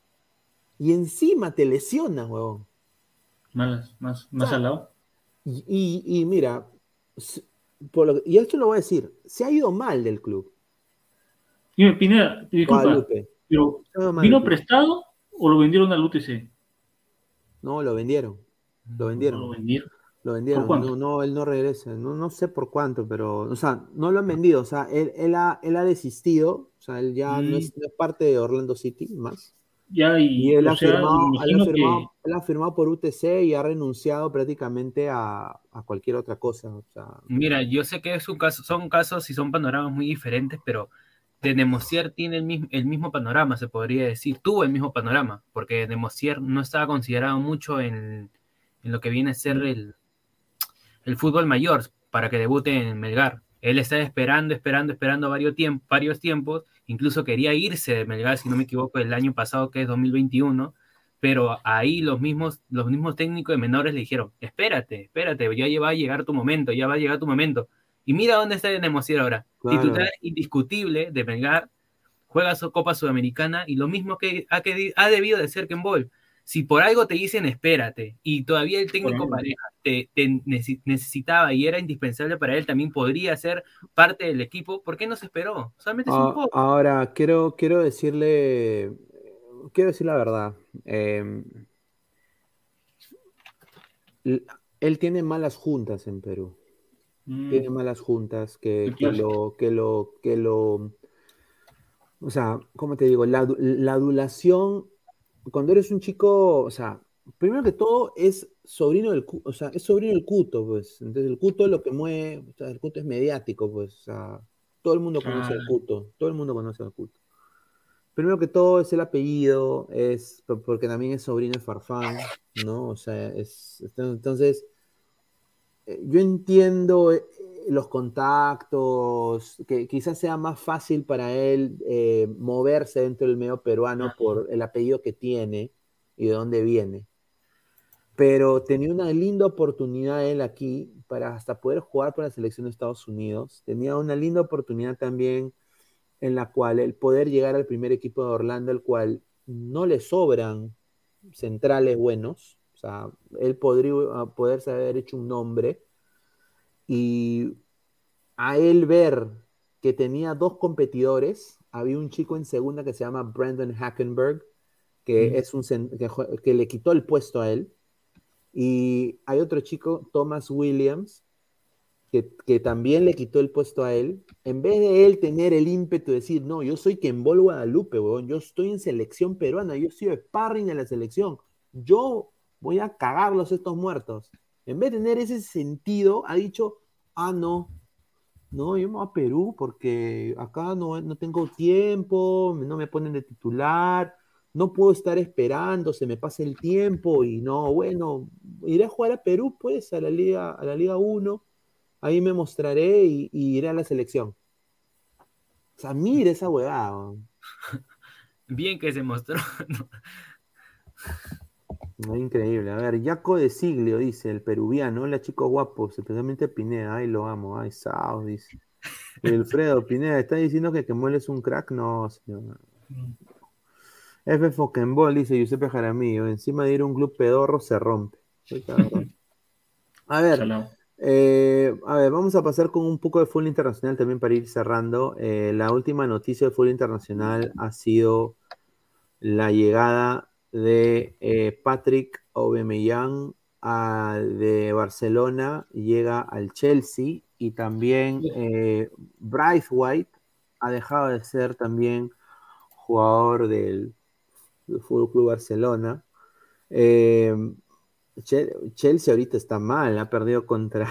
y encima te lesionas, huevón. Más, más, más al lado. Y, y- y mira, por lo que- y esto lo voy a decir, se ha ido mal del club. Dime, Pineda, disculpa, Guadalupe. pero ¿vino prestado o lo vendieron al UTC? No, lo vendieron. Lo vendieron. Lo vendieron. Lo vendieron. No, no, él no regresa. No, no sé por cuánto, pero, o sea, no lo han vendido. O sea, él, él ha, él ha desistido. O sea, él ya no, Mm. es, no es parte de Orlando City más. Ya, y, Y él ha, sea, firmado, él, ha que- firmado, él ha firmado por UTC y ha renunciado prácticamente a, a cualquier otra cosa. O sea, Mira, yo sé que es un caso, son casos y son panoramas muy diferentes, pero de Nemocier tiene el mismo, el mismo panorama, se podría decir. Tuvo el mismo panorama, porque Nemocier no estaba considerado mucho en, en lo que viene a ser el, el fútbol mayor para que debute en Melgar. Él estaba esperando, esperando, esperando varios, tiemp- varios tiempos. Incluso quería irse de Melgar, si no me equivoco, el año pasado, que es 2021. Pero ahí los mismos, los mismos técnicos de menores le dijeron, espérate, espérate, ya va a llegar tu momento, ya va a llegar tu momento. Y mira dónde está Nemocier ahora. Claro. Titular indiscutible de Melgar, juega su Copa Sudamericana y lo mismo que ha, que ha debido de ser Ken Ball. Si por algo te dicen espérate y todavía el técnico pareja te, te necesi- necesitaba y era indispensable para él, también podría ser parte del equipo, ¿por qué no se esperó? Solamente es un poco. ahora quiero, quiero decirle, quiero decir la verdad. eh, l- él tiene malas juntas en Perú. Mm, tiene malas juntas que, lo, que lo, que lo, o sea, ¿cómo te digo? La adulación, cuando eres un chico, o sea, primero que todo es sobrino del, o sea, es sobrino del cuto, pues, entonces el cuto es lo que mueve, o sea, el cuto es mediático, pues, o sea, todo el mundo conoce al cuto, todo el mundo conoce al cuto. Primero que todo es el apellido, es por- porque también es sobrino de Farfán, ¿no? O sea, es, entonces, eh, yo entiendo eh, los contactos, que quizás sea más fácil para él eh, moverse dentro del medio peruano por el apellido que tiene y de dónde viene. Pero tenía una linda oportunidad él aquí para hasta poder jugar por la selección de Estados Unidos. Tenía una linda oportunidad también en la cual el poder llegar al primer equipo de Orlando, el cual no le sobran centrales buenos. O sea, él podría ah, poderse haber hecho un nombre y a él ver que tenía dos competidores, había un chico en segunda que se llama Brandon Hackenberg, que, Mm. es un, que, le quitó el puesto a él, y hay otro chico, Thomas Williams, que, que también le quitó el puesto a él, en vez de él tener el ímpetu de decir, no, yo soy Kembol Guadalupe, weón, yo estoy en selección peruana, yo soy sparring de la selección, yo voy a cagarlos estos muertos. En vez de tener ese sentido, ha dicho, ah, no, no, yo me voy a Perú porque acá no, no tengo tiempo, no me ponen de titular, no puedo estar esperando, se me pasa el tiempo y no, bueno, iré a jugar a Perú, pues, a la Liga, a la Liga 1, ahí me mostraré y, iré a la selección. O sea, mire esa huevada. Bien que se mostró. increíble. A ver, Jaco de Siglio dice, el peruviano. Hola, chicos guapos, especialmente Pineda. Ay, lo amo. Ay, Sao, dice. Wilfredo Pineda, ¿está diciendo que Kemuel es un crack? No, señor. F. Fokenbol dice Giuseppe Jaramillo. Encima de ir a un club pedorro se rompe. A ver, eh, a ver, vamos a pasar con un poco de fútbol internacional también para ir cerrando. Eh, la última noticia de fútbol internacional ha sido la llegada de eh, Patrick Aubameyang a- de Barcelona, llega al Chelsea y también eh, Bryce White ha dejado de ser también jugador del, del Fútbol Club Barcelona. Eh, Che- Chelsea ahorita está mal, ha perdido contra,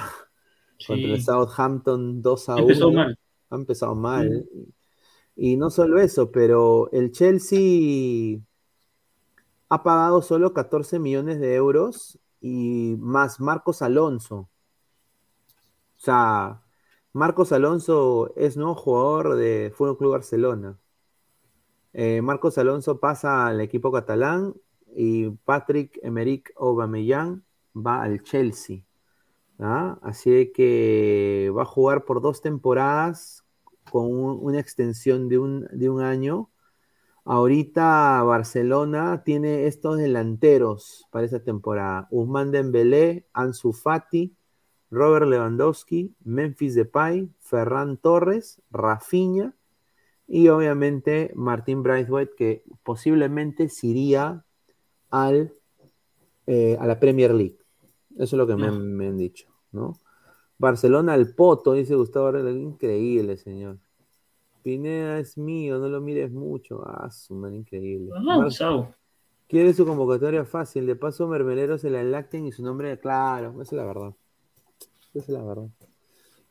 contra el. Southampton 2 a 1. Empezó mal. Ha empezado mal. Y no solo eso, pero el Chelsea ha pagado solo 14 millones de euros y más Marcos Alonso. O sea, Marcos Alonso es nuevo jugador de Fútbol Club Barcelona. Eh, Marcos Alonso pasa al equipo catalán y Patrick Emerick Aubameyang va al Chelsea. ¿ah? Así que va a jugar por dos temporadas con un- una extensión de un año. Ahorita Barcelona tiene estos delanteros para esta temporada. Usman Dembélé, Ansu Fati, Robert Lewandowski, Memphis Depay, Ferran Torres, Rafinha y obviamente Martín Braithwaite que posiblemente se iría al, eh, a la Premier League. Eso es lo que me, han- me han dicho, ¿no? Barcelona al poto, dice Gustavo. Increíble, señor. Pineda es mío, no lo mires mucho. Ah, su man, increíble. Ah. Quiere su convocatoria fácil. De paso, Mermelero se la enlacten y su nombre, claro, esa es la verdad. Esa es la verdad.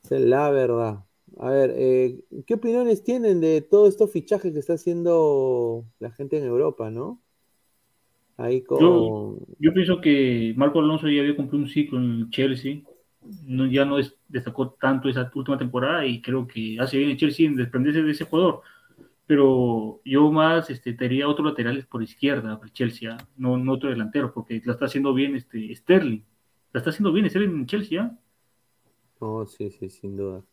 Esa es la verdad. A ver, eh, ¿qué opiniones tienen de todos estos fichajes que está haciendo la gente en Europa, no? Ahí con. Yo, yo pienso que Marco Alonso ya había cumplido un ciclo en el Chelsea. No, ya no es- destacó tanto esa última temporada y creo que hace bien el Chelsea en desprenderse de ese jugador. Pero yo más este, tendría otros laterales por izquierda para el Chelsea, ¿ah? no, no otro delantero, porque la está haciendo bien este, Sterling. La está haciendo bien Sterling en Chelsea. ¿ah? Oh, sí, sí, sin duda.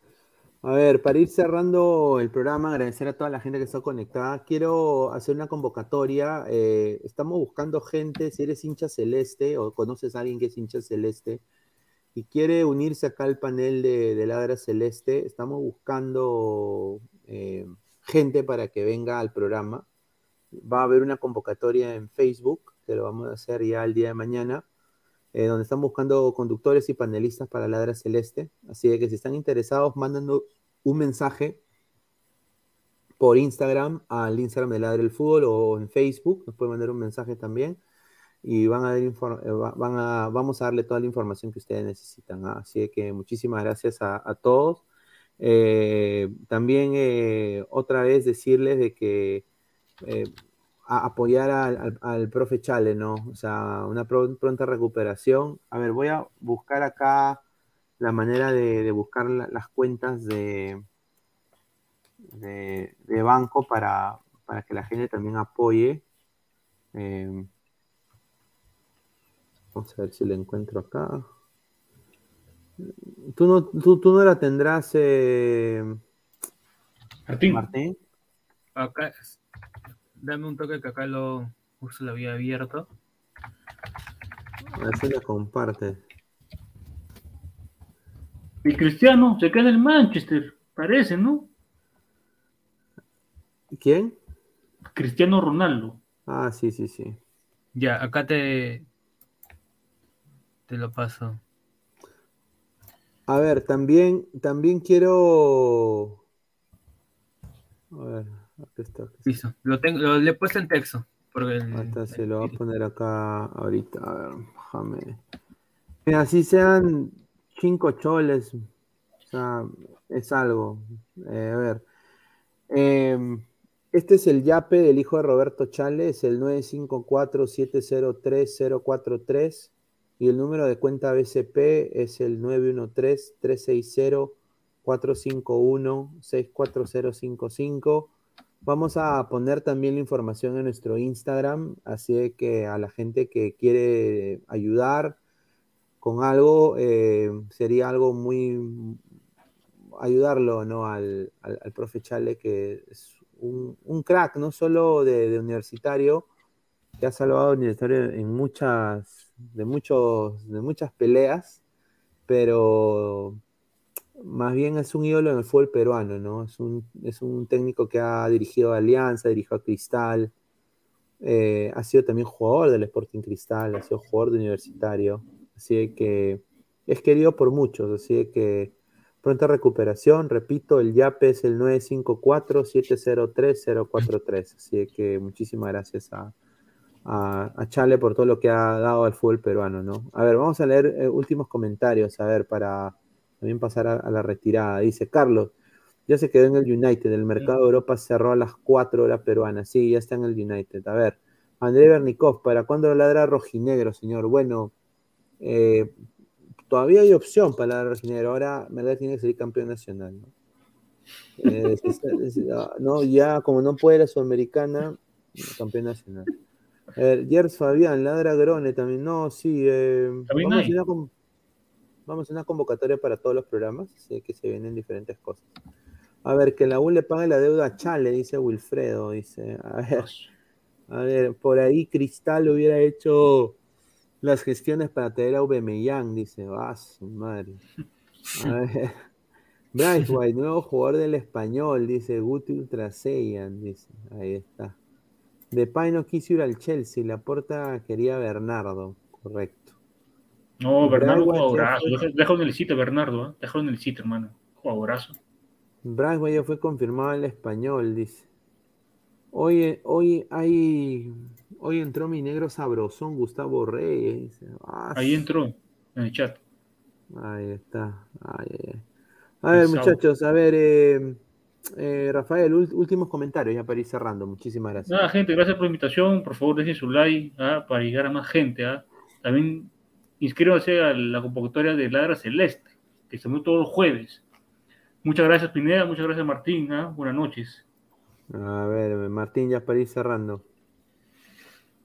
A ver, para ir cerrando el programa, agradecer a toda la gente que está conectada. Quiero hacer una convocatoria. eh, estamos buscando gente, si eres hincha celeste o conoces a alguien que es hincha celeste y quiere unirse acá al panel de, de Ladra Celeste, estamos buscando eh, gente para que venga al programa. Va a haber una convocatoria en Facebook, que lo vamos a hacer ya el día de mañana eh, donde están buscando conductores y panelistas para Ladra Celeste. Así que si están interesados, mándanos un mensaje por Instagram al Instagram de Ladra el Fútbol o en Facebook, nos pueden mandar un mensaje también y van a ver eh, va- van a, vamos a darle toda la información que ustedes necesitan. ¿ah? Así que muchísimas gracias a, todos. Eh, también eh, otra vez decirles de que eh, a- apoyar al, profe Chale, ¿no? O sea, una pro- pronta recuperación. A ver, voy a buscar acá la manera de, buscar la- las cuentas de, de, de banco para, para que la gente también apoye. Vamos a ver si la encuentro acá. Tú no, tú, tú no la tendrás, eh, Martín. Martín. Acá, dame un toque que acá lo justo lo había abierto. A ver si la comparte. Y Cristiano se queda en el Manchester, parece, ¿no? ¿Quién? Cristiano Ronaldo. Ah, sí, sí, sí. Ya, acá te te lo paso. A ver, también, también quiero. A ver, aquí está. aquí está. Listo. Lo tengo, lo, le he puesto en texto. Porque el- Ahorita se lo voy a poner acá ahorita. A ver, déjame. Mira, así sean cinco choles. O sea, es algo. Eh, a ver. Em, este es el yape del hijo de Roberto Chale, es el 954-703-043 y el número de cuenta BCP es el 913-360-451-64055. Vamos a poner también la información en nuestro Instagram, así que a la gente que quiere ayudar con algo, eh, sería algo muy ayudarlo ¿no? al, al, al profe Chale, que es un, crack, no solo de, de universitario, que ha salvado al universitario en muchas, de muchos, de muchas peleas, pero más bien es un ídolo en el fútbol peruano, ¿no? Es un, es un técnico que ha dirigido a Alianza, dirigió a Cristal, eh, ha sido también jugador del Sporting Cristal, ha sido jugador de universitario, así que es querido por muchos, así que pronta recuperación, repito, el YAPE es el 954-703-043, así que muchísimas gracias a, a, a, Chale por todo lo que ha dado al fútbol peruano, ¿no? A ver, vamos a leer eh, últimos comentarios, a ver, para también pasar a, la retirada. Dice Carlos, ya se quedó en el United, el mercado de Europa cerró a las 4 horas peruanas, sí, ya está en el United. A ver, André Bernikov, ¿para cuándo ladra rojinegro, señor? Bueno, eh, todavía hay opción para ladrar rojinegro, ahora verdad tiene que ser campeón nacional, ¿no? Eh, no, ya como no puede la sudamericana, campeón nacional. Eh, Gers Fabián, Ladra Grone también. No, sí. Eh, ¿También vamos, hay? a una, vamos a una convocatoria para todos los programas. Sé que se vienen diferentes cosas. A ver, que la U le pague la deuda a Chale, dice Wilfredo. Dice, a ver, a ver, por ahí Cristal hubiera hecho las gestiones para traer a Aubameyang, dice, ah, su madre. A ver, Bryce White, nuevo jugador del español, dice Guti Ultraseyan, dice, ahí está. Depay no quiso ir al Chelsea, la porta quería Bernardo, correcto. No, Bernardo, jugadorazo. Déjalo en el sitio, Bernardo. ¿eh? Déjalo en el sitio, hermano. Jugadorazo. Brian ya fue confirmado en el español, dice. Hoy, hoy hay, hoy entró mi negro sabrosón, Gustavo Reyes. dice. Ah, Ahí entró, en el chat. Ahí está. Ay, ay. A ver, muchachos, a ver, eh, eh, Rafael, últimos comentarios ya para ir cerrando. Muchísimas gracias. Nada, gente, gracias por la invitación. Por favor, dejen su like ¿ah? para llegar a más gente. ¿ah? También inscríbanse a la convocatoria de Ladra Celeste, que se mueve todos los jueves. Muchas gracias, Pineda. Muchas gracias, Martín. ¿ah? Buenas noches. A ver, Martín, ya para ir cerrando.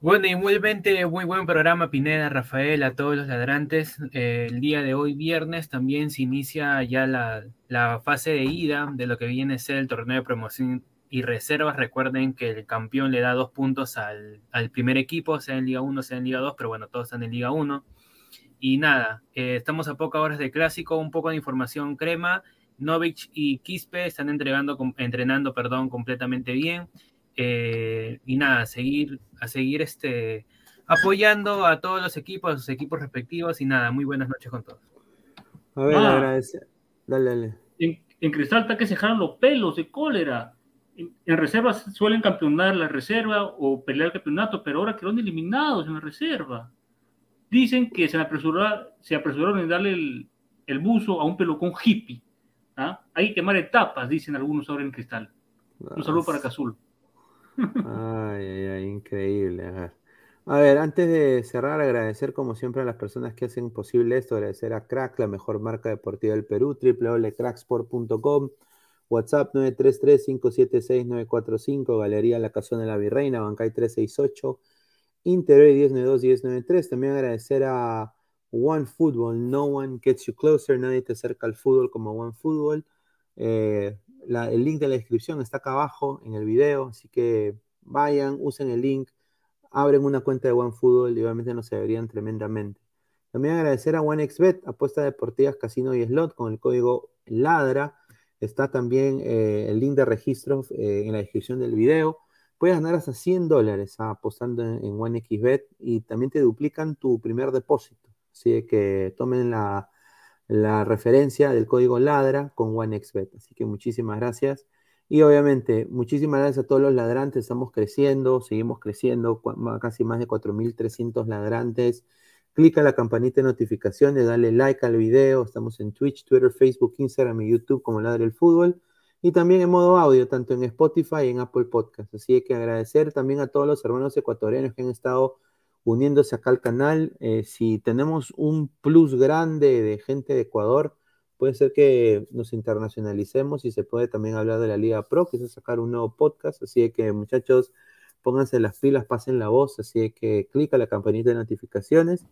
Bueno, igualmente muy buen programa, Pineda, Rafael, a todos los ladrantes. El día de hoy, viernes, también se inicia ya la, la fase de ida de lo que viene a ser el torneo de promoción y reservas. Recuerden que el campeón le da dos puntos al, al primer equipo, sea en Liga 1, sea en Liga 2, pero bueno, todos están en Liga 1. Y nada, eh, estamos a pocas horas de clásico, un poco de información crema. Novich y Quispe están entregando, entrenando perdón, completamente bien. Eh, y nada, a seguir, a seguir este, apoyando a todos los equipos, a sus equipos respectivos. Y nada, muy buenas noches con todos. A ver, Ah. agradecer. Dale, dale. En, en Cristal está que se jalan los pelos de cólera. En, en reservas suelen campeonar la reserva o pelear el campeonato, pero ahora quedaron eliminados en la reserva. Dicen que se, apresuró- se apresuraron en darle el, el buzo a un pelocón hippie. ¿ah? Hay que quemar etapas, dicen algunos ahora en Cristal. Un saludo para Cazul. Ay, ay, ay, increíble. A ver. A ver, antes de cerrar, agradecer como siempre a las personas que hacen posible esto, agradecer a Crack, la mejor marca deportiva del Perú, www.cracksport.com, WhatsApp 933-576-945, Galería La Casona de la Virreina, Bancay 368, Interior 1092-1093. También agradecer a One Football, no one gets you closer, nadie te acerca al fútbol como One Football. Eh, el link de la descripción está acá abajo en el video, así que vayan, usen el link, abren una cuenta de OneFootball y obviamente nos ayudarían tremendamente. También agradecer a OneXBet, apuestas deportivas, casino y slot con el código LADRA. Está también eh, el link de registro eh, en la descripción del video. Puedes ganar hasta 100 dólares ah, apostando en, en OneXBet y también te duplican tu primer depósito. Así que tomen la, la referencia del código LADRA con OneXBet. Así que muchísimas gracias. Y obviamente, muchísimas gracias a todos los ladrantes. Estamos creciendo, seguimos creciendo, casi más de 4.300 ladrantes. Clica la campanita de notificaciones, dale like al video. Estamos en Twitch, Twitter, Facebook, Instagram y YouTube como Ladre el Fútbol. Y también en modo audio, tanto en Spotify y en Apple Podcast. Así que agradecer también a todos los hermanos ecuatorianos que han estado uniéndose acá al canal. Eh, si tenemos un plus grande de gente de Ecuador, puede ser que nos internacionalicemos y se puede también hablar de la Liga Pro, quizás sacar un nuevo podcast, así que muchachos, pónganse las pilas, pasen la voz, así que clica la campanita de notificaciones.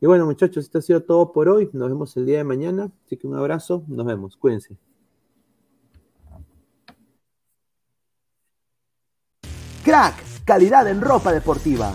Y bueno, muchachos, esto ha sido todo por hoy. Nos vemos el día de mañana. Así que un abrazo, nos vemos. Cuídense. Crack, calidad en ropa deportiva.